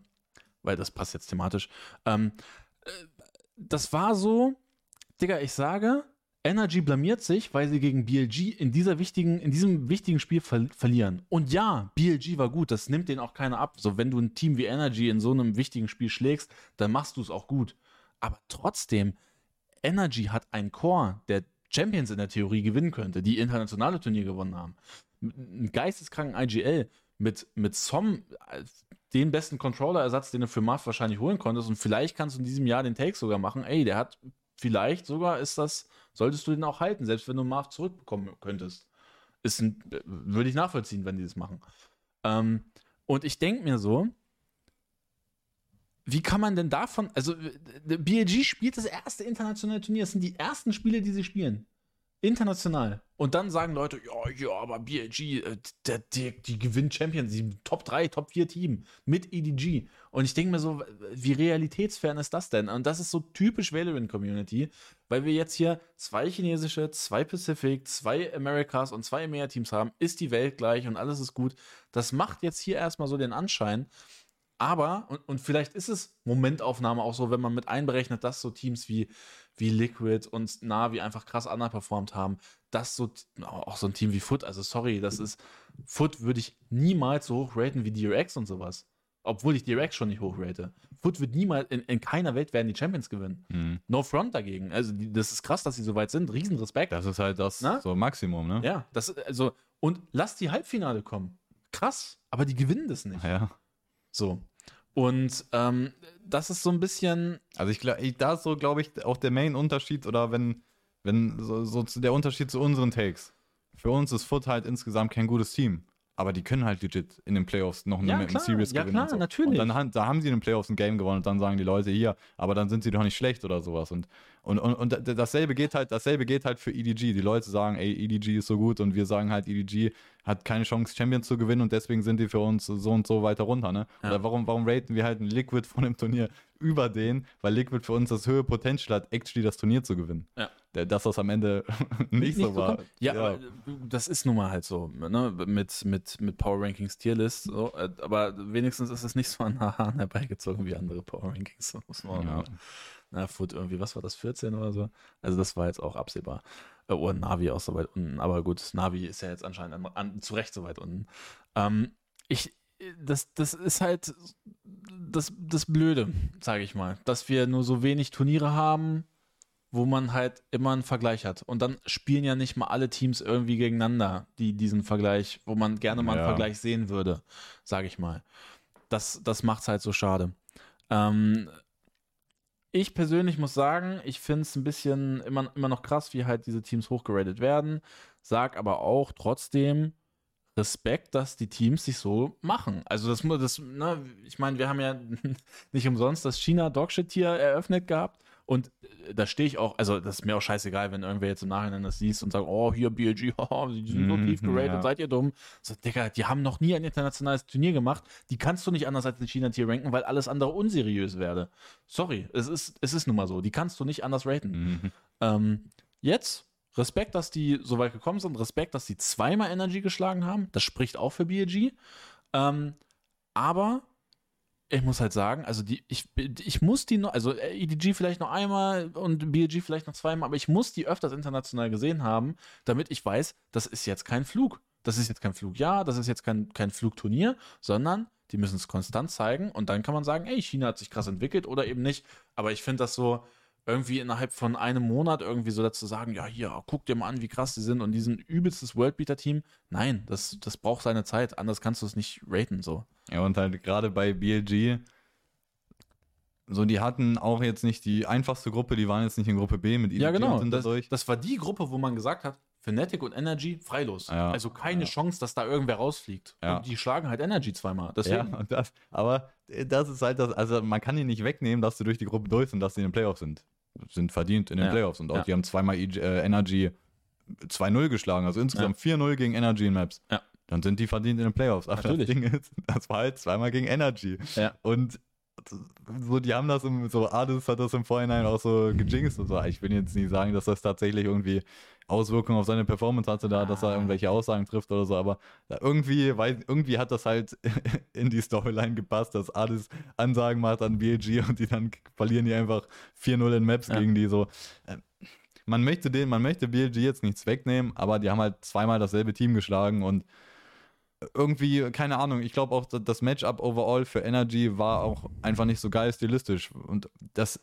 A: weil das passt jetzt thematisch. Ähm, äh, das war so, Digga, ich sage, Energy blamiert sich, weil sie gegen BLG in, dieser wichtigen, in diesem wichtigen Spiel ver verlieren. Und ja, BLG war gut, das nimmt denen auch keiner ab. So, wenn du ein Team wie Energy in so einem wichtigen Spiel schlägst, dann machst du es auch gut. Aber trotzdem, Energy hat einen Core, der Champions in der Theorie gewinnen könnte, die internationale Turnier gewonnen haben. Einen geisteskranken IGL mit, mit Som den besten Controller-Ersatz, den du für Marv wahrscheinlich holen konntest. Und vielleicht kannst du in diesem Jahr den Take sogar machen. Ey, der hat vielleicht sogar ist das, solltest du den auch halten, selbst wenn du Marv zurückbekommen könntest. Ist ein, würde ich nachvollziehen, wenn die das machen. Ähm, und ich denke mir so, wie kann man denn davon, also BLG spielt das erste internationale Turnier, das sind die ersten Spiele, die sie spielen. International. Und dann sagen Leute, ja, ja, aber BLG, äh, der, der, die gewinnt Champions, die Top 3, Top 4 Team mit EDG. Und ich denke mir so, wie realitätsfern ist das denn? Und das ist so typisch Valorant Community, weil wir jetzt hier zwei chinesische, zwei Pacific, zwei Americas und zwei EMEA-Teams haben, ist die Welt gleich und alles ist gut. Das macht jetzt hier erstmal so den Anschein, aber, und, und vielleicht ist es Momentaufnahme auch so, wenn man mit einberechnet, dass so Teams wie, wie Liquid und Navi einfach krass underperformed haben, dass so, auch so ein Team wie Foot, also sorry, das ist, Foot würde ich niemals so hoch raten wie DRX und sowas. Obwohl ich DRX schon nicht hochrate. Foot wird niemals, in, in keiner Welt werden die Champions gewinnen. Mhm. No Front dagegen. Also, die, das ist krass, dass sie so weit sind. Riesenrespekt.
B: Das ist halt das Na? so Maximum, ne?
A: Ja, das, also, und lass die Halbfinale kommen. Krass, aber die gewinnen das nicht.
B: Ja.
A: So. Und ähm, das ist so ein bisschen.
B: Also ich glaube, da ist so, glaube ich, auch der Main-Unterschied oder wenn, wenn so, so der Unterschied zu unseren Takes. Für uns ist Foot halt insgesamt kein gutes Team. Aber die können halt legit in den Playoffs noch
A: ja, eine Series ja, gewinnen. Ja, klar, so. natürlich.
B: Und dann da haben sie in den Playoffs ein Game gewonnen und dann sagen die Leute hier, aber dann sind sie doch nicht schlecht oder sowas. Und, und, und, und dasselbe geht halt, dasselbe geht halt für EDG. Die Leute sagen, ey, EDG ist so gut und wir sagen halt, EDG hat keine Chance, Champions zu gewinnen und deswegen sind die für uns so und so weiter runter. Ne? Ja. Oder warum, warum raten wir halt ein Liquid von dem Turnier über den? Weil Liquid für uns das höhere Potential hat, actually das Turnier zu gewinnen.
A: Ja
B: dass das am Ende nicht, nicht so war.
A: Ja, ja. das ist nun mal halt so, ne? mit, mit, mit Power Rankings Tierlist, so. Äh, aber wenigstens ist es nicht so an Haaren herbeigezogen wie andere Power Rankings. Muss man ja. Na, Foot irgendwie, was war das, 14 oder so? Also das war jetzt auch absehbar. Äh, oder Navi auch so weit unten. Aber gut, Navi ist ja jetzt anscheinend an, an, zu Recht so weit unten. Ähm, ich, das, das ist halt das, das Blöde, sage ich mal, dass wir nur so wenig Turniere haben, wo man halt immer einen Vergleich hat. Und dann spielen ja nicht mal alle Teams irgendwie gegeneinander, die diesen Vergleich, wo man gerne mal einen Vergleich sehen würde, sage ich mal. Das, das macht es halt so schade. Ähm, ich persönlich muss sagen, ich finde es ein bisschen immer, immer noch krass, wie halt diese Teams hochgeratet werden. Sag aber auch trotzdem Respekt, dass die Teams sich so machen. Also das, das ne, ich meine, wir haben ja nicht umsonst das China Dogshit hier eröffnet gehabt und äh, da stehe ich auch, also das ist mir auch scheißegal, wenn irgendwer jetzt im Nachhinein das siehst und sagt, oh, hier BLG, oh, die sind so tief mhm, geratet, ja. seid ihr dumm. So, Digga, die haben noch nie ein internationales Turnier gemacht. Die kannst du nicht anders als in China-Tier ranken, weil alles andere unseriös werde. Sorry, es ist, es ist nun mal so. Die kannst du nicht anders raten. Mhm. Ähm, jetzt Respekt, dass die so weit gekommen sind. Respekt, dass sie zweimal Energy geschlagen haben. Das spricht auch für BLG. Ähm, aber ich muss halt sagen, also die, ich, ich muss die noch, also EDG vielleicht noch einmal und BLG vielleicht noch zweimal, aber ich muss die öfters international gesehen haben, damit ich weiß, das ist jetzt kein Flug. Das ist jetzt kein Flugjahr, das ist jetzt kein, kein Flugturnier, sondern die müssen es konstant zeigen und dann kann man sagen, ey, China hat sich krass entwickelt oder eben nicht. Aber ich finde das so, irgendwie innerhalb von einem Monat irgendwie so dazu sagen, ja, hier, guck dir mal an, wie krass die sind und die sind übelstes Worldbeater-Team. Nein, das, das braucht seine Zeit, anders kannst du es nicht raten, so.
B: Ja, und halt gerade bei BLG, so, die hatten auch jetzt nicht die einfachste Gruppe, die waren jetzt nicht in Gruppe B mit
A: EDG ja, genau. Das, das, war die Gruppe, wo man gesagt hat, Fnatic und Energy freilos. Ja, also keine ja. Chance, dass da irgendwer rausfliegt. Ja. Und die schlagen halt Energy zweimal. Deswegen.
B: Ja, das, aber das ist halt das, also man kann ihnen nicht wegnehmen, dass sie durch die Gruppe durch sind, dass sie in den Playoffs sind. Sind verdient in den Playoffs. Und auch die haben zweimal e äh, Energy 2-0 geschlagen, also insgesamt 4-0 gegen Energy in Maps.
A: Ja.
B: Dann sind die verdient in den Playoffs.
A: Aber Natürlich. das Ding
B: ist, das war halt zweimal gegen Energy.
A: Ja.
B: Und so, die haben das im, so Ades hat das im Vorhinein auch so gejinxt und so. Ich will jetzt nicht sagen, dass das tatsächlich irgendwie Auswirkungen auf seine Performance hatte, da, dass er ah. irgendwelche Aussagen trifft oder so, aber irgendwie, weil, irgendwie hat das halt in die Storyline gepasst, dass Ades Ansagen macht an BLG und die dann verlieren die einfach 4-0 in Maps ja. gegen die so. Ähm, man möchte den, man möchte BLG jetzt nichts wegnehmen, aber die haben halt zweimal dasselbe Team geschlagen und irgendwie, keine Ahnung, ich glaube auch, das Matchup overall für Energy war auch einfach nicht so geil stilistisch. Und das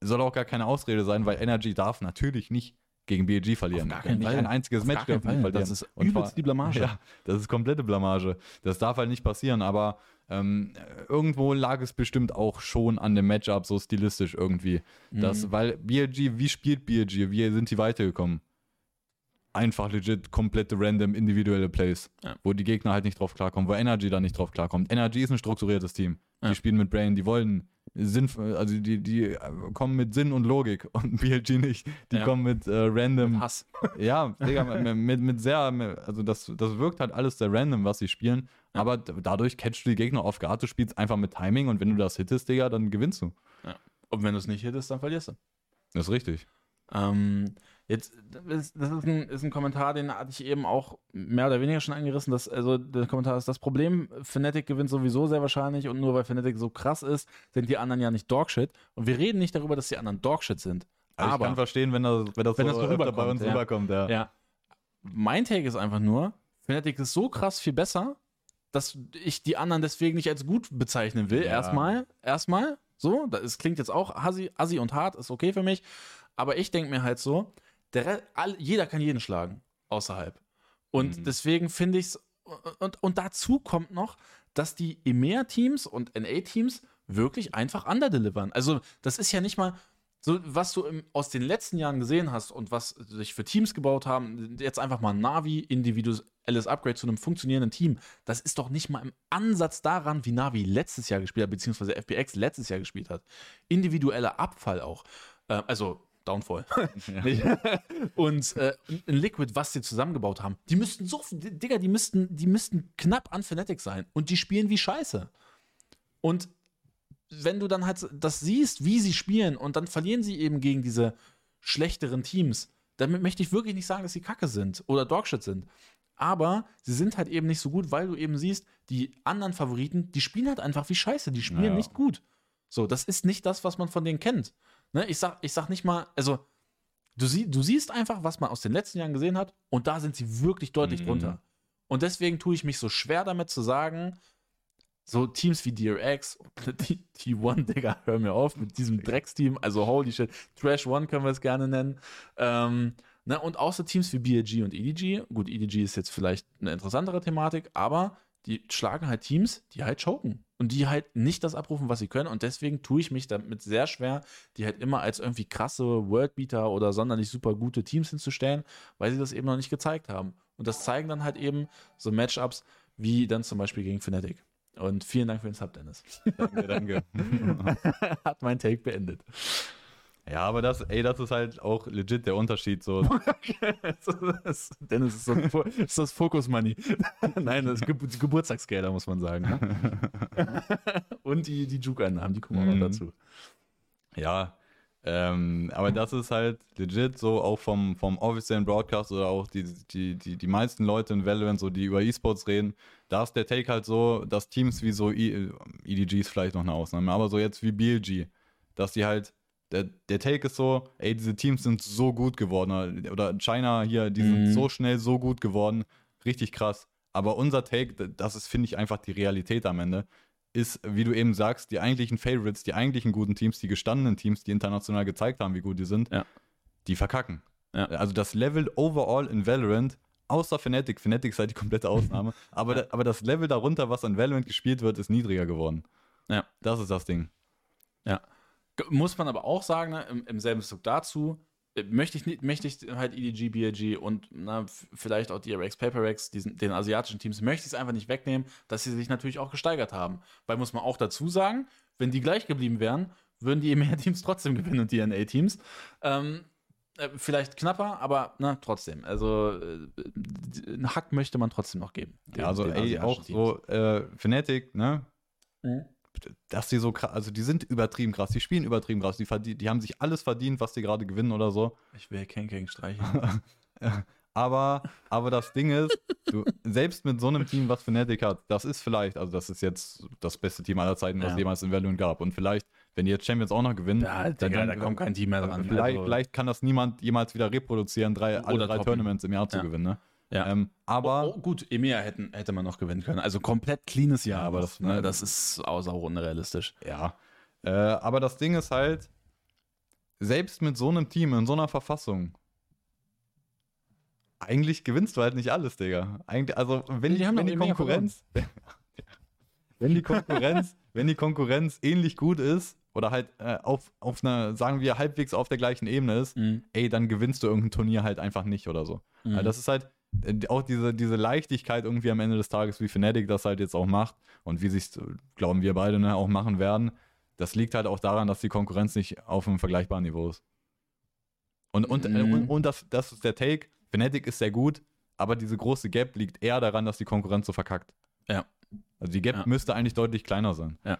B: soll auch gar keine Ausrede sein, weil Energy darf natürlich nicht gegen BLG verlieren.
A: Auf gar nicht ein einziges Match
B: dürfen verlieren.
A: Das ist übelst die Blamage.
B: Ja, das ist komplette Blamage. Das darf halt nicht passieren, aber ähm, irgendwo lag es bestimmt auch schon an dem Matchup so stilistisch irgendwie. Mhm. Das, weil BLG, wie spielt BLG? Wie sind die weitergekommen? einfach legit komplette random individuelle Plays, ja. wo die Gegner halt nicht drauf klarkommen, wo Energy da nicht drauf klarkommt. Energy ist ein strukturiertes Team. Ja. Die spielen mit Brain, die wollen Sinn, also die, die kommen mit Sinn und Logik und BLG nicht. Die ja. kommen mit äh, random. Mit
A: Hass.
B: Ja, Digga, mit, mit sehr, also das, das wirkt halt alles sehr random, was sie spielen. Ja. Aber dadurch catchst du die Gegner auf Guard, du spielst einfach mit Timing und wenn du das hittest, Digga, dann gewinnst du.
A: Ja. Und wenn du es nicht hittest, dann verlierst du.
B: Das ist richtig.
A: Ähm, Jetzt, das ist ein, ist ein, Kommentar, den hatte ich eben auch mehr oder weniger schon angerissen. Dass, also der Kommentar ist, das Problem, Fnatic gewinnt sowieso sehr wahrscheinlich und nur weil Fnatic so krass ist, sind die anderen ja nicht Dogshit. Und wir reden nicht darüber, dass die anderen Dogshit sind.
B: Also aber ich kann verstehen, wenn das, wenn das, wenn so das so bei uns ja. rüberkommt. Ja.
A: ja. Mein Take ist einfach nur, Fnatic ist so krass viel besser, dass ich die anderen deswegen nicht als gut bezeichnen will. Ja. Erstmal, erstmal. So, das klingt jetzt auch assi, assi und hart, ist okay für mich. Aber ich denke mir halt so, der, all, jeder kann jeden schlagen, außerhalb. Und mhm. deswegen finde ich es, und, und dazu kommt noch, dass die EMEA-Teams und NA-Teams wirklich einfach underdelivern. Also, das ist ja nicht mal so, was du im, aus den letzten Jahren gesehen hast und was sich für Teams gebaut haben, jetzt einfach mal Navi, individuelles Upgrade zu einem funktionierenden Team, das ist doch nicht mal im Ansatz daran, wie Navi letztes Jahr gespielt hat, beziehungsweise FBX letztes Jahr gespielt hat. Individueller Abfall auch. Äh, also, Downfall. Ja. und äh, ein Liquid, was sie zusammengebaut haben, die müssten so, Digga, die müssten, die müssten knapp an Fnatic sein. Und die spielen wie Scheiße. Und wenn du dann halt das siehst, wie sie spielen, und dann verlieren sie eben gegen diese schlechteren Teams, damit möchte ich wirklich nicht sagen, dass sie kacke sind oder Dogshit sind. Aber sie sind halt eben nicht so gut, weil du eben siehst, die anderen Favoriten, die spielen halt einfach wie Scheiße, die spielen ja. nicht gut. So, das ist nicht das, was man von denen kennt. Ne, ich, sag, ich sag nicht mal, also du, sie, du siehst einfach, was man aus den letzten Jahren gesehen hat und da sind sie wirklich deutlich mhm. drunter. Und deswegen tue ich mich so schwer damit zu sagen, so Teams wie DRX, T1, Digga, hör mir auf mit diesem Drecksteam, also holy shit, Trash One können wir es gerne nennen. Ähm, ne, und außer Teams wie BLG und EDG, gut, EDG ist jetzt vielleicht eine interessantere Thematik, aber die schlagen halt Teams, die halt choken und die halt nicht das abrufen, was sie können. Und deswegen tue ich mich damit sehr schwer, die halt immer als irgendwie krasse Worldbeater oder sonderlich super gute Teams hinzustellen, weil sie das eben noch nicht gezeigt haben. Und das zeigen dann halt eben so Matchups wie dann zum Beispiel gegen Fnatic. Und vielen Dank für den Sub, Dennis.
B: Danke, danke.
A: Hat mein Take beendet.
B: Ja, aber das, ey, das ist halt auch legit der Unterschied. So.
A: Dennis ist, so, ist das Focus Money. Nein, das Ge Geburtstagsgelder, muss man sagen. Ne? Und die, die Juke-Einnahmen, die kommen auch noch mhm. dazu.
B: Ja, ähm, aber das ist halt legit so auch vom, vom offiziellen Broadcast oder auch die, die, die, die meisten Leute in Valorant, so die über E-Sports reden, da ist der Take halt so, dass Teams wie so e EDG ist vielleicht noch eine Ausnahme, aber so jetzt wie BLG, dass die halt der, der Take ist so, ey, diese Teams sind so gut geworden. Oder China hier, die sind mhm. so schnell so gut geworden. Richtig krass. Aber unser Take, das ist, finde ich, einfach die Realität am Ende, ist, wie du eben sagst, die eigentlichen Favorites, die eigentlichen guten Teams, die gestandenen Teams, die international gezeigt haben, wie gut die sind,
A: ja.
B: die verkacken. Ja. Also das Level overall in Valorant, außer Fnatic, Fnatic ist halt die komplette Ausnahme, aber, ja. aber das Level darunter, was an Valorant gespielt wird, ist niedriger geworden.
A: Ja.
B: Das ist das Ding.
A: Ja. Muss man aber auch sagen, ne, im, im, selben Zug dazu, äh, möchte ich, nicht, möchte ich halt EDG, BLG und na, vielleicht auch DRX, PaperX, diesen, den asiatischen Teams, möchte ich es einfach nicht wegnehmen, dass sie sich natürlich auch gesteigert haben. Weil muss man auch dazu sagen, wenn die gleich geblieben wären, würden die EMEA-Teams trotzdem gewinnen und die NA-Teams. Ähm, äh, vielleicht knapper, aber na, trotzdem. Also äh, einen Hack möchte man trotzdem noch geben.
B: Den, ja, also ey, auch Teams. so äh, Fnatic, ne? Mhm dass die so krass, also die sind übertrieben krass, die spielen übertrieben krass, die, die haben sich alles verdient, was die gerade gewinnen oder so.
A: Ich will Ken Ken streichen.
B: aber, aber das Ding ist, du, selbst mit so einem Team, was Fnatic hat, das ist vielleicht, also das ist jetzt das beste Team aller Zeiten, was ja. jemals in Valorant gab. Und vielleicht, wenn die jetzt Champions auch noch gewinnen,
A: ja, dann, Digga, da kommt kein Team mehr dran.
B: Vielleicht, also. vielleicht kann das niemand jemals wieder reproduzieren, drei, alle drei Tournaments im Jahr ja. zu gewinnen. Ne?
A: Ja. Ähm, aber oh, oh, gut, EMEA hätten, hätte man noch gewinnen können. Also komplett cleanes Jahr, aber das, ne, das ist außer unrealistisch.
B: Ja. Äh, aber das Ding ist halt, selbst mit so einem Team in so einer Verfassung, eigentlich gewinnst du halt nicht alles, Digga. Eigentlich, also wenn die, wenn die Konkurrenz, wenn die Konkurrenz, wenn die Konkurrenz ähnlich gut ist oder halt äh, auf, auf einer, sagen wir, halbwegs auf der gleichen Ebene ist, mhm. ey, dann gewinnst du irgendein Turnier halt einfach nicht oder so. Mhm. Also das ist halt, auch diese, diese Leichtigkeit irgendwie am Ende des Tages, wie Fnatic das halt jetzt auch macht und wie sich glauben wir beide, ne, auch machen werden, das liegt halt auch daran, dass die Konkurrenz nicht auf einem vergleichbaren Niveau ist. Und, und, mhm. und, und das, das ist der Take. Fnatic ist sehr gut, aber diese große Gap liegt eher daran, dass die Konkurrenz so verkackt.
A: Ja.
B: Also die Gap ja. müsste eigentlich deutlich kleiner sein.
A: Ja.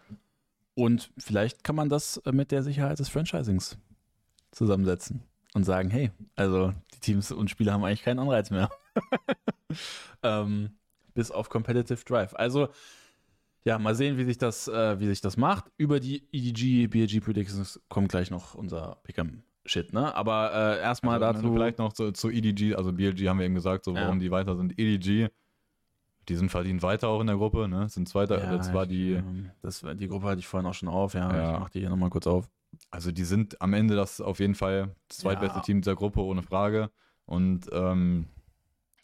A: Und vielleicht kann man das äh, mit der Sicherheit des Franchisings zusammensetzen und sagen, hey, also die Teams und Spieler haben eigentlich keinen Anreiz mehr. ähm, bis auf Competitive Drive. Also ja, mal sehen, wie sich das, äh, wie sich das macht. Über die EDG, BLG Predictions kommt gleich noch unser Pick'em Shit, ne? Aber äh, erstmal
B: also,
A: dazu.
B: Vielleicht noch zu, zu, EDG, also BLG haben wir eben gesagt, so warum ja. die weiter sind. EDG, die sind verdient weiter auch in der Gruppe, ne? Sind zweiter, ja, das war die.
A: Das, die Gruppe hatte ich vorhin auch schon auf, ja. ja. Ich mach die hier nochmal kurz auf.
B: Also die sind am Ende das auf jeden Fall das zweitbeste ja. Team dieser Gruppe, ohne Frage. Und ähm,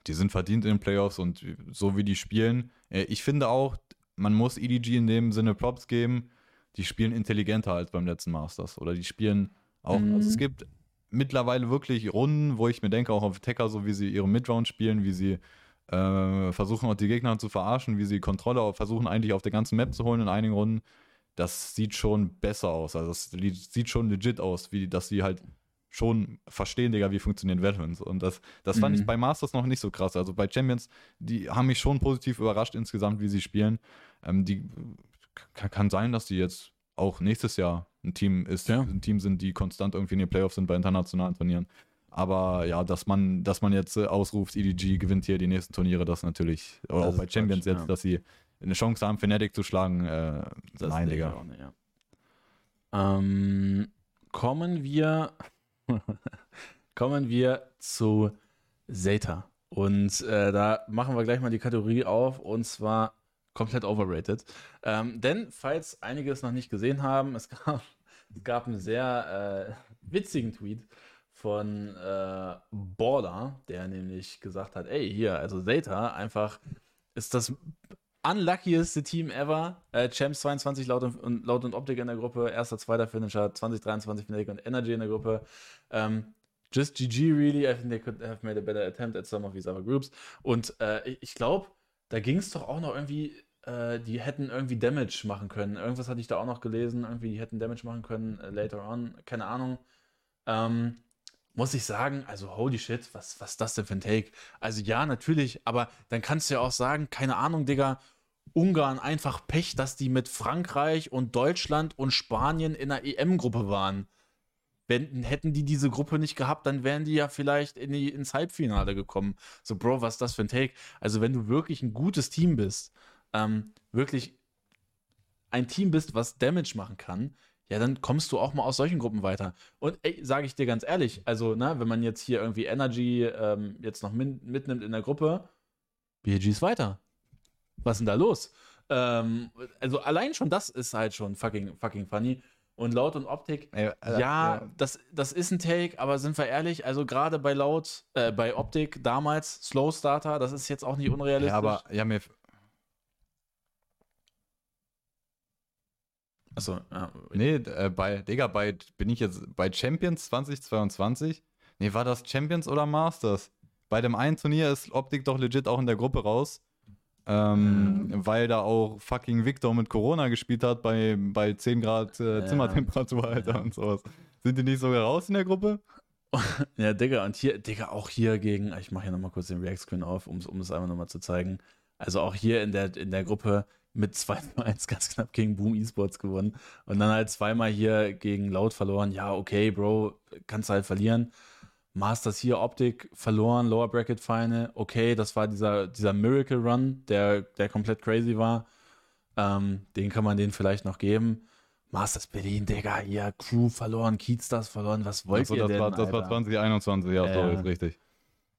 B: die sind verdient in den Playoffs und so wie die spielen. Äh, ich finde auch, man muss EDG in dem Sinne Props geben. Die spielen intelligenter als beim letzten Masters. Oder die spielen auch, mhm. also es gibt mittlerweile wirklich Runden, wo ich mir denke, auch auf Tecker, so wie sie ihre Midround spielen, wie sie äh, versuchen auch die Gegner zu verarschen, wie sie Kontrolle versuchen eigentlich auf der ganzen Map zu holen in einigen Runden. Das sieht schon besser aus. Also das sieht schon legit aus, wie dass sie halt schon verstehen, Digga, wie funktionieren Veterans. Und das, das fand mhm. ich bei Masters noch nicht so krass. Also bei Champions, die haben mich schon positiv überrascht insgesamt, wie sie spielen. Ähm, die kann sein, dass die jetzt auch nächstes Jahr ein Team ist, ja. ein Team sind, die konstant irgendwie in den Playoffs sind bei internationalen Turnieren. Aber ja, dass man, dass man jetzt äh, ausruft, EDG gewinnt hier die nächsten Turniere, das natürlich, oder das auch bei Champions Quatsch, jetzt, ja. dass sie eine Chance haben, Fnatic zu schlagen, äh, nein, Digga. Nicht, ja.
A: ähm, kommen wir, kommen wir zu Zeta. Und äh, da machen wir gleich mal die Kategorie auf, und zwar komplett overrated. Ähm, denn, falls einige es noch nicht gesehen haben, es gab, es gab einen sehr äh, witzigen Tweet von äh, Border, der nämlich gesagt hat, ey, hier, also Zeta einfach ist das unluckieste Team ever. Äh, Champs 22 laut und, laut und Optik in der Gruppe, erster, zweiter Finisher, 2023 Fnatic und Energy in der Gruppe. Ähm, just GG really, I think they could have made a better attempt at some of these other groups. Und äh, ich glaube, da ging es doch auch noch irgendwie äh, die hätten irgendwie Damage machen können. Irgendwas hatte ich da auch noch gelesen, irgendwie, die hätten Damage machen können äh, later on, keine Ahnung. Ähm, muss ich sagen, also holy shit, was ist das denn für ein Take? Also ja, natürlich, aber dann kannst du ja auch sagen, keine Ahnung, Digga, Ungarn einfach Pech, dass die mit Frankreich und Deutschland und Spanien in der EM-Gruppe waren. Wenn, hätten die diese Gruppe nicht gehabt, dann wären die ja vielleicht in die, ins Halbfinale gekommen. So, Bro, was ist das für ein Take? Also, wenn du wirklich ein gutes Team bist, ähm, wirklich ein Team bist, was Damage machen kann, ja, dann kommst du auch mal aus solchen Gruppen weiter. Und sage ich dir ganz ehrlich, also, ne, wenn man jetzt hier irgendwie Energy ähm, jetzt noch mitnimmt in der Gruppe, BG ist weiter. Was ist denn da los? Ähm, also allein schon das ist halt schon fucking, fucking funny. Und Laut und Optik, ja, ja, ja, Das, das ist ein Take, aber sind wir ehrlich, also gerade bei Laut, äh, bei Optik damals, Slow Starter, das ist jetzt auch nicht unrealistisch. Ja,
B: aber ja, mir,
A: Achso, ja.
B: Nee, äh, bei, Digga, bei, bin ich jetzt bei Champions 2022? Nee, war das Champions oder Masters? Bei dem einen Turnier ist Optik doch legit auch in der Gruppe raus. Ähm, mhm. Weil da auch fucking Victor mit Corona gespielt hat bei, bei 10 Grad äh, ja. Zimmertemperatur, Alter, ja. und sowas. Sind die nicht sogar raus in der Gruppe?
A: ja, Digga, und hier, Digga, auch hier gegen, ich mache hier nochmal kurz den React-Screen auf, um es einfach nochmal zu zeigen. Also auch hier in der, in der Gruppe mit 2 1 ganz knapp gegen Boom Esports gewonnen und dann halt zweimal hier gegen Laut verloren. Ja, okay, Bro, kannst halt verlieren. Masters hier Optik verloren, Lower Bracket Final. Okay, das war dieser, dieser Miracle Run, der, der komplett crazy war. Ähm, den kann man denen vielleicht noch geben. Masters Berlin, Digga, hier Crew verloren, Keatstars verloren. Was wollt also, ihr
B: das
A: denn?
B: War, das
A: Alter?
B: war 2021, ja, äh, sorry, ist richtig.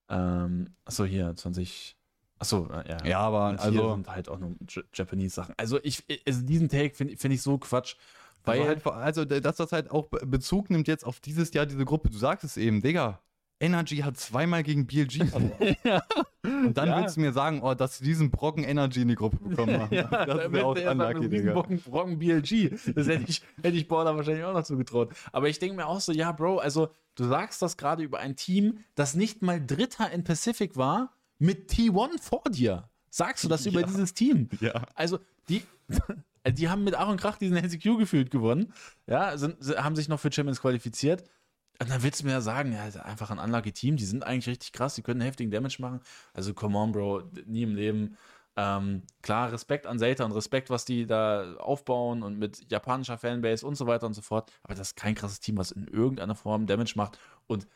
A: Ähm, achso, hier, 20. Achso,
B: ja. Ja, aber und also.
A: sind halt auch nur Japanese Sachen. Also, ich, also diesen Take finde find ich so Quatsch. Weil
B: also, halt, also, dass das halt auch Bezug nimmt jetzt auf dieses Jahr, diese Gruppe. Du sagst es eben, Digga. Energy hat zweimal gegen BLG verloren. ja. Und dann ja. willst du mir sagen, oh, dass sie diesen Brocken Energy in die Gruppe bekommen haben.
A: ja, das ist auch unlucky, Digga. Brocken, Brocken BLG. Das hätte ich, hätte ich Border wahrscheinlich auch noch zugetraut. Aber ich denke mir auch so, ja, Bro, also du sagst das gerade über ein Team, das nicht mal Dritter in Pacific war mit T1 vor dir. Sagst du das über dieses Team?
B: Ja.
A: Also, die. Die haben mit Aaron Krach diesen NCQ gefühlt gewonnen. Ja, sind, haben sich noch für Champions qualifiziert. Und dann willst du mir ja sagen, ja, einfach ein unlucky Team, die sind eigentlich richtig krass, die können heftigen Damage machen. Also, come on, Bro, nie im Leben. Ähm, klar, Respekt an Zelda und Respekt, was die da aufbauen und mit japanischer Fanbase und so weiter und so fort. Aber das ist kein krasses Team, was in irgendeiner Form Damage macht. Und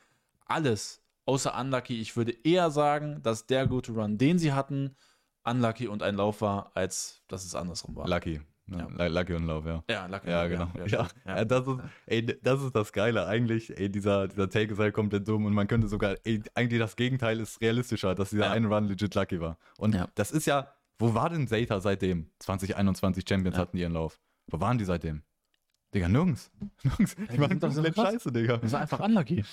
A: alles außer Unlucky, ich würde eher sagen, dass der Go-To-Run, den sie hatten, Unlucky und ein Lauf war, als dass es andersrum war.
B: Lucky. Ja. Lucky und ja.
A: Ja, Lucky
B: ja, genau. Ja, ja, ja, das, ist, ey, das ist das Geile. Eigentlich, ey, dieser, dieser Take ist halt komplett dumm und man könnte sogar, ey, eigentlich das Gegenteil ist realistischer, dass dieser eine Run legit Lucky war. Und das ist ja, wo war denn Zeta seitdem? 2021 Champions hatten die ihren Lauf. Wo waren die seitdem? Digga, nirgends. Nirgends.
A: Die waren doch so scheiße, Digga. Das war einfach unlucky.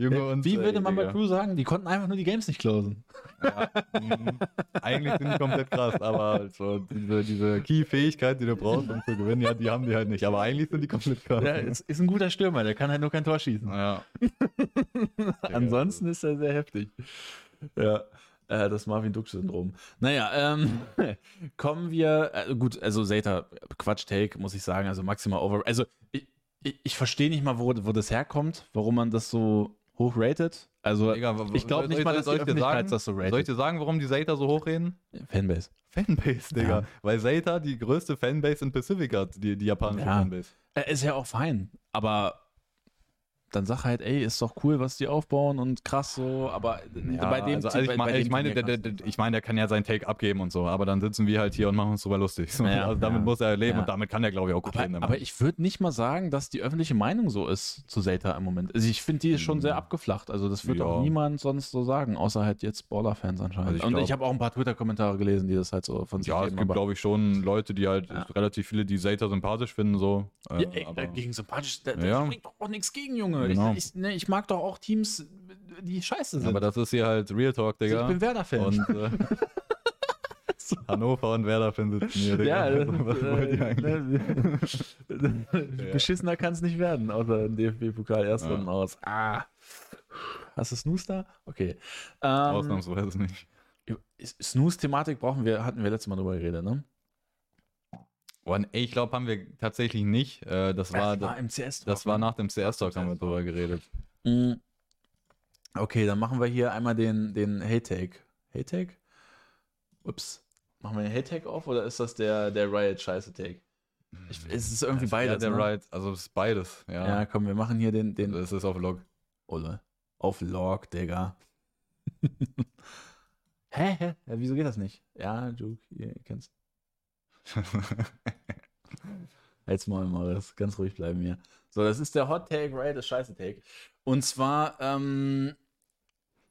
A: Junge äh, und, Wie würde man bei Crew sagen? Die konnten einfach nur die Games nicht closen. Ja,
B: mm, eigentlich sind die komplett krass, aber so diese, diese Key-Fähigkeit, die du brauchst, um zu gewinnen, ja, die haben die halt nicht. Aber eigentlich sind die komplett krass.
A: Ja, ist, ist ein guter Stürmer, der kann halt nur kein Tor schießen. Ja. Ansonsten ist er sehr heftig. Ja. Äh, das Marvin-Duck-Syndrom. Naja, ähm, kommen wir, äh, gut, also Zeta, Quatsch-Take, muss ich sagen, also maximal over. Also, ich, ich, ich verstehe nicht mal, wo, wo das herkommt, warum man das so hochrated. Also Digga, ich glaube nicht mal, dass
B: soll die sagen, das so rated. Soll ich dir sagen, warum die Zeta so hochreden?
A: Fanbase.
B: Fanbase, Digga. Ja. Weil Zeta die größte Fanbase in Pacific hat, die, die japanische ja. Fanbase.
A: Äh, ist ja auch fein, aber dann sag halt, ey, ist doch cool, was die aufbauen und krass so, aber
B: ja, bei dem, also, also ich, bei, ich meine, der, der, der, ich meine, der kann ja seinen Take abgeben und so, aber dann sitzen wir halt hier und machen uns drüber lustig. So, ja, also damit ja, muss er leben und damit kann er, glaube ich, auch gut
A: aber,
B: leben.
A: Aber ich würde nicht mal sagen, dass die öffentliche Meinung so ist zu Zeta im Moment. Also ich finde, die ist schon sehr hm. abgeflacht. Also das wird auch niemand sonst so sagen, außer halt jetzt Baller-Fans anscheinend. Also ich und glaub, ich habe auch ein paar Twitter-Kommentare gelesen, die das halt so von
B: sich Ja, es gibt, glaube ich, schon Leute, die halt relativ viele, die Zeta sympathisch finden, so.
A: Äh, ey, aber, gegen sympathisch, da, da spricht doch auch nichts gegen, Junge. Genau. Ich, ich, ne, ich mag doch auch Teams, die scheiße sind.
B: Aber das ist hier halt Real Talk, Digga.
A: Ich bin Werder-Fan. Und äh,
B: Hannover und Werder-Fan sitzen hier, Digga. Ja, also, was wollt ihr eigentlich?
A: Beschissener kann es nicht werden, außer im DFB-Pokal Erstrunden ja. aus. Ah. Hast du Snooze da? Okay.
B: Ähm, Ausnahmsweise nicht.
A: Snooze-Thematik brauchen wir, hatten wir letztes Mal drüber geredet, ne?
B: Oh, ey, ich glaube, haben wir tatsächlich nicht. Äh, das, war,
A: das war im CS-Talk.
B: Das war ne? nach dem CS-Talk, haben wir drüber geredet.
A: Mm. Okay, dann machen wir hier einmal den, den Hate-Take. Hate-Take? Ups. Machen wir den Hate-Take auf oder ist das der, der Riot-Scheiße-Take? Es ist irgendwie beides.
B: Ja, der
A: ne?
B: Riot, also es ist beides, ja.
A: Ja, komm, wir machen hier den. den
B: das ist auf Log.
A: Ole. Auf Log, Digga. hä, hä? Ja, wieso geht das nicht? Ja, Juke, ihr kennst. Halt's mal, Morris. Ganz ruhig bleiben hier. So, das ist der Hot Take, right? Das Scheiße Take. Und zwar, ähm,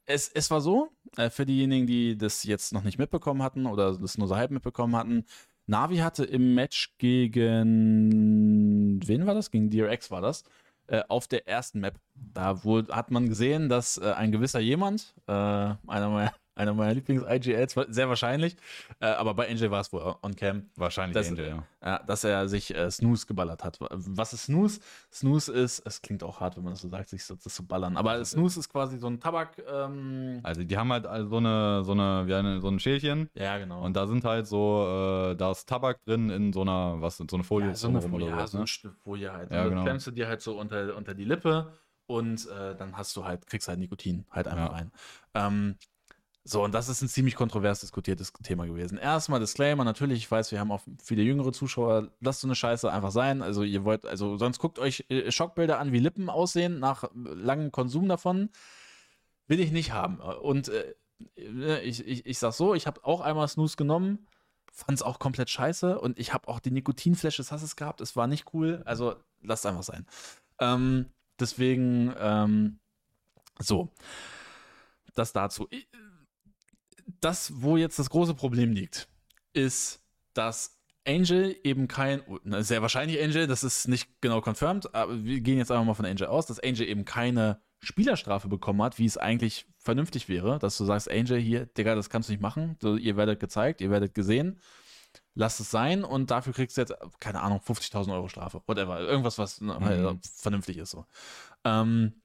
A: es, es war so, äh, für diejenigen, die das jetzt noch nicht mitbekommen hatten oder das nur so halb mitbekommen hatten, Navi hatte im Match gegen, wen war das? Gegen DRX war das, äh, auf der ersten Map. Da wohl, hat man gesehen, dass äh, ein gewisser jemand, äh, einer meiner einer meiner Lieblings-IGLs, sehr wahrscheinlich. Äh, aber bei Angel war es wohl on cam.
B: Wahrscheinlich
A: dass,
B: Angel,
A: ja. Äh, dass er sich äh, Snooze geballert hat. Was ist Snooze? Snooze ist, es klingt auch hart, wenn man das so sagt, sich so, das zu ballern. Aber also, Snooze ist quasi so ein Tabak. Ähm
B: also die haben halt so eine, so eine, wie eine, so ein Schälchen.
A: Ja, genau.
B: Und da sind halt so, äh, da ist Tabak drin in so einer, was, so eine Folie. Ja,
A: so eine Folie, ja, so ein ne? Folie halt. Ja, genau. klemmst du dir halt so unter, unter die Lippe und äh, dann hast du halt, kriegst halt Nikotin halt einfach ja. rein. Ähm, so, und das ist ein ziemlich kontrovers diskutiertes Thema gewesen. Erstmal Disclaimer, natürlich, ich weiß, wir haben auch viele jüngere Zuschauer, lasst so eine Scheiße einfach sein. Also ihr wollt, also sonst guckt euch äh, Schockbilder an, wie Lippen aussehen nach langem Konsum davon. Will ich nicht haben. Und äh, äh ich, ich, ich sag so, ich habe auch einmal Snooze genommen, fand es auch komplett scheiße und ich habe auch die Nikotinflasche des Hasses gehabt, es war nicht cool. Also lasst einfach sein. Ähm, deswegen, ähm, so. Das dazu. Ich, das, wo jetzt das große Problem liegt, ist, dass Angel eben kein, sehr wahrscheinlich Angel, das ist nicht genau confirmed, aber wir gehen jetzt einfach mal von Angel aus, dass Angel eben keine Spielerstrafe bekommen hat, wie es eigentlich vernünftig wäre, dass du sagst, Angel hier, Digga, das kannst du nicht machen, so, ihr werdet gezeigt, ihr werdet gesehen, lass es sein und dafür kriegst du jetzt, keine Ahnung, 50.000 Euro Strafe, whatever, irgendwas, was mhm. halt vernünftig ist so. Ähm,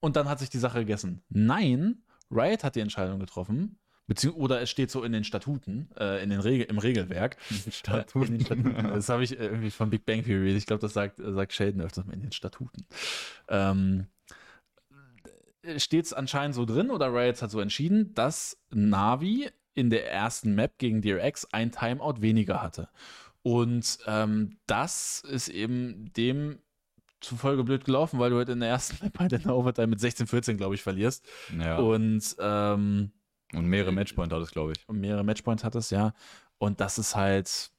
A: und dann hat sich die Sache gegessen. Nein, Riot hat die Entscheidung getroffen, oder es steht so in den Statuten, äh, in den Regel, im Regelwerk. Statuten. Äh, in den Statuten. Das habe ich irgendwie von Big Bang Theory. Ich glaube, das sagt, sagt Sheldon öfters in den Statuten. Ähm, steht es anscheinend so drin oder Riot hat so entschieden, dass Navi in der ersten Map gegen DRX ein Timeout weniger hatte. Und ähm, das ist eben dem zufolge blöd gelaufen, weil du halt in der ersten Map halt in der Overtime mit 16-14, glaube ich, verlierst. Ja. Und, ähm,
B: und mehrere Matchpoints hattest, glaube ich.
A: Und mehrere Matchpoints hattest, ja. Und das ist halt,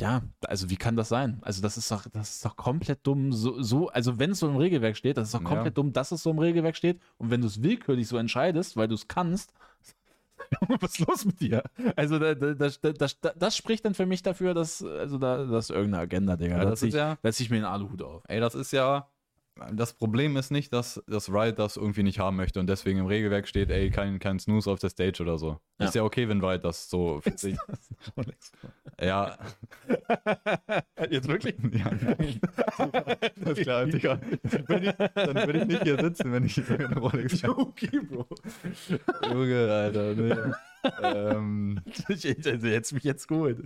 A: ja, also wie kann das sein? Also das ist doch, das ist doch komplett dumm. So, so also wenn es so im Regelwerk steht, das ist doch komplett ja. dumm, dass es so im Regelwerk steht. Und wenn du es willkürlich so entscheidest, weil du es kannst, was ist los mit dir? Also da, da, das, das, das, spricht dann für mich dafür, dass, also da, das ist irgendeine Agenda, Digga. Ja,
B: das, ist ja,
A: da ziehe ich mir den Aluhut auf.
B: Ey, das ist ja, das Problem ist nicht, dass das Riot das irgendwie nicht haben möchte und deswegen im Regelwerk steht, ey, kein, kein Snooze auf der Stage oder so. Ja. Ist ja okay, wenn Riot das so für sich. ja.
A: Jetzt wirklich? Ja,
B: ist klar, Digga. Dann würde ich, nicht hier sitzen, wenn ich eine Rolex habe. Okay, Bro. Junge, Alter, nee. ähm,
A: also jetzt mich jetzt gut.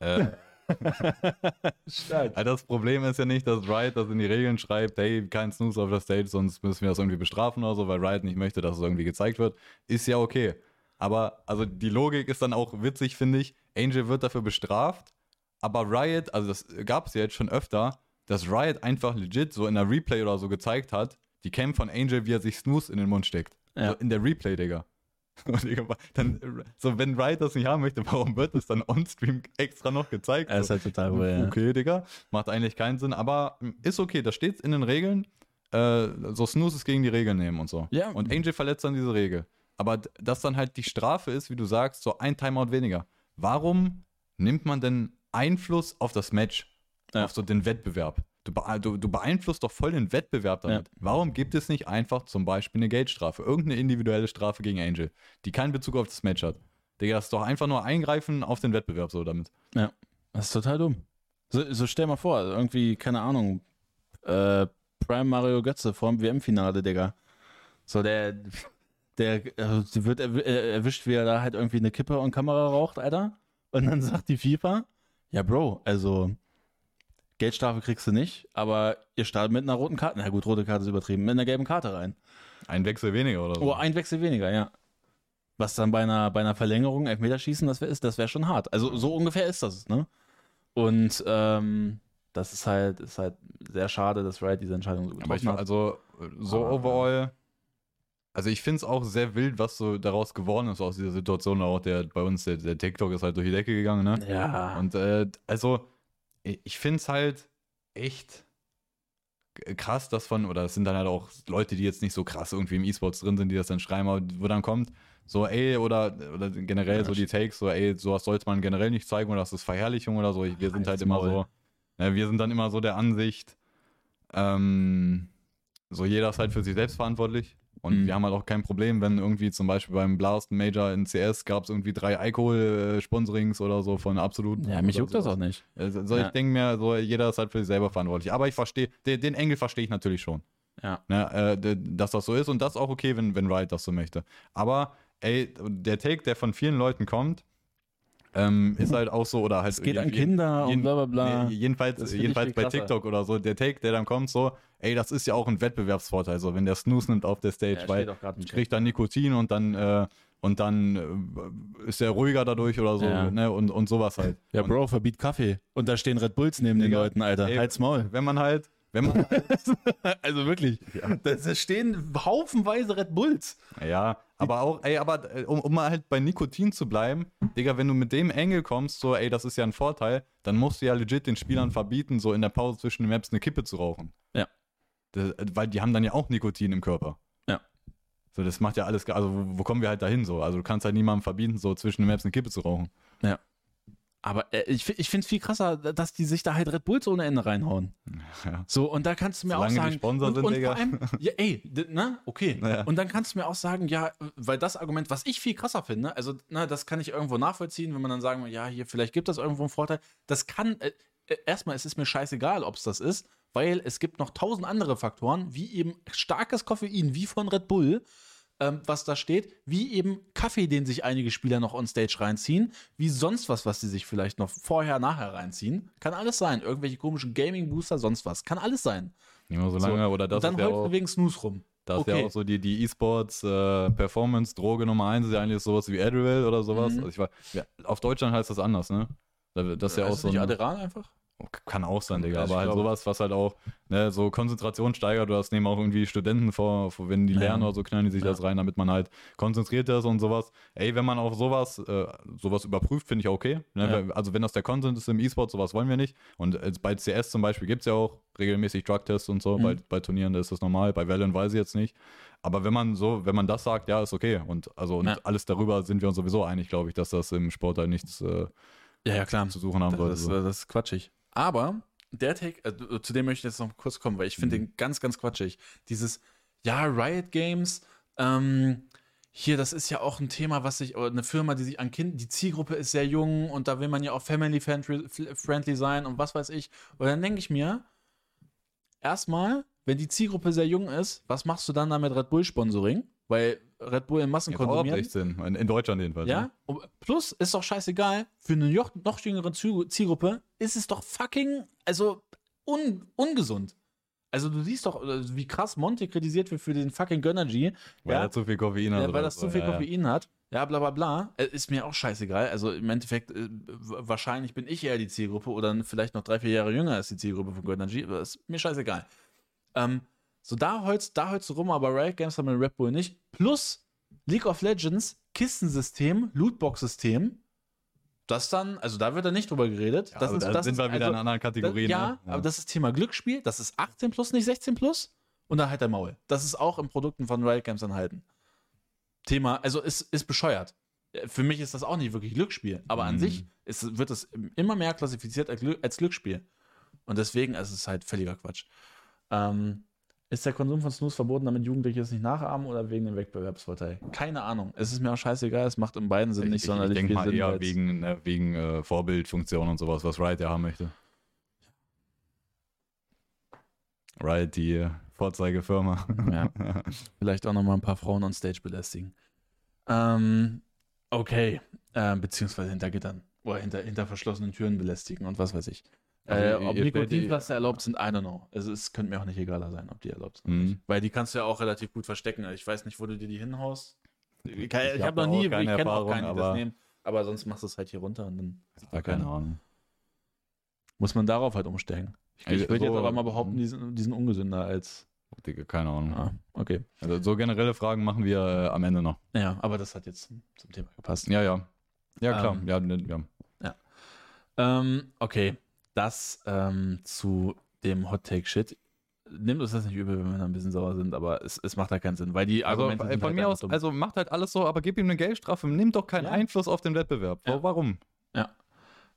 B: Äh. Das Problem ist ja nicht, dass Riot das in die Regeln schreibt, hey, kein Snooze auf der Stage, sonst müssen wir das irgendwie bestrafen oder so, weil Riot nicht möchte, dass es irgendwie gezeigt wird. Ist ja okay. Aber also die Logik ist dann auch witzig, finde ich. Angel wird dafür bestraft, aber Riot, also das gab es ja jetzt schon öfter, dass Riot einfach legit so in der Replay oder so gezeigt hat, die Cam von Angel, wie er sich Snooze in den Mund steckt. Ja. So in der Replay, Digga. dann, so, wenn Riot das nicht haben möchte, warum wird es dann on-stream extra noch gezeigt?
A: Das ist halt total ja.
B: Okay, Digga, macht eigentlich keinen Sinn, aber ist okay, da steht in den Regeln, äh, so Snoozes gegen die Regeln nehmen und so.
A: Ja.
B: Und Angel verletzt dann diese Regel. Aber dass dann halt die Strafe ist, wie du sagst, so ein Timeout weniger. Warum nimmt man denn Einfluss auf das Match? Ja. Auf so den Wettbewerb? Du, du, du, beeinflusst doch voll den Wettbewerb damit. Ja. Warum gibt es nicht einfach zum Beispiel eine Geldstrafe, irgendeine individuelle Strafe gegen Angel, die keinen Bezug auf das Match hat? Digga, das ist doch einfach nur eingreifen auf den Wettbewerb so damit.
A: Ja, das ist total dumm. So, so stell mal vor, irgendwie, keine Ahnung, äh, Prime Mario Götze vor dem WM-Finale, Digga. So, der, der äh, wird erwischt, wie er da halt irgendwie eine Kippe und Kamera raucht, Alter. Und dann sagt die FIFA, ja, Bro, also Geldstrafe kriegst du nicht, aber ihr startet mit einer roten Karte. Na gut, rote Karte ist übertrieben, mit einer gelben Karte rein.
B: Ein Wechsel weniger oder so?
A: Oh, ein Wechsel weniger, ja. Was dann bei einer, bei einer Verlängerung, Elfmeterschießen, das wäre das wär schon hart. Also so ungefähr ist das, ne? Und ähm, das ist halt, ist halt sehr schade, dass Wright diese Entscheidung so
B: getroffen hat. Also so aber, overall, also ich finde es auch sehr wild, was so daraus geworden ist aus dieser Situation. Auch der bei uns, der, der TikTok ist halt durch die Decke gegangen, ne?
A: Ja.
B: Und äh, also ich finde es halt echt krass, dass von, oder es sind dann halt auch Leute, die jetzt nicht so krass irgendwie im E-Sports drin sind, die das dann schreiben, aber wo dann kommt, so, ey, oder, oder generell ja, so die Takes, so, ey, sowas sollte man generell nicht zeigen oder das ist Verherrlichung oder so. Wir sind halt immer so, ne, wir sind dann immer so der Ansicht, ähm, so jeder ist halt für sich selbst verantwortlich. Und mhm. wir haben halt auch kein Problem, wenn irgendwie zum Beispiel beim Blast Major in CS gab es irgendwie drei Alkohol-Sponsorings oder so von absoluten.
A: Ja, mich juckt das auch nicht.
B: Also ja. ich denke mir, so jeder ist halt für sich selber verantwortlich. Aber ich verstehe, den, den Engel verstehe ich natürlich schon.
A: Ja.
B: Ne, äh, dass das so ist und das ist auch okay, wenn, wenn Riot das so möchte. Aber ey, der Take, der von vielen Leuten kommt, ähm, ist halt auch so, oder halt. Es
A: geht an Kinder jeden, und bla bla bla.
B: Nee, jedenfalls jedenfalls bei TikTok oder so, der Take, der dann kommt, so, ey, das ist ja auch ein Wettbewerbsvorteil, so, wenn der Snooze nimmt auf der Stage, ja, weil kriegt dann Nikotin und dann, äh, und dann äh, ist er ruhiger dadurch oder so, ja. ne, und, und sowas halt.
A: Ja,
B: und,
A: Bro, verbiet Kaffee. Und da stehen Red Bulls neben den Leuten, Alter. Ey, Halt's Maul.
B: Wenn man halt, wenn man
A: also wirklich, ja. da stehen haufenweise Red Bulls.
B: Ja, aber auch, ey, aber äh, um, um mal halt bei Nikotin zu bleiben, Digga, wenn du mit dem Engel kommst, so, ey, das ist ja ein Vorteil, dann musst du ja legit den Spielern verbieten, so in der Pause zwischen den Maps eine Kippe zu rauchen.
A: Ja.
B: Das, weil die haben dann ja auch Nikotin im Körper.
A: Ja.
B: So, das macht ja alles, also wo, wo kommen wir halt dahin so? Also du kannst halt niemandem verbieten, so zwischen den Maps eine Kippe zu rauchen.
A: Ja. Aber äh, ich, ich finde es viel krasser, dass die sich da halt Red Bulls ohne Ende reinhauen. Ja. So, und da kannst du mir
B: Solange
A: auch sagen.
B: Die Sponsor und, sind, und vor allem,
A: ja, ey, na, okay. Naja. Und dann kannst du mir auch sagen, ja, weil das Argument, was ich viel krasser finde, also, na, das kann ich irgendwo nachvollziehen, wenn man dann sagen, ja, hier, vielleicht gibt das irgendwo einen Vorteil. Das kann, äh, äh erstmal, es ist mir scheißegal, ob es das ist, weil es gibt noch tausend andere Faktoren, wie eben starkes Koffein, wie von Red Bull, ähm, was da steht, wie eben Kaffee, den sich einige Spieler noch on Stage reinziehen, wie sonst was, was sie sich vielleicht noch vorher, nachher reinziehen. Kann alles sein. Irgendwelche komischen Gaming-Booster, sonst was. Kann alles sein.
B: Immer so lange, so. oder das
A: Und dann ja auch, wegen Snooze rum.
B: Da ist okay. ja auch so die, die E-Sports äh, Performance Droge Nummer eins ist ja eigentlich sowas wie Adderall oder sowas. Mhm. Also ich war, ja, auf Deutschland heißt das anders, ne? Das ist ja auch so.
A: Nicht Adderall einfach?
B: Kann auch sein, Digga. Aber halt sowas, was halt auch ne, so Konzentration steigert. Oder das nehmen auch irgendwie Studenten vor, wenn die ja. lernen oder so, knallen die sich ja. das rein, damit man halt konzentriert ist und sowas. Ey, wenn man auf sowas, äh, sowas überprüft, finde ich okay. Ne? Ja. Also wenn das der Content ist im E-Sport, sowas wollen wir nicht. Und äh, bei CS zum Beispiel gibt es ja auch regelmäßig Drug-Tests und so. Mhm. Bei, bei Turnieren ist das normal. Bei Valorant weiß ich jetzt nicht. Aber wenn man so, wenn man das sagt, ja, ist okay. Und also und alles darüber sind wir uns sowieso einig, glaube ich, dass das im Sport halt nichts äh,
A: ja, ja, klar.
B: zu suchen haben
A: sollte. Das, das, das ist quatschig. Aber der Take, äh, zu dem möchte ich jetzt noch kurz kommen, weil ich finde mhm. den ganz, ganz quatschig. Dieses, ja, Riot Games, ähm, hier, das ist ja auch ein Thema, was sich, eine Firma, die sich an Kind, die Zielgruppe ist sehr jung und da will man ja auch family-friendly sein und was weiß ich. Und dann denke ich mir, erstmal, wenn die Zielgruppe sehr jung ist, was machst du dann da mit Red Bull Sponsoring? Weil Red Bull in Massen ja, konsumieren.
B: Sinn. In, in Deutschland jedenfalls.
A: Ja. Ne? Plus ist doch scheißegal. Für eine noch, jüngere Zielgruppe ist es doch fucking, also un, ungesund. Also du siehst doch, äh, wie krass Monte kritisiert wird für den fucking Gönnergy.
B: Weil ja? er zu viel Koffein hat.
A: Ja, weil das zu viel ja, Koffein ja. hat. Ja, bla bla bla. Äh, ist mir auch scheißegal. Also im Endeffekt, äh, wahrscheinlich bin ich eher die Zielgruppe oder vielleicht noch drei, vier Jahre jünger als die Zielgruppe von Gönnergy. Ist mir scheißegal. Ähm, so, da holst, da holst du rum, aber Riot Games haben mit Red Bull nicht. Plus League of Legends, Kistensystem, Lootbox-System. Das dann, also da wird da nicht drüber geredet.
B: Ja,
A: das
B: ist, da das sind wir wieder also, in anderen Kategorien.
A: ja, ne? ja, aber das ist Thema Glücksspiel. Das ist 18 plus, nicht 16 plus. Und dann halt der Maul. Das ist auch in Produkten von Riot Games enthalten. Thema, also ist, ist bescheuert. Für mich ist das auch nicht wirklich Glücksspiel. Aber mhm. an sich ist, wird es immer mehr klassifiziert als Glücksspiel. Und deswegen ist es halt völliger Quatsch. Ähm, ist der Konsum von Snooze verboten, damit Jugendliche es nicht nachahmen oder wegen dem Wettbewerbsvorteil? Keine Ahnung. Es ist mir auch scheißegal, es macht in beiden Sinn nicht ich, sonderlich
B: ich, ich
A: viel
B: Sinn. Ich denke mal eher wegen, ne, wegen äh, Vorbildfunktion und sowas, was Riot ja haben möchte. Riot, die Vorzeigefirma.
A: Ja. Vielleicht auch nochmal ein paar Frauen on Stage belästigen. Ähm, okay. Ähm, beziehungsweise hinter Gittern. Oder hinter, hinter verschlossenen Türen belästigen und was weiß ich. Äh, ob Nikotinpflaster erlaubt sind, I don't know. Also es könnte mir auch nicht egaler sein, ob die erlaubt sind. Mhm. Weil die kannst du ja auch relativ gut verstecken. Ich weiß nicht, wo du dir die hinhaust. Ich, ich, ich habe noch nie, ich kenne auch keinen, die das nehmen. Aber sonst machst du es halt hier runter und dann
B: ja, keine Ahnung.
A: Muss man darauf halt umstellen. Ich, ich würde so, jetzt aber mal behaupten, die sind, die sind ungesünder als.
B: Digga, keine Ahnung.
A: Ah, okay.
B: Also so generelle Fragen machen wir äh, am Ende noch.
A: Ja, aber das hat jetzt zum Thema gepasst.
B: Ja, ja. Ja, klar. Ähm, ja, ne, ja.
A: ja. Ähm, okay das ähm, zu dem Hot Take Shit. Nimmt uns das nicht übel, wenn wir da ein bisschen sauer sind, aber es, es macht halt keinen Sinn, weil die
B: also, Argumente also, Von halt mir aus, dumm. also macht halt alles so, aber gib ihm eine Geldstrafe, nimm doch keinen ja. Einfluss auf den Wettbewerb. Ja. Warum?
A: Ja.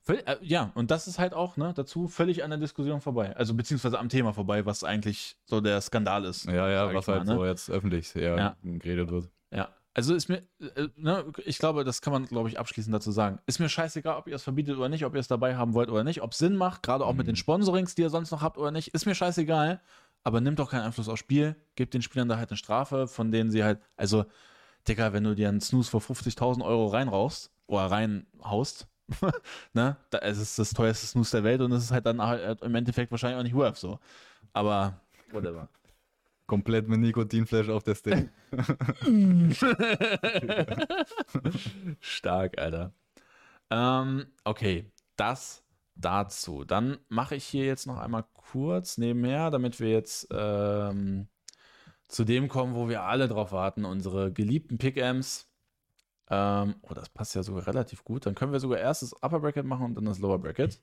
A: Äh, ja, und das ist halt auch ne, dazu völlig an der Diskussion vorbei. Also beziehungsweise am Thema vorbei, was eigentlich so der Skandal ist.
B: Ja, ja, was halt mal, ne? so jetzt öffentlich eher ja. geredet wird.
A: Ja, also ist mir, äh, ne, ich glaube, das kann man, glaube ich, abschließend dazu sagen. Ist mir scheißegal, ob ihr es verbietet oder nicht, ob ihr es dabei haben wollt oder nicht, ob es Sinn macht, gerade auch mhm. mit den mhm. Sponsorings, die ihr sonst noch habt oder nicht, ist mir scheißegal. Aber nimmt doch keinen Einfluss aufs Spiel, gebt den Spielern da halt eine Strafe, von denen sie halt, also, Digga, wenn du dir einen Snooze für 50.000 Euro reinrauchst oder reinhaust, ne, da, es ist das teuerste Snooze der Welt und es ist halt dann halt im Endeffekt wahrscheinlich auch nicht worth so. Aber, whatever.
B: Komplett mit Nikotinflash auf der Stage.
A: Stark, Alter. Ähm, okay, das dazu. Dann mache ich hier jetzt noch einmal kurz nebenher, damit wir jetzt ähm, zu dem kommen, wo wir alle drauf warten, unsere geliebten Pick-Amps. Ähm, oh, das passt ja sogar relativ gut. Dann können wir sogar erst das Upper Bracket machen und dann das Lower Bracket.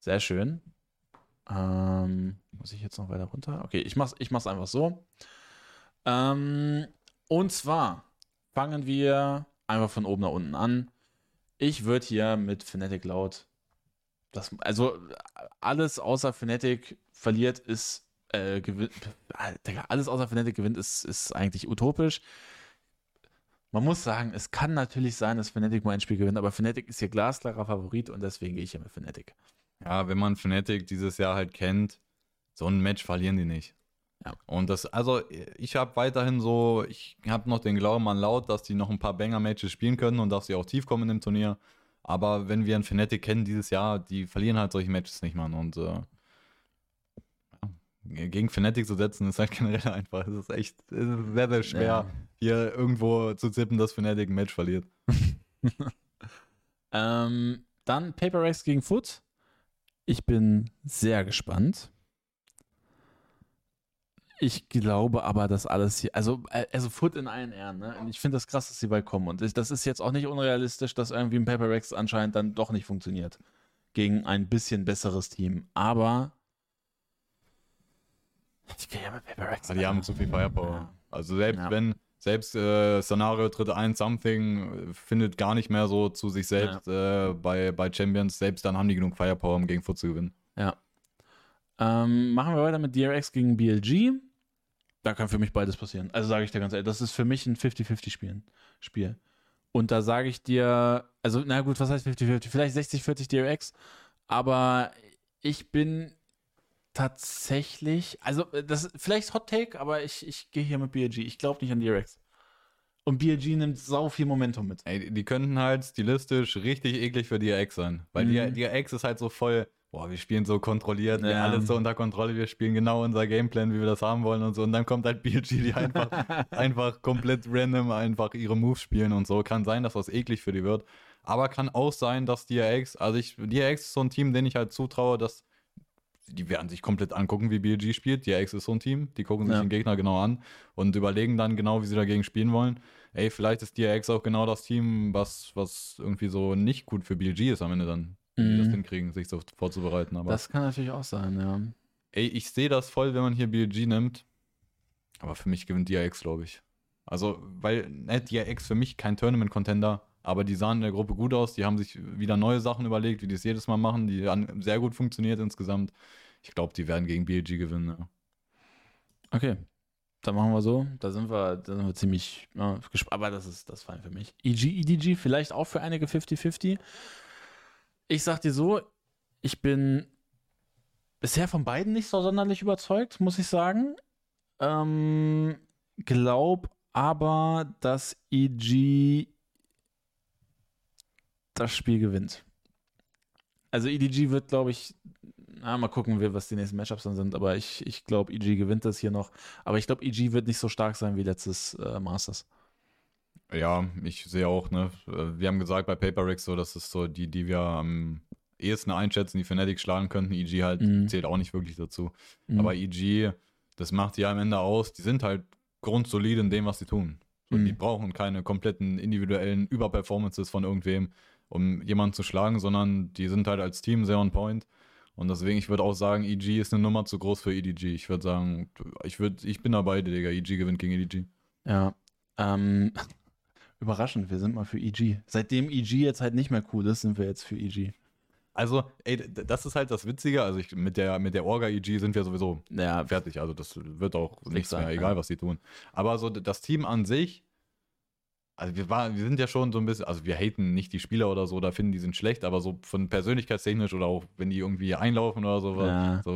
A: Sehr schön. Ähm, muss ich jetzt noch weiter runter? Okay, ich mach's, ich mach's einfach so. Ähm, und zwar fangen wir einfach von oben nach unten an. Ich würde hier mit Fnatic Loud das, also alles außer Fnatic verliert ist äh, gewinnt. Alles außer Fnatic gewinnt ist, ist eigentlich utopisch. Man muss sagen, es kann natürlich sein, dass Fnatic mal ein Spiel gewinnt, aber Fnatic ist hier glasklarer Favorit und deswegen gehe ich hier mit Fnatic.
B: Ja, wenn man Fnatic dieses Jahr halt kennt, so ein Match verlieren die nicht. Ja. Und das, also ich habe weiterhin so, ich habe noch den Glauben an Laut, dass die noch ein paar Banger-Matches spielen können und dass sie auch tief kommen im Turnier. Aber wenn wir ein Fnatic kennen dieses Jahr, die verlieren halt solche Matches nicht, Mann. Und äh, gegen Fnatic zu setzen, ist halt generell einfach. Es ist echt es ist sehr, sehr schwer, ja. hier irgendwo zu zippen, dass Fnatic ein Match verliert.
A: ähm, dann Paper Rex gegen Foot. Ich bin sehr gespannt. Ich glaube aber, dass alles hier, also, äh, also Foot in allen Ehren, ne? Und ich finde das krass, dass sie bald kommen. Und das ist jetzt auch nicht unrealistisch, dass irgendwie ein Paper Rex anscheinend dann doch nicht funktioniert. Gegen ein bisschen besseres Team. Aber
B: ich gehe ja mit Paper Rex. Die haben zu viel Firepower. Ja. Also selbst ja. wenn, selbst äh, Szenario tritt ein, Something äh, findet gar nicht mehr so zu sich selbst ja. äh, bei, bei Champions, selbst dann haben die genug Firepower, um gegen Foot zu gewinnen.
A: Ja. Ähm, machen wir weiter mit DRX gegen BLG. Da kann für mich beides passieren. Also sage ich dir ganz ehrlich, das ist für mich ein 50-50 Spiel. Und da sage ich dir, also na gut, was heißt 50-50? Vielleicht 60-40 DRX, aber ich bin tatsächlich, also das ist vielleicht Hot Take, aber ich, ich gehe hier mit BLG. Ich glaube nicht an DRX. Und BLG nimmt sau viel Momentum mit.
B: Ey, die könnten halt stilistisch richtig eklig für DRX sein. Weil mhm. DRX ist halt so voll boah, wir spielen so kontrolliert, ja. wir alles so unter Kontrolle, wir spielen genau unser Gameplan, wie wir das haben wollen und so. Und dann kommt halt BLG, die einfach, einfach komplett random einfach ihre Moves spielen und so. Kann sein, dass das eklig für die wird. Aber kann auch sein, dass DRX, also ich, DRX ist so ein Team, den ich halt zutraue, dass die werden sich komplett angucken, wie BLG spielt. DRX ist so ein Team, die gucken sich ja. den Gegner genau an und überlegen dann genau, wie sie dagegen spielen wollen. Ey, vielleicht ist DRX auch genau das Team, was, was irgendwie so nicht gut für BLG ist am Ende dann wie die das mhm. hinkriegen, sich so vorzubereiten. Aber
A: das kann natürlich auch sein, ja.
B: Ey, ich sehe das voll, wenn man hier BLG nimmt. Aber für mich gewinnt DRX, glaube ich. Also, weil ne, DRX für mich kein Tournament-Contender, aber die sahen in der Gruppe gut aus. Die haben sich wieder neue Sachen überlegt, wie die es jedes Mal machen. Die haben sehr gut funktioniert insgesamt. Ich glaube, die werden gegen BLG gewinnen. Ja.
A: Okay, dann machen wir so. Da sind wir, da sind wir ziemlich ja, gespannt. Aber das ist das fein für mich. EG, EDG vielleicht auch für einige 50-50 ich sag dir so, ich bin bisher von beiden nicht so sonderlich überzeugt, muss ich sagen. Ähm, glaub aber, dass EG das Spiel gewinnt. Also EDG wird, glaube ich, na, mal gucken, was die nächsten Matchups dann sind, aber ich, ich glaube, EG gewinnt das hier noch. Aber ich glaube, EG wird nicht so stark sein wie letztes äh, Masters.
B: Ja, ich sehe auch, ne? Wir haben gesagt bei PaperX so, das ist so die, die wir am ehesten einschätzen, die Fnatic schlagen könnten. EG halt mhm. zählt auch nicht wirklich dazu. Mhm. Aber EG, das macht die am Ende aus. Die sind halt grundsolide in dem, was sie tun. So, mhm. Die brauchen keine kompletten individuellen Überperformances von irgendwem, um jemanden zu schlagen, sondern die sind halt als Team sehr on point. Und deswegen, ich würde auch sagen, EG ist eine Nummer zu groß für EDG. Ich würde sagen, ich, würd, ich bin dabei, Digga. EG gewinnt gegen EDG.
A: Ja. Ähm, Überraschend, wir sind mal für EG. Seitdem EG jetzt halt nicht mehr cool ist, sind wir jetzt für EG.
B: Also, ey, das ist halt das Witzige. Also, ich, mit der, mit der Orga EG sind wir sowieso ja. fertig. Also, das wird auch nichts sein, mehr, egal was sie tun. Aber so das Team an sich, also wir, war, wir sind ja schon so ein bisschen, also wir haten nicht die Spieler oder so, da finden die sind schlecht, aber so von persönlichkeitstechnisch oder auch wenn die irgendwie einlaufen oder so, ja. so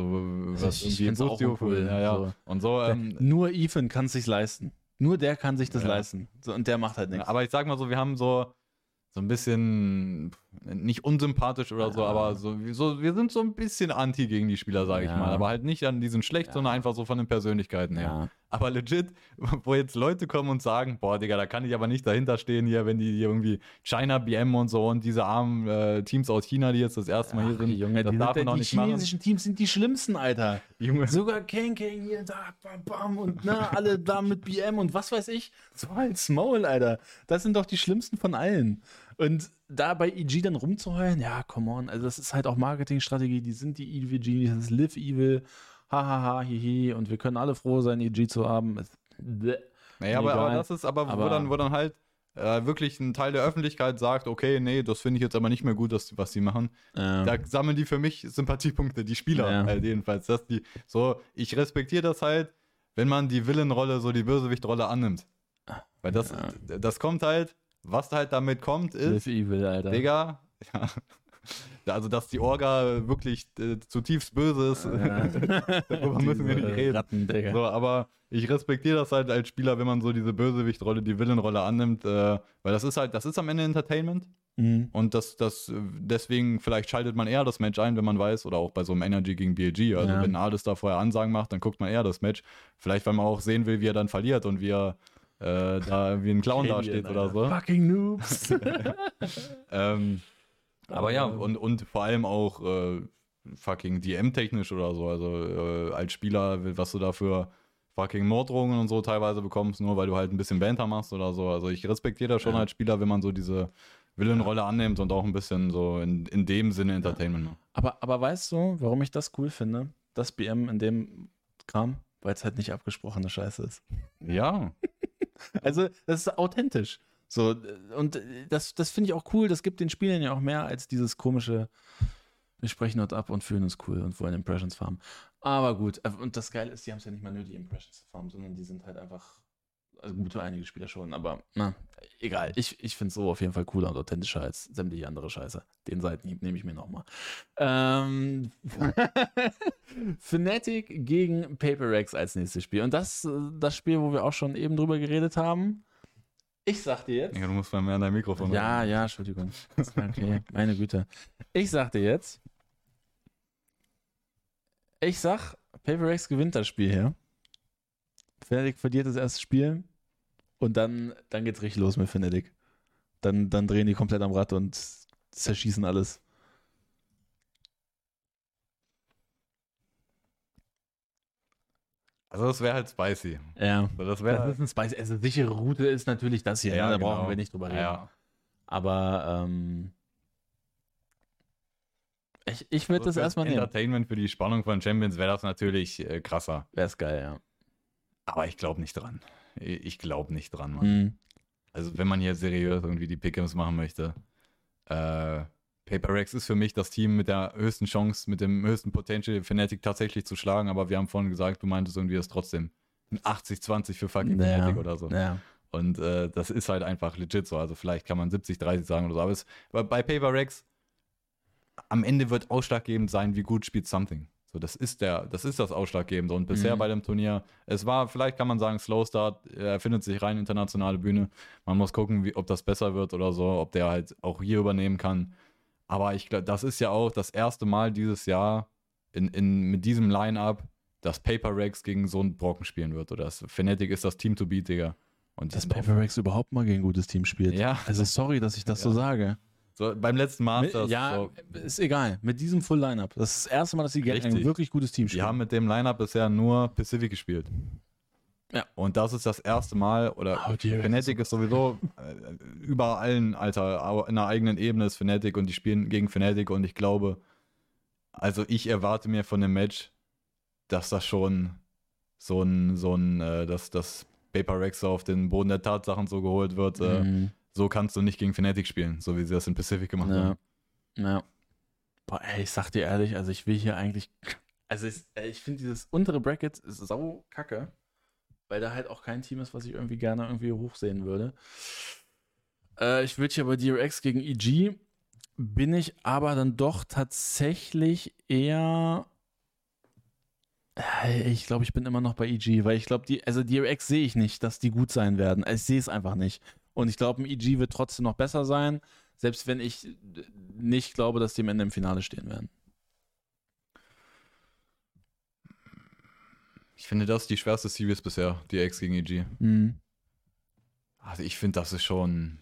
A: was ich irgendwie auch cool. Ja, ja. So. Und so. Ähm, Nur Ethan kann es sich leisten. Nur der kann sich das ja. leisten. So, und der macht halt nichts.
B: Aber ich sag mal so, wir haben so, so ein bisschen nicht unsympathisch oder ja. so, aber so, so, wir sind so ein bisschen anti gegen die Spieler, sage ja. ich mal. Aber halt nicht an diesen schlecht, sondern einfach so von den Persönlichkeiten her. Aber legit, wo jetzt Leute kommen und sagen, boah, Digga, da kann ich aber nicht dahinter stehen hier, wenn die irgendwie China BM und so und diese armen äh, Teams aus China, die jetzt das erste Mal hier sind,
A: Junge, das die darf man auch nicht machen. Die chinesischen Teams sind die schlimmsten, Alter. Junge. Sogar Kang Kang hier, da, bam, bam und na, alle da mit BM und was weiß ich. So als Maul, Alter. Das sind doch die schlimmsten von allen. Und da bei EG dann rumzuheulen, ja, come on, also das ist halt auch Marketingstrategie, die sind die EVG, das ist Live Evil hahaha, hihi, und wir können alle froh sein, EG zu haben.
B: Naja, aber, aber, das ist aber, aber wo, dann, wo dann halt äh, wirklich ein Teil der Öffentlichkeit sagt, okay, nee, das finde ich jetzt aber nicht mehr gut, dass, was sie machen. Ähm. Da sammeln die für mich Sympathiepunkte, die Spieler ja. halt jedenfalls. Dass die, so, ich respektiere das halt, wenn man die Villenrolle, so die Bösewichtrolle annimmt. Weil das, ja. das kommt halt, was halt damit kommt, ist. Evil, Alter. Digga, ja, also dass die Orga wirklich äh, zutiefst böse ist, ja. darüber müssen wir nicht reden. Ratten, so, aber ich respektiere das halt als Spieler, wenn man so diese Bösewichtrolle, die Villenrolle annimmt, äh, weil das ist halt, das ist am Ende Entertainment. Mhm. Und das, das, deswegen, vielleicht schaltet man eher das Match ein, wenn man weiß, oder auch bei so einem Energy gegen BLG. Also, ja. wenn Ades da vorher Ansagen macht, dann guckt man eher das Match. Vielleicht, weil man auch sehen will, wie er dann verliert und wie er äh, da wie ein Clown dasteht oder so.
A: Fucking Noobs.
B: ähm, aber ja, und, und vor allem auch äh, fucking DM-technisch oder so. Also äh, als Spieler, was du da für fucking Morddrohungen und so teilweise bekommst, nur weil du halt ein bisschen Banter machst oder so. Also ich respektiere das schon ja. als Spieler, wenn man so diese Villenrolle annimmt und auch ein bisschen so in, in dem Sinne Entertainment macht.
A: Aber, aber weißt du, warum ich das cool finde? Das BM in dem Kram? Weil es halt nicht abgesprochene Scheiße ist.
B: Ja.
A: also, das ist authentisch. So, und das, das finde ich auch cool. Das gibt den Spielern ja auch mehr als dieses komische, wir sprechen dort ab und fühlen uns cool und wollen Impressions farmen. Aber gut, und das Geile ist, die haben es ja nicht mal nötig, Impressions zu farmen, sondern die sind halt einfach, also gut für einige Spieler schon, aber na, egal. Ich, ich finde es so auf jeden Fall cooler und authentischer als sämtliche andere Scheiße. Den Seitenhieb nehme ich mir nochmal. Ähm, Fnatic gegen Paper Rex als nächstes Spiel. Und das, das Spiel, wo wir auch schon eben drüber geredet haben. Ich sag dir jetzt.
B: Ja, du musst mal mehr an dein Mikrofon
A: Ja, reden. ja, Entschuldigung. Okay, meine Güte. Ich sag dir jetzt. Ich sag, Paper Rex gewinnt das Spiel hier. Fnatic verliert das erste Spiel. Und dann, dann geht's richtig los mit Fnatic. Dann, dann drehen die komplett am Rad und zerschießen alles.
B: Also das wäre halt spicy.
A: Ja.
B: Also das, das
A: ist ein spicy. Also sichere Route ist natürlich das hier. Ja, ne? da genau. brauchen wir nicht drüber reden. Ja. Aber ähm, ich, ich würde also das erstmal
B: nehmen. Entertainment für die Spannung von Champions wäre das natürlich äh, krasser.
A: Wäre es geil, ja.
B: Aber ich glaube nicht dran. Ich glaube nicht dran, Mann. Mhm. Also wenn man hier seriös irgendwie die Pickems machen möchte, äh, Paper Rex ist für mich das Team mit der höchsten Chance, mit dem höchsten Potential, Fnatic tatsächlich zu schlagen, aber wir haben vorhin gesagt, du meintest irgendwie, das trotzdem ein 80-20 für fucking naja, Fnatic oder so.
A: Ja.
B: Und äh, das ist halt einfach legit so. Also vielleicht kann man 70-30 sagen oder so. Aber es, bei Paper Rex, am Ende wird ausschlaggebend sein, wie gut spielt Something. So, das ist der, das ist das Ausschlaggebende. Und bisher mhm. bei dem Turnier, es war, vielleicht kann man sagen, Slow Start, er findet sich rein internationale Bühne. Man muss gucken, wie, ob das besser wird oder so, ob der halt auch hier übernehmen kann. Aber ich glaube, das ist ja auch das erste Mal dieses Jahr in, in, mit diesem Line-Up, dass Paper Rex gegen so einen Brocken spielen wird. Oder das Fnatic ist das Team to beat, Digga.
A: Und dass Paper Rex überhaupt mal gegen ein gutes Team spielt.
B: Ja.
A: Also sorry, dass ich das ja. so sage.
B: So, beim letzten Masters.
A: ja,
B: so.
A: ist egal. Mit diesem Full Lineup. Das ist das erste Mal, dass sie gegen ein wirklich gutes Team spielen.
B: Die haben mit dem Lineup bisher nur Pacific gespielt.
A: Ja.
B: Und das ist das erste Mal, oder oh, Fnatic ist sowieso äh, über allen, Alter, in einer eigenen Ebene ist Fnatic und die spielen gegen Fnatic und ich glaube, also ich erwarte mir von dem Match, dass das schon so ein, so ein, äh, dass das Paper Rex auf den Boden der Tatsachen so geholt wird. Äh, mhm. so kannst du nicht gegen Fnatic spielen, so wie sie das in Pacific gemacht
A: ja.
B: haben.
A: Ja. Boah, ey, ich sag dir ehrlich, also ich will hier eigentlich, also ich, ich finde dieses untere Bracket ist sau kacke weil da halt auch kein Team ist, was ich irgendwie gerne irgendwie hochsehen würde. Äh, ich würde hier bei DRX gegen EG bin ich aber dann doch tatsächlich eher. Äh, ich glaube, ich bin immer noch bei EG, weil ich glaube, die, also DRX sehe ich nicht, dass die gut sein werden. Ich sehe es einfach nicht. Und ich glaube, ein EG wird trotzdem noch besser sein, selbst wenn ich nicht glaube, dass die am Ende im Finale stehen werden.
B: Ich finde das die schwerste Series bisher, die X gegen EG. Mhm. Also ich finde, das ist schon.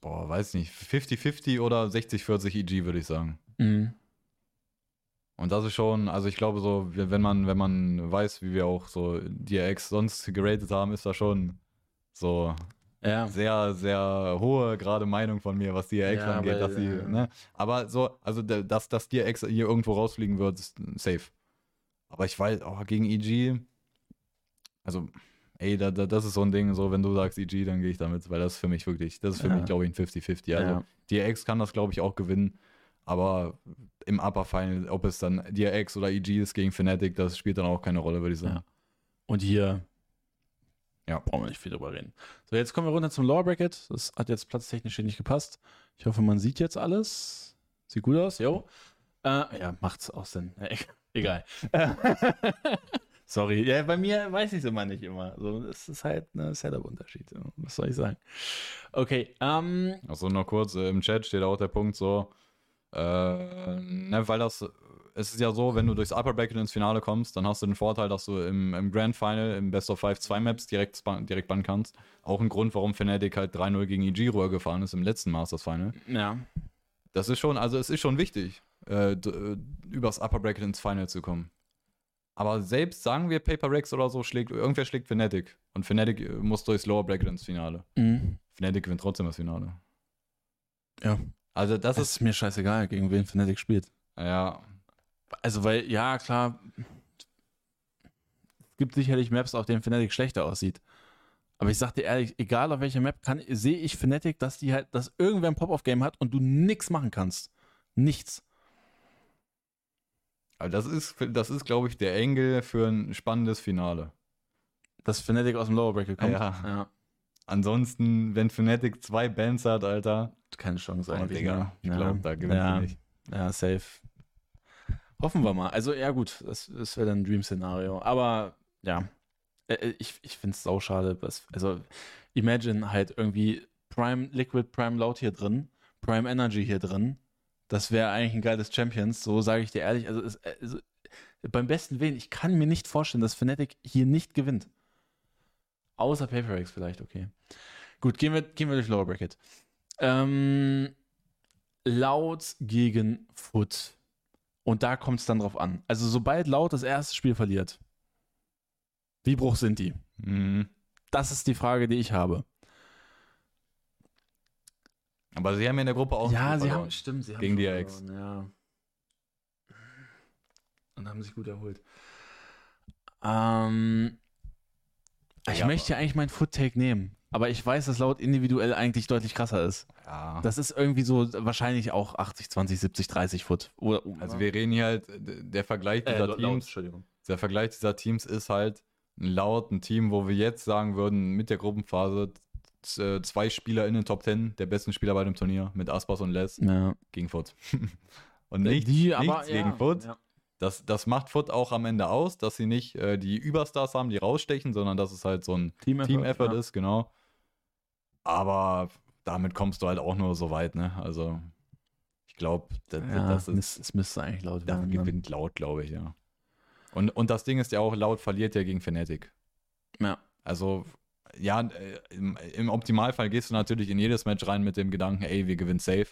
B: Boah, weiß nicht. 50-50 oder 60-40 EG, würde ich sagen. Mhm. Und das ist schon, also ich glaube so, wenn man, wenn man weiß, wie wir auch so DRX sonst geratet haben, ist das schon so ja. sehr, sehr hohe gerade Meinung von mir, was DRX ja, angeht, dass sie, ja. ne? Aber so, also dass, dass DRX hier irgendwo rausfliegen wird, ist safe. Aber ich weiß, oh, gegen EG, also, ey, da, da, das ist so ein Ding, so, wenn du sagst EG, dann gehe ich damit, weil das ist für mich wirklich, das ist für mich, glaube ich, ein 50-50. Also, DRX kann das, glaube ich, auch gewinnen, aber im Upper Final, ob es dann DRX oder EG ist gegen Fnatic, das spielt dann auch keine Rolle, würde ich sagen.
A: Und hier Ja. Brauchen wir nicht viel drüber reden. So, jetzt kommen wir runter zum Lower Bracket. Das hat jetzt platztechnisch hier nicht gepasst. Ich hoffe, man sieht jetzt alles. Sieht gut aus, jo. Äh, ja, macht's auch Sinn. Egal. Sorry. Ja, bei mir weiß ich es immer nicht immer. So, es ist halt ein Setup-Unterschied. Was soll ich sagen? Okay. Ähm,
B: also noch kurz, äh, im Chat steht auch der Punkt so, äh, ne, weil das, es ist ja so, wenn du durchs Upper Bracket ins Finale kommst, dann hast du den Vorteil, dass du im, im Grand Final, im Best of Five, zwei Maps direkt, direkt bannen kannst. Auch ein Grund, warum Fnatic halt 3-0 gegen Ijiro gefahren ist im letzten Masters Final.
A: Ja.
B: Das ist schon, also es ist schon wichtig, äh, äh übers Upper Bracket ins Final zu kommen. Aber selbst sagen wir Paper Rex oder so, schlägt, irgendwer schlägt Fnatic. Und Fnatic äh, muss durchs Lower Bracket ins Finale. Mhm. Fnatic gewinnt trotzdem das Finale.
A: Ja. Also das, das ist, ist mir scheißegal, gegen wen Fnatic spielt.
B: Ja.
A: Also, weil, ja, klar, es gibt sicherlich Maps, auf denen Fnatic schlechter aussieht. Aber ich sag dir ehrlich, egal auf welcher Map sehe ich Fnatic, dass die halt, dass irgendwer ein Pop-Off-Game hat und du nichts machen kannst. Nichts.
B: Aber das ist, das ist, glaube ich, der Engel für ein spannendes Finale.
A: Dass Fnatic aus dem Lower Bracket kommt.
B: Ja. ja. Ansonsten, wenn Fnatic zwei Bands hat, Alter.
A: Keine Chance
B: oh, eigentlich. Digga, ne? ich ja. glaube, da gewinnt ja. nicht.
A: Ja, safe. Hoffen wir mal. Also, ja, gut, das, das wäre dann ein Dream-Szenario. Aber ja, äh, äh, ich, ich finde es sauschade. Also, imagine halt irgendwie Prime Liquid, Prime Loud hier drin, Prime Energy hier drin das wäre eigentlich ein geiles Champions, so sage ich dir ehrlich. Also, es, also, beim besten Willen, ich kann mir nicht vorstellen, dass Fnatic hier nicht gewinnt. Außer PaperX vielleicht, okay. Gut, gehen wir, gehen wir durch Lower Bracket. Ähm, Laut gegen Foot. Und da kommt es dann drauf an. Also, sobald Laut das erste Spiel verliert, wie bruch sind die? Mhm. Das ist die Frage, die ich habe.
B: Aber sie haben ja in der Gruppe auch.
A: Ja, sie haben, stimmt, sie haben
B: gegen die Ex.
A: Ja. Und haben sich gut erholt. Ähm, ich ja, möchte ja eigentlich meinen Foot-Take nehmen. Aber ich weiß, dass laut individuell eigentlich deutlich krasser ist.
B: Ja.
A: Das ist irgendwie so wahrscheinlich auch 80, 20, 70, 30 Foot. Oder,
B: also wir reden hier halt, der Vergleich dieser äh, Teams, laut, der Vergleich dieser Teams ist halt laut ein Team, wo wir jetzt sagen würden, mit der Gruppenphase, äh, zwei Spieler in den Top 10 der besten Spieler bei dem Turnier mit Aspas und Les
A: ja.
B: gegen Foot. und nicht, die, nichts aber, gegen ja, Foot. Ja. Das, das macht Foot auch am Ende aus, dass sie nicht äh, die Überstars haben, die rausstechen, sondern dass es halt so ein Team-Effort Team ist, genau. Aber damit kommst du halt auch nur so weit, ne? Also, ich glaube,
A: das, das ist. Es müsste eigentlich laut
B: werden. Da gewinnt laut, glaube ich, ja. Und, und das Ding ist ja auch, laut verliert ja gegen Fnatic.
A: Ja.
B: Also, ja, äh, im, im, Optimalfall gehst du natürlich in jedes Match rein mit dem Gedanken, ey, wir gewinnen safe.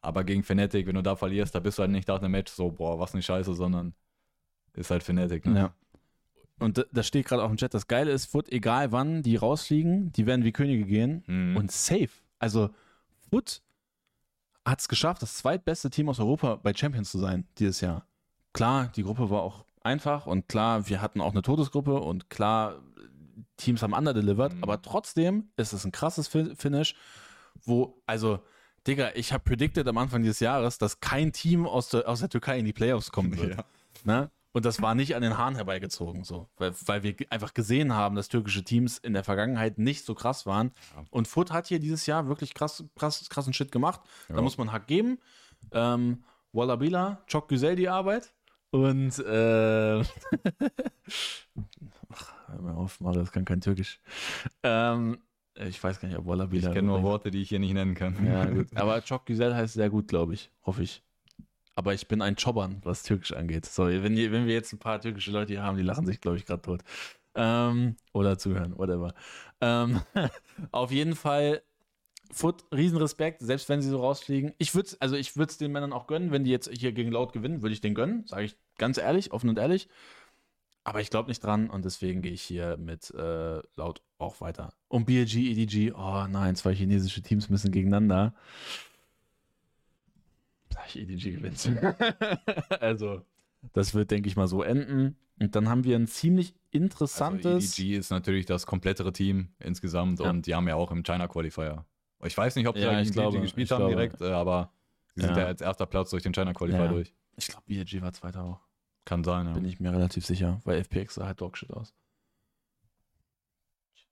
B: Aber gegen Fnatic, wenn du da verlierst, da bist du halt nicht nach einem Match so, boah, was eine Scheiße, sondern ist halt Fnatic.
A: Ne? Ja. Und da steht gerade auch im Chat, das Geile ist, Foot, egal wann die rausfliegen, die werden wie Könige gehen mhm. und safe. Also Foot hat es geschafft, das zweitbeste Team aus Europa bei Champions zu sein dieses Jahr. Klar, die Gruppe war auch einfach und klar, wir hatten auch eine Todesgruppe und klar, Teams haben underdelivered, mhm. aber trotzdem ist es ein krasses Finish, wo, also, Digga, ich habe predicted am Anfang dieses Jahres, dass kein Team aus der, aus der Türkei in die Playoffs kommen wird. Ja. Ne? Und das war nicht an den Haaren herbeigezogen, so, weil, weil wir einfach gesehen haben, dass türkische Teams in der Vergangenheit nicht so krass waren. Ja. Und Foot hat hier dieses Jahr wirklich krass, krass, krassen Shit gemacht. Ja. Da muss man Hack geben. Ähm, Wallabila, Çok Güzel die Arbeit. Und äh, Ach, hör mal auf, Mario, das kann kein Türkisch. Ähm, ich weiß gar nicht, ob Wallabila.
B: Ich kenne nur Worte, die ich hier nicht nennen kann.
A: Ja, gut. Aber Çok Güzel heißt sehr gut, glaube ich. Hoffe ich. Aber ich bin ein Chobbern, was Türkisch angeht. Sorry, wenn, wenn wir jetzt ein paar türkische Leute hier haben, die lachen sich, glaube ich, gerade tot. Ähm, oder zuhören, whatever. Ähm, auf jeden Fall, Foot, Riesenrespekt, selbst wenn sie so rausfliegen. Ich würde es also den Männern auch gönnen, wenn die jetzt hier gegen Laut gewinnen, würde ich den gönnen, sage ich ganz ehrlich, offen und ehrlich. Aber ich glaube nicht dran und deswegen gehe ich hier mit äh, laut auch weiter. Und BLG, EDG, oh nein, zwei chinesische Teams müssen gegeneinander. EDG gewinnt. also, das wird, denke ich mal, so enden. Und dann haben wir ein ziemlich interessantes. Also
B: EDG ist natürlich das komplettere Team insgesamt ja. und die haben ja auch im China Qualifier. Ich weiß nicht, ob sie ja, gegen glaube, gespielt haben glaube. direkt, äh, aber sie sind ja als erster Platz durch den China Qualifier ja. durch.
A: Ich glaube, BLG war Zweiter auch.
B: Kann sein,
A: ja. Bin ich mir relativ sicher, weil FPX sah halt Dogshit aus.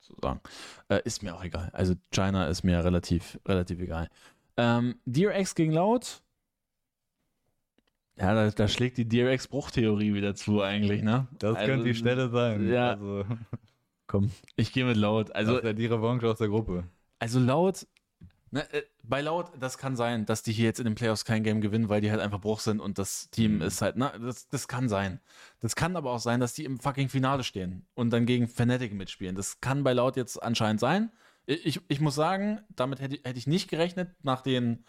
A: so sagen. Äh, ist mir auch egal. Also China ist mir relativ, relativ egal. Ähm, DRX gegen Laut. Ja, da, da schlägt die DRX-Bruchtheorie wieder zu eigentlich, ne?
B: Das also, könnte die Stelle sein.
A: Ja. Also. Komm, ich gehe mit Laut. Also,
B: das ist ja die Revanche aus der Gruppe.
A: Also Laut, ne, äh, bei Laut, das kann sein, dass die hier jetzt in den Playoffs kein Game gewinnen, weil die halt einfach Bruch sind und das Team mhm. ist halt, ne, das, das kann sein. Das kann aber auch sein, dass die im fucking Finale stehen und dann gegen Fnatic mitspielen. Das kann bei Laut jetzt anscheinend sein. Ich, ich muss sagen, damit hätte, hätte ich nicht gerechnet, nach den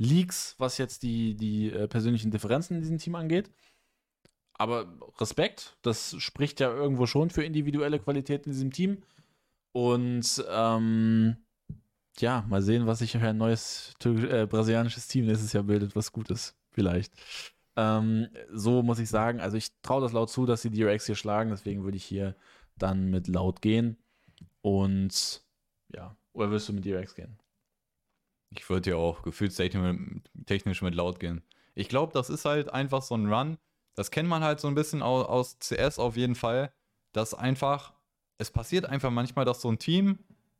A: Leaks, was jetzt die, die äh, persönlichen Differenzen in diesem Team angeht. Aber Respekt, das spricht ja irgendwo schon für individuelle Qualität in diesem Team. Und ähm, ja, mal sehen, was sich für ein neues äh, brasilianisches Team nächstes Jahr bildet, was gut ist, vielleicht. Ähm, so muss ich sagen, also ich traue das laut zu, dass die DRX hier schlagen, deswegen würde ich hier dann mit laut gehen. Und ja, oder wirst du mit DRX gehen?
B: Ich würde ja auch gefühlstechnisch mit laut gehen. Ich glaube, das ist halt einfach so ein Run. Das kennt man halt so ein bisschen aus, aus CS auf jeden Fall. Dass einfach, es passiert einfach manchmal, dass so ein Team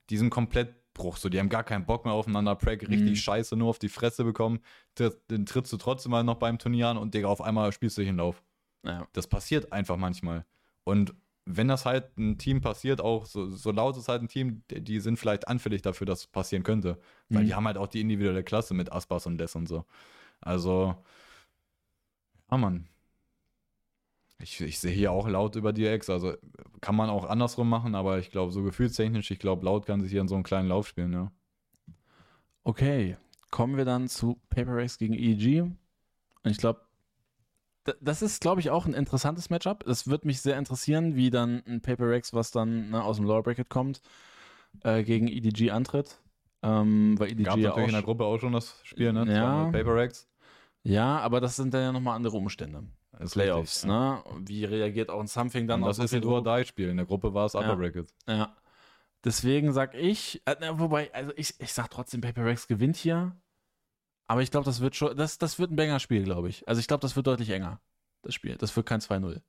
B: diesen komplett Bruch, so die haben gar keinen Bock mehr aufeinander, Prag richtig mhm. scheiße, nur auf die Fresse bekommen, den trittst du trotzdem mal noch beim Turnier an und Digga, auf einmal spielst du dich in Lauf. Ja. Das passiert einfach manchmal. Und wenn das halt ein Team passiert, auch so, so laut ist halt ein Team, die, die sind vielleicht anfällig dafür, dass es passieren könnte. Weil mhm. die haben halt auch die individuelle Klasse mit Aspas und Les und so. Also, ja, Mann. Ich, ich sehe hier auch laut über DX, also kann man auch andersrum machen, aber ich glaube, so gefühlstechnisch, ich glaube, laut kann sich hier in so einem kleinen Lauf spielen, ja.
A: Okay, kommen wir dann zu Paper Rex gegen EG. Und ich glaube, das ist, glaube ich, auch ein interessantes Matchup. Es wird mich sehr interessieren, wie dann ein Paper Rex, was dann ne, aus dem Lower Bracket kommt, äh, gegen EDG antritt. Ähm, weil EDG
B: Gab ja natürlich in der Gruppe auch schon das Spiel, ne?
A: Ja. Paper Rex. Ja, aber das sind dann ja nochmal andere Umstände. Playoffs, richtig, ne? Wie reagiert auch ein Something dann?
B: Und das ist ein Do-or-Die-Spiel. In der Gruppe war es Upper ja. Bracket.
A: Ja. Deswegen sag ich, äh, wobei, also ich, ich sag trotzdem, Paper Rex gewinnt hier. Aber ich glaube, das wird schon, das, das wird ein Banger-Spiel, glaube ich. Also ich glaube, das wird deutlich enger, das Spiel. Das wird kein 2-0.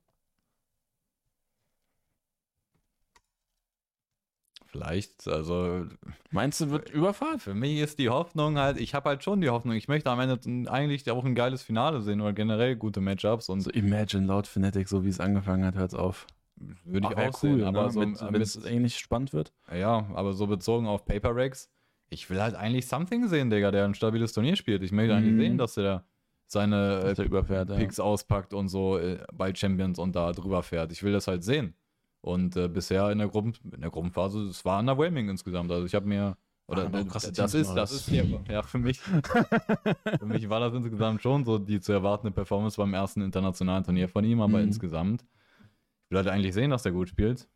B: Vielleicht, also.
A: Meinst du, wird Überfahrt?
B: Für mich ist die Hoffnung halt, ich habe halt schon die Hoffnung, ich möchte am Ende eigentlich auch ein geiles Finale sehen oder generell gute Matchups. Und
A: so Imagine laut Fnatic, so wie es angefangen hat, hört's auf.
B: Würde ich auch cool, sehen, aber
A: ne? so, wenn es ähnlich spannend wird.
B: Ja, aber so bezogen auf Paper Rex, ich will halt eigentlich Something sehen, Digga, der ein stabiles Turnier spielt. Ich möchte mhm. eigentlich sehen, dass der seine
A: dass der überfährt,
B: Picks ja. auspackt und so äh, bei Champions und da drüber fährt. Ich will das halt sehen. Und äh, bisher in der, Gruppen, in der Gruppenphase, es war underwhelming insgesamt. Also ich habe mir, oder ah, das, das ist, das ist ja, ja für mich, für mich war das insgesamt schon so die zu erwartende Performance beim ersten internationalen Turnier von ihm, aber mhm. insgesamt, ich will halt eigentlich sehen, dass der gut spielt.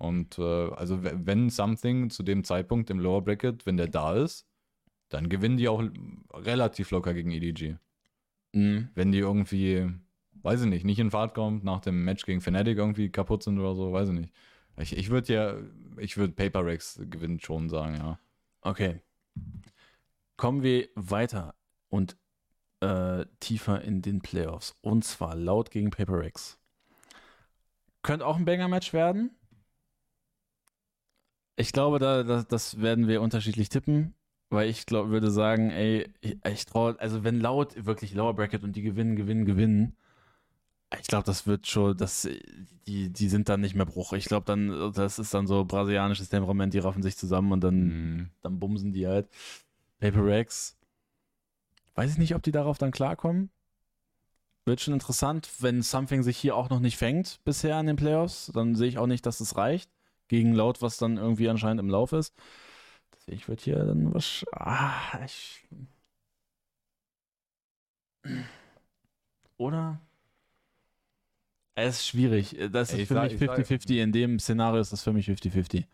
B: Und äh, also wenn Something zu dem Zeitpunkt im Lower Bracket, wenn der da ist, dann gewinnen die auch relativ locker gegen EDG. Mhm. Wenn die irgendwie weiß ich nicht, nicht in Fahrt kommt, nach dem Match gegen Fnatic irgendwie kaputt sind oder so, weiß ich nicht. Ich, ich würde ja, ich würde Paper Rex gewinnen schon sagen, ja.
A: Okay. Kommen wir weiter und äh, tiefer in den Playoffs. Und zwar laut gegen Paper Rex. Könnte auch ein Banger-Match werden. Ich glaube, da, das, das werden wir unterschiedlich tippen, weil ich glaube, würde sagen, ey, ich, ich traue, also wenn laut wirklich Lower Bracket und die gewinnen, gewinnen, gewinnen, ich glaube, das wird schon, das, die, die sind dann nicht mehr Bruch. Ich glaube, dann, das ist dann so brasilianisches Temperament, die raffen sich zusammen und dann, mhm. dann bumsen die halt. Paper Rex, weiß ich nicht, ob die darauf dann klarkommen. Wird schon interessant, wenn Something sich hier auch noch nicht fängt bisher in den Playoffs, dann sehe ich auch nicht, dass es reicht. Gegen Laut, was dann irgendwie anscheinend im Lauf ist. Deswegen, ich würde hier dann was. Ah, ich. Oder? Es ist schwierig. Das ist für sag, mich 50-50. In dem Szenario ist das für mich 50-50.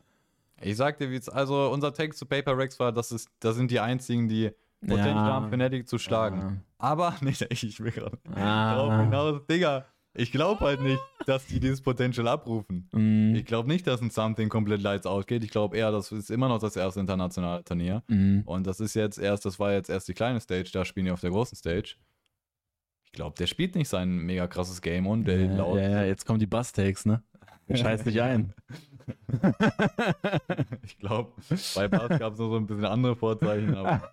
B: Ich sagte, wie also unser Text zu Paper Rex war, das, ist, das sind die einzigen, die Potenzial ja. Fnatic zu schlagen. Ja. Aber, nicht, ich will gerade ah. hinaus, Digga, ich glaube halt nicht, dass die dieses Potential abrufen. Mm. Ich glaube nicht, dass ein Something komplett lights out geht. Ich glaube eher, das ist immer noch das erste internationale Turnier. Mm. Und das ist jetzt erst, das war jetzt erst die kleine Stage, da spielen die auf der großen Stage glaube, der spielt nicht sein mega krasses Game und der
A: ja, laut. Ja, ja, jetzt kommen die Bass-Takes, ne? Der scheißt nicht ein.
B: ich glaube, bei Bass gab es noch so ein bisschen andere Vorzeichen, aber.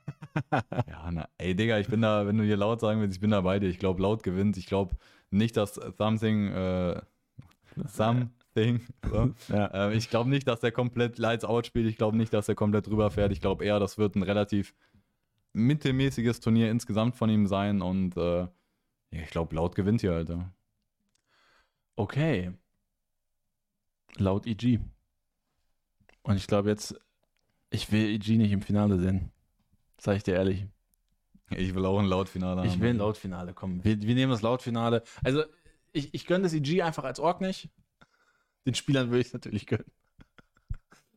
B: ja, na, ey, Digga, ich bin da, wenn du hier laut sagen willst, ich bin da bei dir. Ich glaube, laut gewinnt. Ich glaube nicht, dass Something, äh, Something, so. ja. äh, ich glaube nicht, dass der komplett Lights Out spielt. Ich glaube nicht, dass er komplett drüber fährt. Ich glaube eher, das wird ein relativ mittelmäßiges Turnier insgesamt von ihm sein und äh, ich glaube, laut gewinnt hier, Alter.
A: Okay. Laut EG. Und ich glaube jetzt, ich will EG nicht im Finale sehen. Sag ich dir ehrlich.
B: Ich will auch ein Lautfinale
A: haben. Ich will ein Lautfinale, komm. Wir, wir nehmen das Lautfinale. Also, ich, ich gönne das EG einfach als Org nicht. Den Spielern würde ich es natürlich gönnen.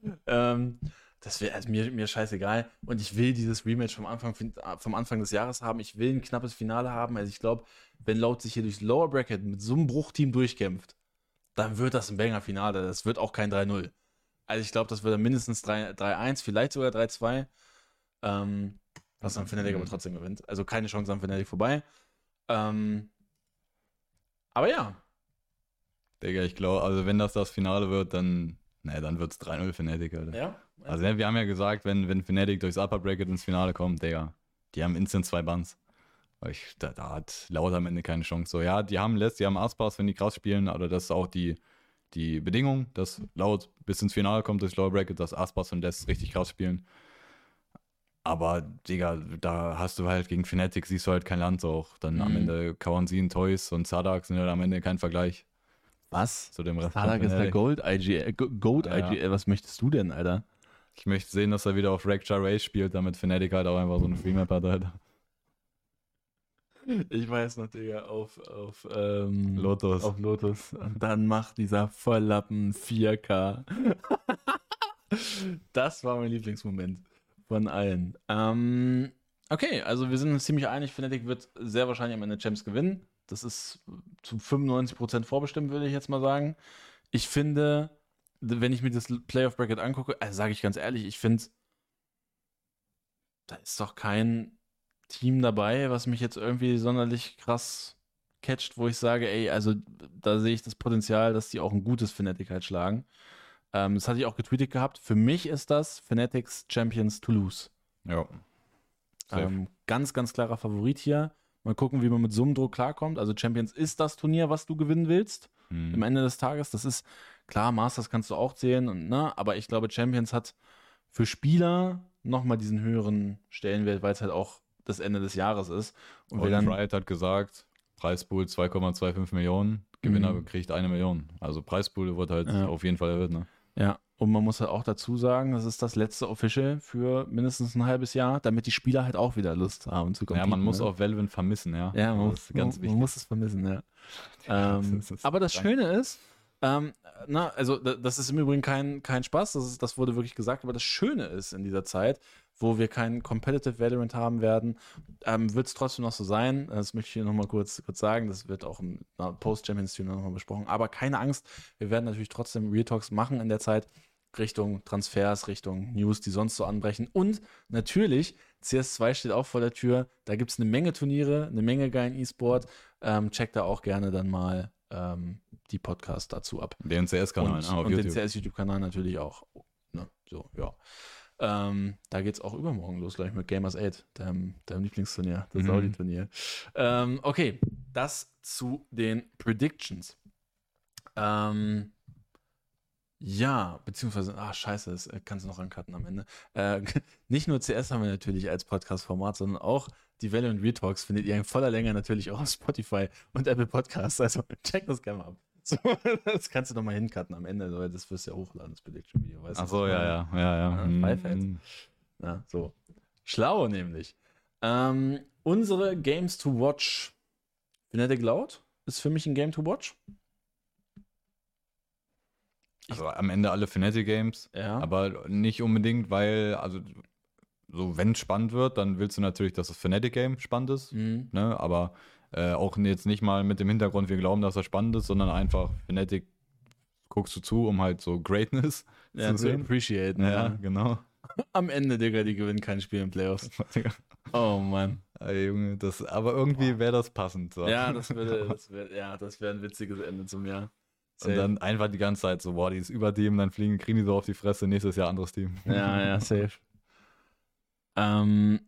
A: ähm, das wäre also mir, mir scheißegal. Und ich will dieses Rematch vom Anfang, vom Anfang des Jahres haben. Ich will ein knappes Finale haben. Also ich glaube, wenn Laut sich hier durchs Lower Bracket mit so einem Bruchteam durchkämpft, dann wird das ein Banger-Finale. Das wird auch kein 3-0. Also ich glaube, das wird dann mindestens 3-1, vielleicht sogar 3-2. Ähm, was dann Fnatic aber trotzdem gewinnt. Also keine Chance an Fnatic vorbei. Ähm, aber ja.
B: Digga, ich glaube, also wenn das das Finale wird, dann, ne, dann wird es 3-0 Fnatic, Alter. Ja? Also wir haben ja gesagt, wenn, wenn Fnatic durchs Upper Bracket ins Finale kommt, Digga, die haben instant zwei Buns. Ich, da, da, hat Laut am Ende keine Chance. So, ja, die haben Less, die haben Aspas, wenn die krass spielen, aber das ist auch die, die Bedingung, dass Laut bis ins Finale kommt durchs Lower Bracket, dass Aspas und Less richtig krass spielen. Aber, Digga, da hast du halt gegen Fnatic, siehst du halt kein Land auch. Dann mhm. am Ende Kawansin, Toys und Sadak sind halt am Ende kein Vergleich.
A: Was?
B: Zu dem Rest
A: Sadak ist der Gold IGL. Gold ja, IGL. Was möchtest du denn, Alter?
B: Ich möchte sehen, dass er wieder auf Rek'Jar Race spielt, damit Fnatic halt auch einfach so eine Freemap hat, Alter.
A: Ich weiß noch, Digga, auf, auf ähm,
B: Lotus.
A: Auf Lotus. Und dann macht dieser Volllappen 4K. das war mein Lieblingsmoment von allen. Ähm, okay, also wir sind uns ziemlich einig, Fnatic wird sehr wahrscheinlich am Ende Champs gewinnen. Das ist zu 95% vorbestimmt, würde ich jetzt mal sagen. Ich finde, wenn ich mir das Playoff Bracket angucke, also sage ich ganz ehrlich, ich finde, da ist doch kein Team dabei, was mich jetzt irgendwie sonderlich krass catcht, wo ich sage, ey, also da sehe ich das Potenzial, dass die auch ein gutes Fnatic halt schlagen. Ähm, das hatte ich auch getweetet gehabt. Für mich ist das Fanatics Champions Toulouse.
B: Ja.
A: Ähm, ganz, ganz klarer Favorit hier. Mal gucken, wie man mit so einem Druck klarkommt. Also Champions ist das Turnier, was du gewinnen willst. Mhm. Am Ende des Tages. Das ist klar, Masters kannst du auch zählen, und, ne? aber ich glaube, Champions hat für Spieler nochmal diesen höheren Stellenwert, weil es halt auch das Ende des Jahres ist.
B: Und, und dann, Wright hat gesagt, Preispool 2,25 Millionen, Gewinner mhm. kriegt eine Million. Also Preispool wird halt ja. auf jeden Fall erhöht. Ne?
A: Ja, und man muss halt auch dazu sagen, das ist das letzte Official für mindestens ein halbes Jahr, damit die Spieler halt auch wieder Lust haben zu
B: kommen. Ja, man ne? muss auch Velvin vermissen, ja.
A: Ja, man, ist ganz man, wichtig. man muss es vermissen, ja. ähm, das aber das Schöne ist, ähm, na, also das ist im Übrigen kein, kein Spaß, das, ist, das wurde wirklich gesagt, aber das Schöne ist in dieser Zeit, wo wir keinen Competitive Valorant haben werden, ähm, wird es trotzdem noch so sein. Das möchte ich hier nochmal kurz, kurz sagen. Das wird auch im Post-Champions-Stream nochmal besprochen. Aber keine Angst, wir werden natürlich trotzdem Real Talks machen in der Zeit. Richtung Transfers, Richtung News, die sonst so anbrechen. Und natürlich, CS2 steht auch vor der Tür. Da gibt es eine Menge Turniere, eine Menge geilen E-Sport. Ähm, checkt da auch gerne dann mal ähm, die Podcasts dazu ab.
B: Den CS-Kanal,
A: und, ne, und den CS-YouTube-Kanal natürlich auch. Ne? So, ja. Ähm, da geht es auch übermorgen los, gleich mit Gamers 8, deinem, deinem Lieblingsturnier, das mhm. Saudi-Turnier. Ähm, okay, das zu den Predictions. Ähm, ja, beziehungsweise, ah, scheiße, das kannst du noch ancutten am Ende. Äh, nicht nur CS haben wir natürlich als Podcast-Format, sondern auch die Valley und Retalks findet ihr in voller Länge natürlich auch auf Spotify und Apple Podcasts. Also check das gerne mal ab. So, das kannst du doch mal hincutten am Ende, weil das wirst du ja hochladen, das Prediction-Video.
B: Ach so, ja, ja, ja, ja.
A: Mhm. Ja, so. Schlau nämlich. Ähm, unsere Games to Watch. Fnatic Cloud ist für mich ein Game to Watch.
B: Also am Ende alle Fnatic Games,
A: ja.
B: aber nicht unbedingt, weil, also so wenn es spannend wird, dann willst du natürlich, dass das Fnatic Game spannend ist, mhm. ne? aber äh, auch jetzt nicht mal mit dem Hintergrund, wir glauben, dass das spannend ist, sondern einfach Fnatic guckst du zu, um halt so Greatness
A: ja, zu, zu appreciaten.
B: Ja, ja, genau.
A: Am Ende, Digga, die gewinnen kein Spiel in Playoffs. oh Mann.
B: Ey, Junge, das, aber irgendwie wäre das passend. So.
A: Ja, das würde, das wär, ja, das wäre ein witziges Ende zum Jahr.
B: Und dann einfach die ganze Zeit so, boah, die ist über Team, dann fliegen, kriegen die so auf die Fresse, nächstes Jahr anderes Team.
A: Ja, ja, safe. Ähm,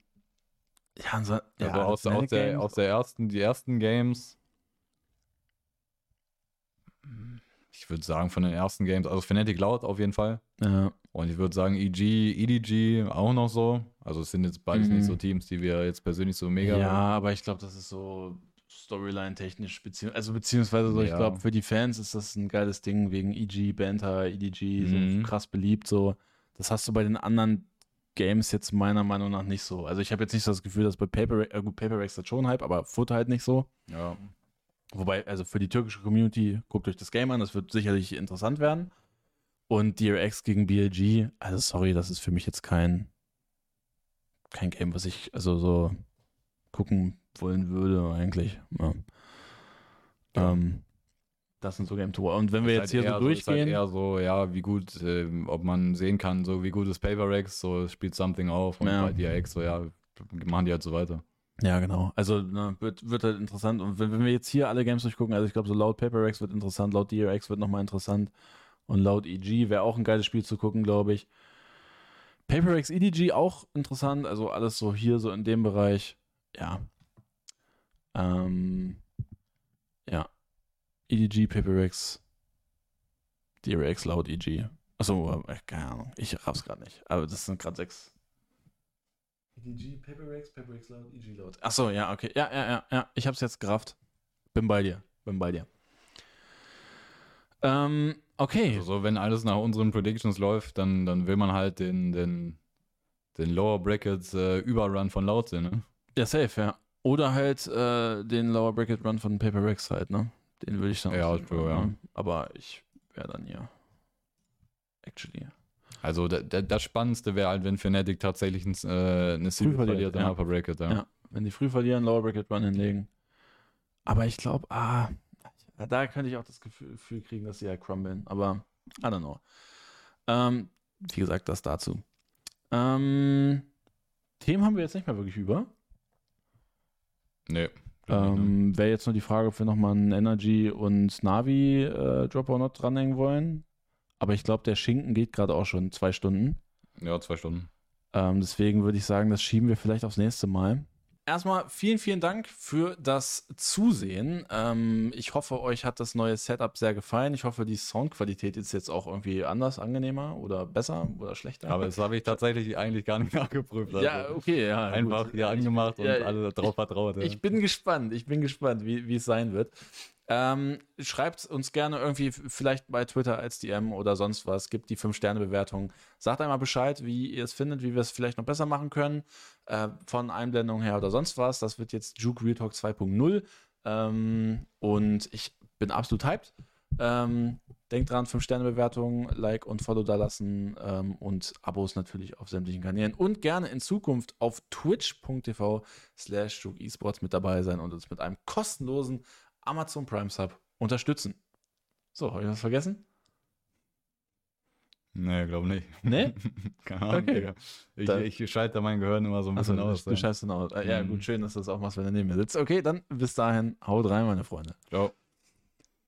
B: ja, so, ja also aus, aus, der, aus der ersten, die ersten Games. Ich würde sagen, von den ersten Games, also Fnatic Loud auf jeden Fall.
A: Ja.
B: Und ich würde sagen, EG, EDG auch noch so. Also es sind jetzt beides mhm. nicht so Teams, die wir jetzt persönlich so mega.
A: Ja, aber ich glaube, das ist so Storyline-technisch, bezieh also beziehungsweise so, ja. ich glaube, für die Fans ist das ein geiles Ding wegen EG, Banter, EDG, mhm. so krass beliebt. So, das hast du bei den anderen Games jetzt meiner Meinung nach nicht so. Also ich habe jetzt nicht so das Gefühl, dass bei Paper, äh, gut, Paper Rex hat schon Hype, aber Foot halt nicht so.
B: Ja.
A: Wobei, also für die türkische Community, guckt euch das Game an, das wird sicherlich interessant werden. Und DRX gegen BLG, also sorry, das ist für mich jetzt kein, kein Game, was ich also so gucken wollen würde, eigentlich. Ja. Ja. Ähm, das sind so Game Tour. Und wenn wir jetzt
B: halt
A: hier so durchgehen.
B: Ist halt eher so, ja, wie gut, äh, ob man sehen kann, so wie gut ist Paper Rex, so spielt Something auf und ja. bei DRX, so ja, machen die halt so weiter.
A: Ja, genau. Also ne, wird, wird halt interessant. Und wenn, wenn wir jetzt hier alle Games durchgucken, also ich glaube, so laut Paper Rex wird interessant, laut DRX wird nochmal interessant. Und laut EG wäre auch ein geiles Spiel zu gucken, glaube ich. PaperX EDG auch interessant, also alles so hier so in dem Bereich. Ja. Ähm, ja. EDG, PaperX, DRX, laut EG. Achso, äh, keine Ahnung. Ich raff's gerade nicht. Aber das sind gerade sechs. EDG, PaperX, PaperX laut, EG laut. Achso, ja, okay. Ja, ja, ja, ja. Ich hab's jetzt gerafft. Bin bei dir. Bin bei dir. Ähm, okay.
B: Also so, wenn alles nach unseren Predictions läuft, dann, dann will man halt den, den, den Lower Brackets äh, Überrun von Laut sehen, ne?
A: Ja, safe, ja. Oder halt äh, den Lower Bracket Run von Paper Rex halt, ne? Den würde ich dann
B: Ja, true, ja.
A: Aber ich wäre dann hier. Actually.
B: Also da, da, das Spannendste wäre halt, wenn Fnatic tatsächlich ein, äh, eine Serie verliert im ja. Upper Bracket, ja. ja.
A: Wenn die früh verlieren, Lower Bracket Run hinlegen. Aber ich glaube, ah, da könnte ich auch das Gefühl kriegen, dass sie ja crumblen. Aber I don't know. Ähm, wie gesagt, das dazu. Ähm, Themen haben wir jetzt nicht mehr wirklich über.
B: Nee.
A: Ähm, Wäre jetzt nur die Frage, ob wir nochmal einen Energy und Navi äh, Drop or Not dranhängen wollen. Aber ich glaube, der Schinken geht gerade auch schon zwei Stunden.
B: Ja, zwei Stunden.
A: Ähm, deswegen würde ich sagen, das schieben wir vielleicht aufs nächste Mal erstmal vielen, vielen Dank für das Zusehen. Ähm, ich hoffe, euch hat das neue Setup sehr gefallen. Ich hoffe, die Soundqualität ist jetzt auch irgendwie anders, angenehmer oder besser oder schlechter.
B: Aber das habe ich tatsächlich eigentlich gar nicht nachgeprüft.
A: Also ja, okay, ja.
B: Einfach gut. hier angemacht und ja, alle darauf vertraut. Ja.
A: Ich bin gespannt. Ich bin gespannt, wie, wie es sein wird. Ähm, schreibt uns gerne irgendwie vielleicht bei Twitter als DM oder sonst was. Gibt die 5-Sterne-Bewertung. Sagt einmal Bescheid, wie ihr es findet, wie wir es vielleicht noch besser machen können. Äh, von Einblendung her oder sonst was. Das wird jetzt Juke Real Talk 2.0. Ähm, und ich bin absolut hyped. Ähm, denkt dran, 5-Sterne-Bewertung, Like und Follow da lassen ähm, und Abos natürlich auf sämtlichen Kanälen und gerne in Zukunft auf twitch.tv slash esports mit dabei sein und uns mit einem kostenlosen Amazon Prime Sub unterstützen. So, habe ich was vergessen?
B: Nee, glaube nicht.
A: Nee?
B: Keine Ahnung, okay. Ich, ich schalte mein Gehirn immer so ein bisschen
A: also,
B: aus.
A: Du schaltest dann aus. Ja, mhm. gut, schön, dass du das auch machst, wenn du neben mir sitzt. Okay, dann bis dahin, haut rein, meine Freunde.
B: Ciao.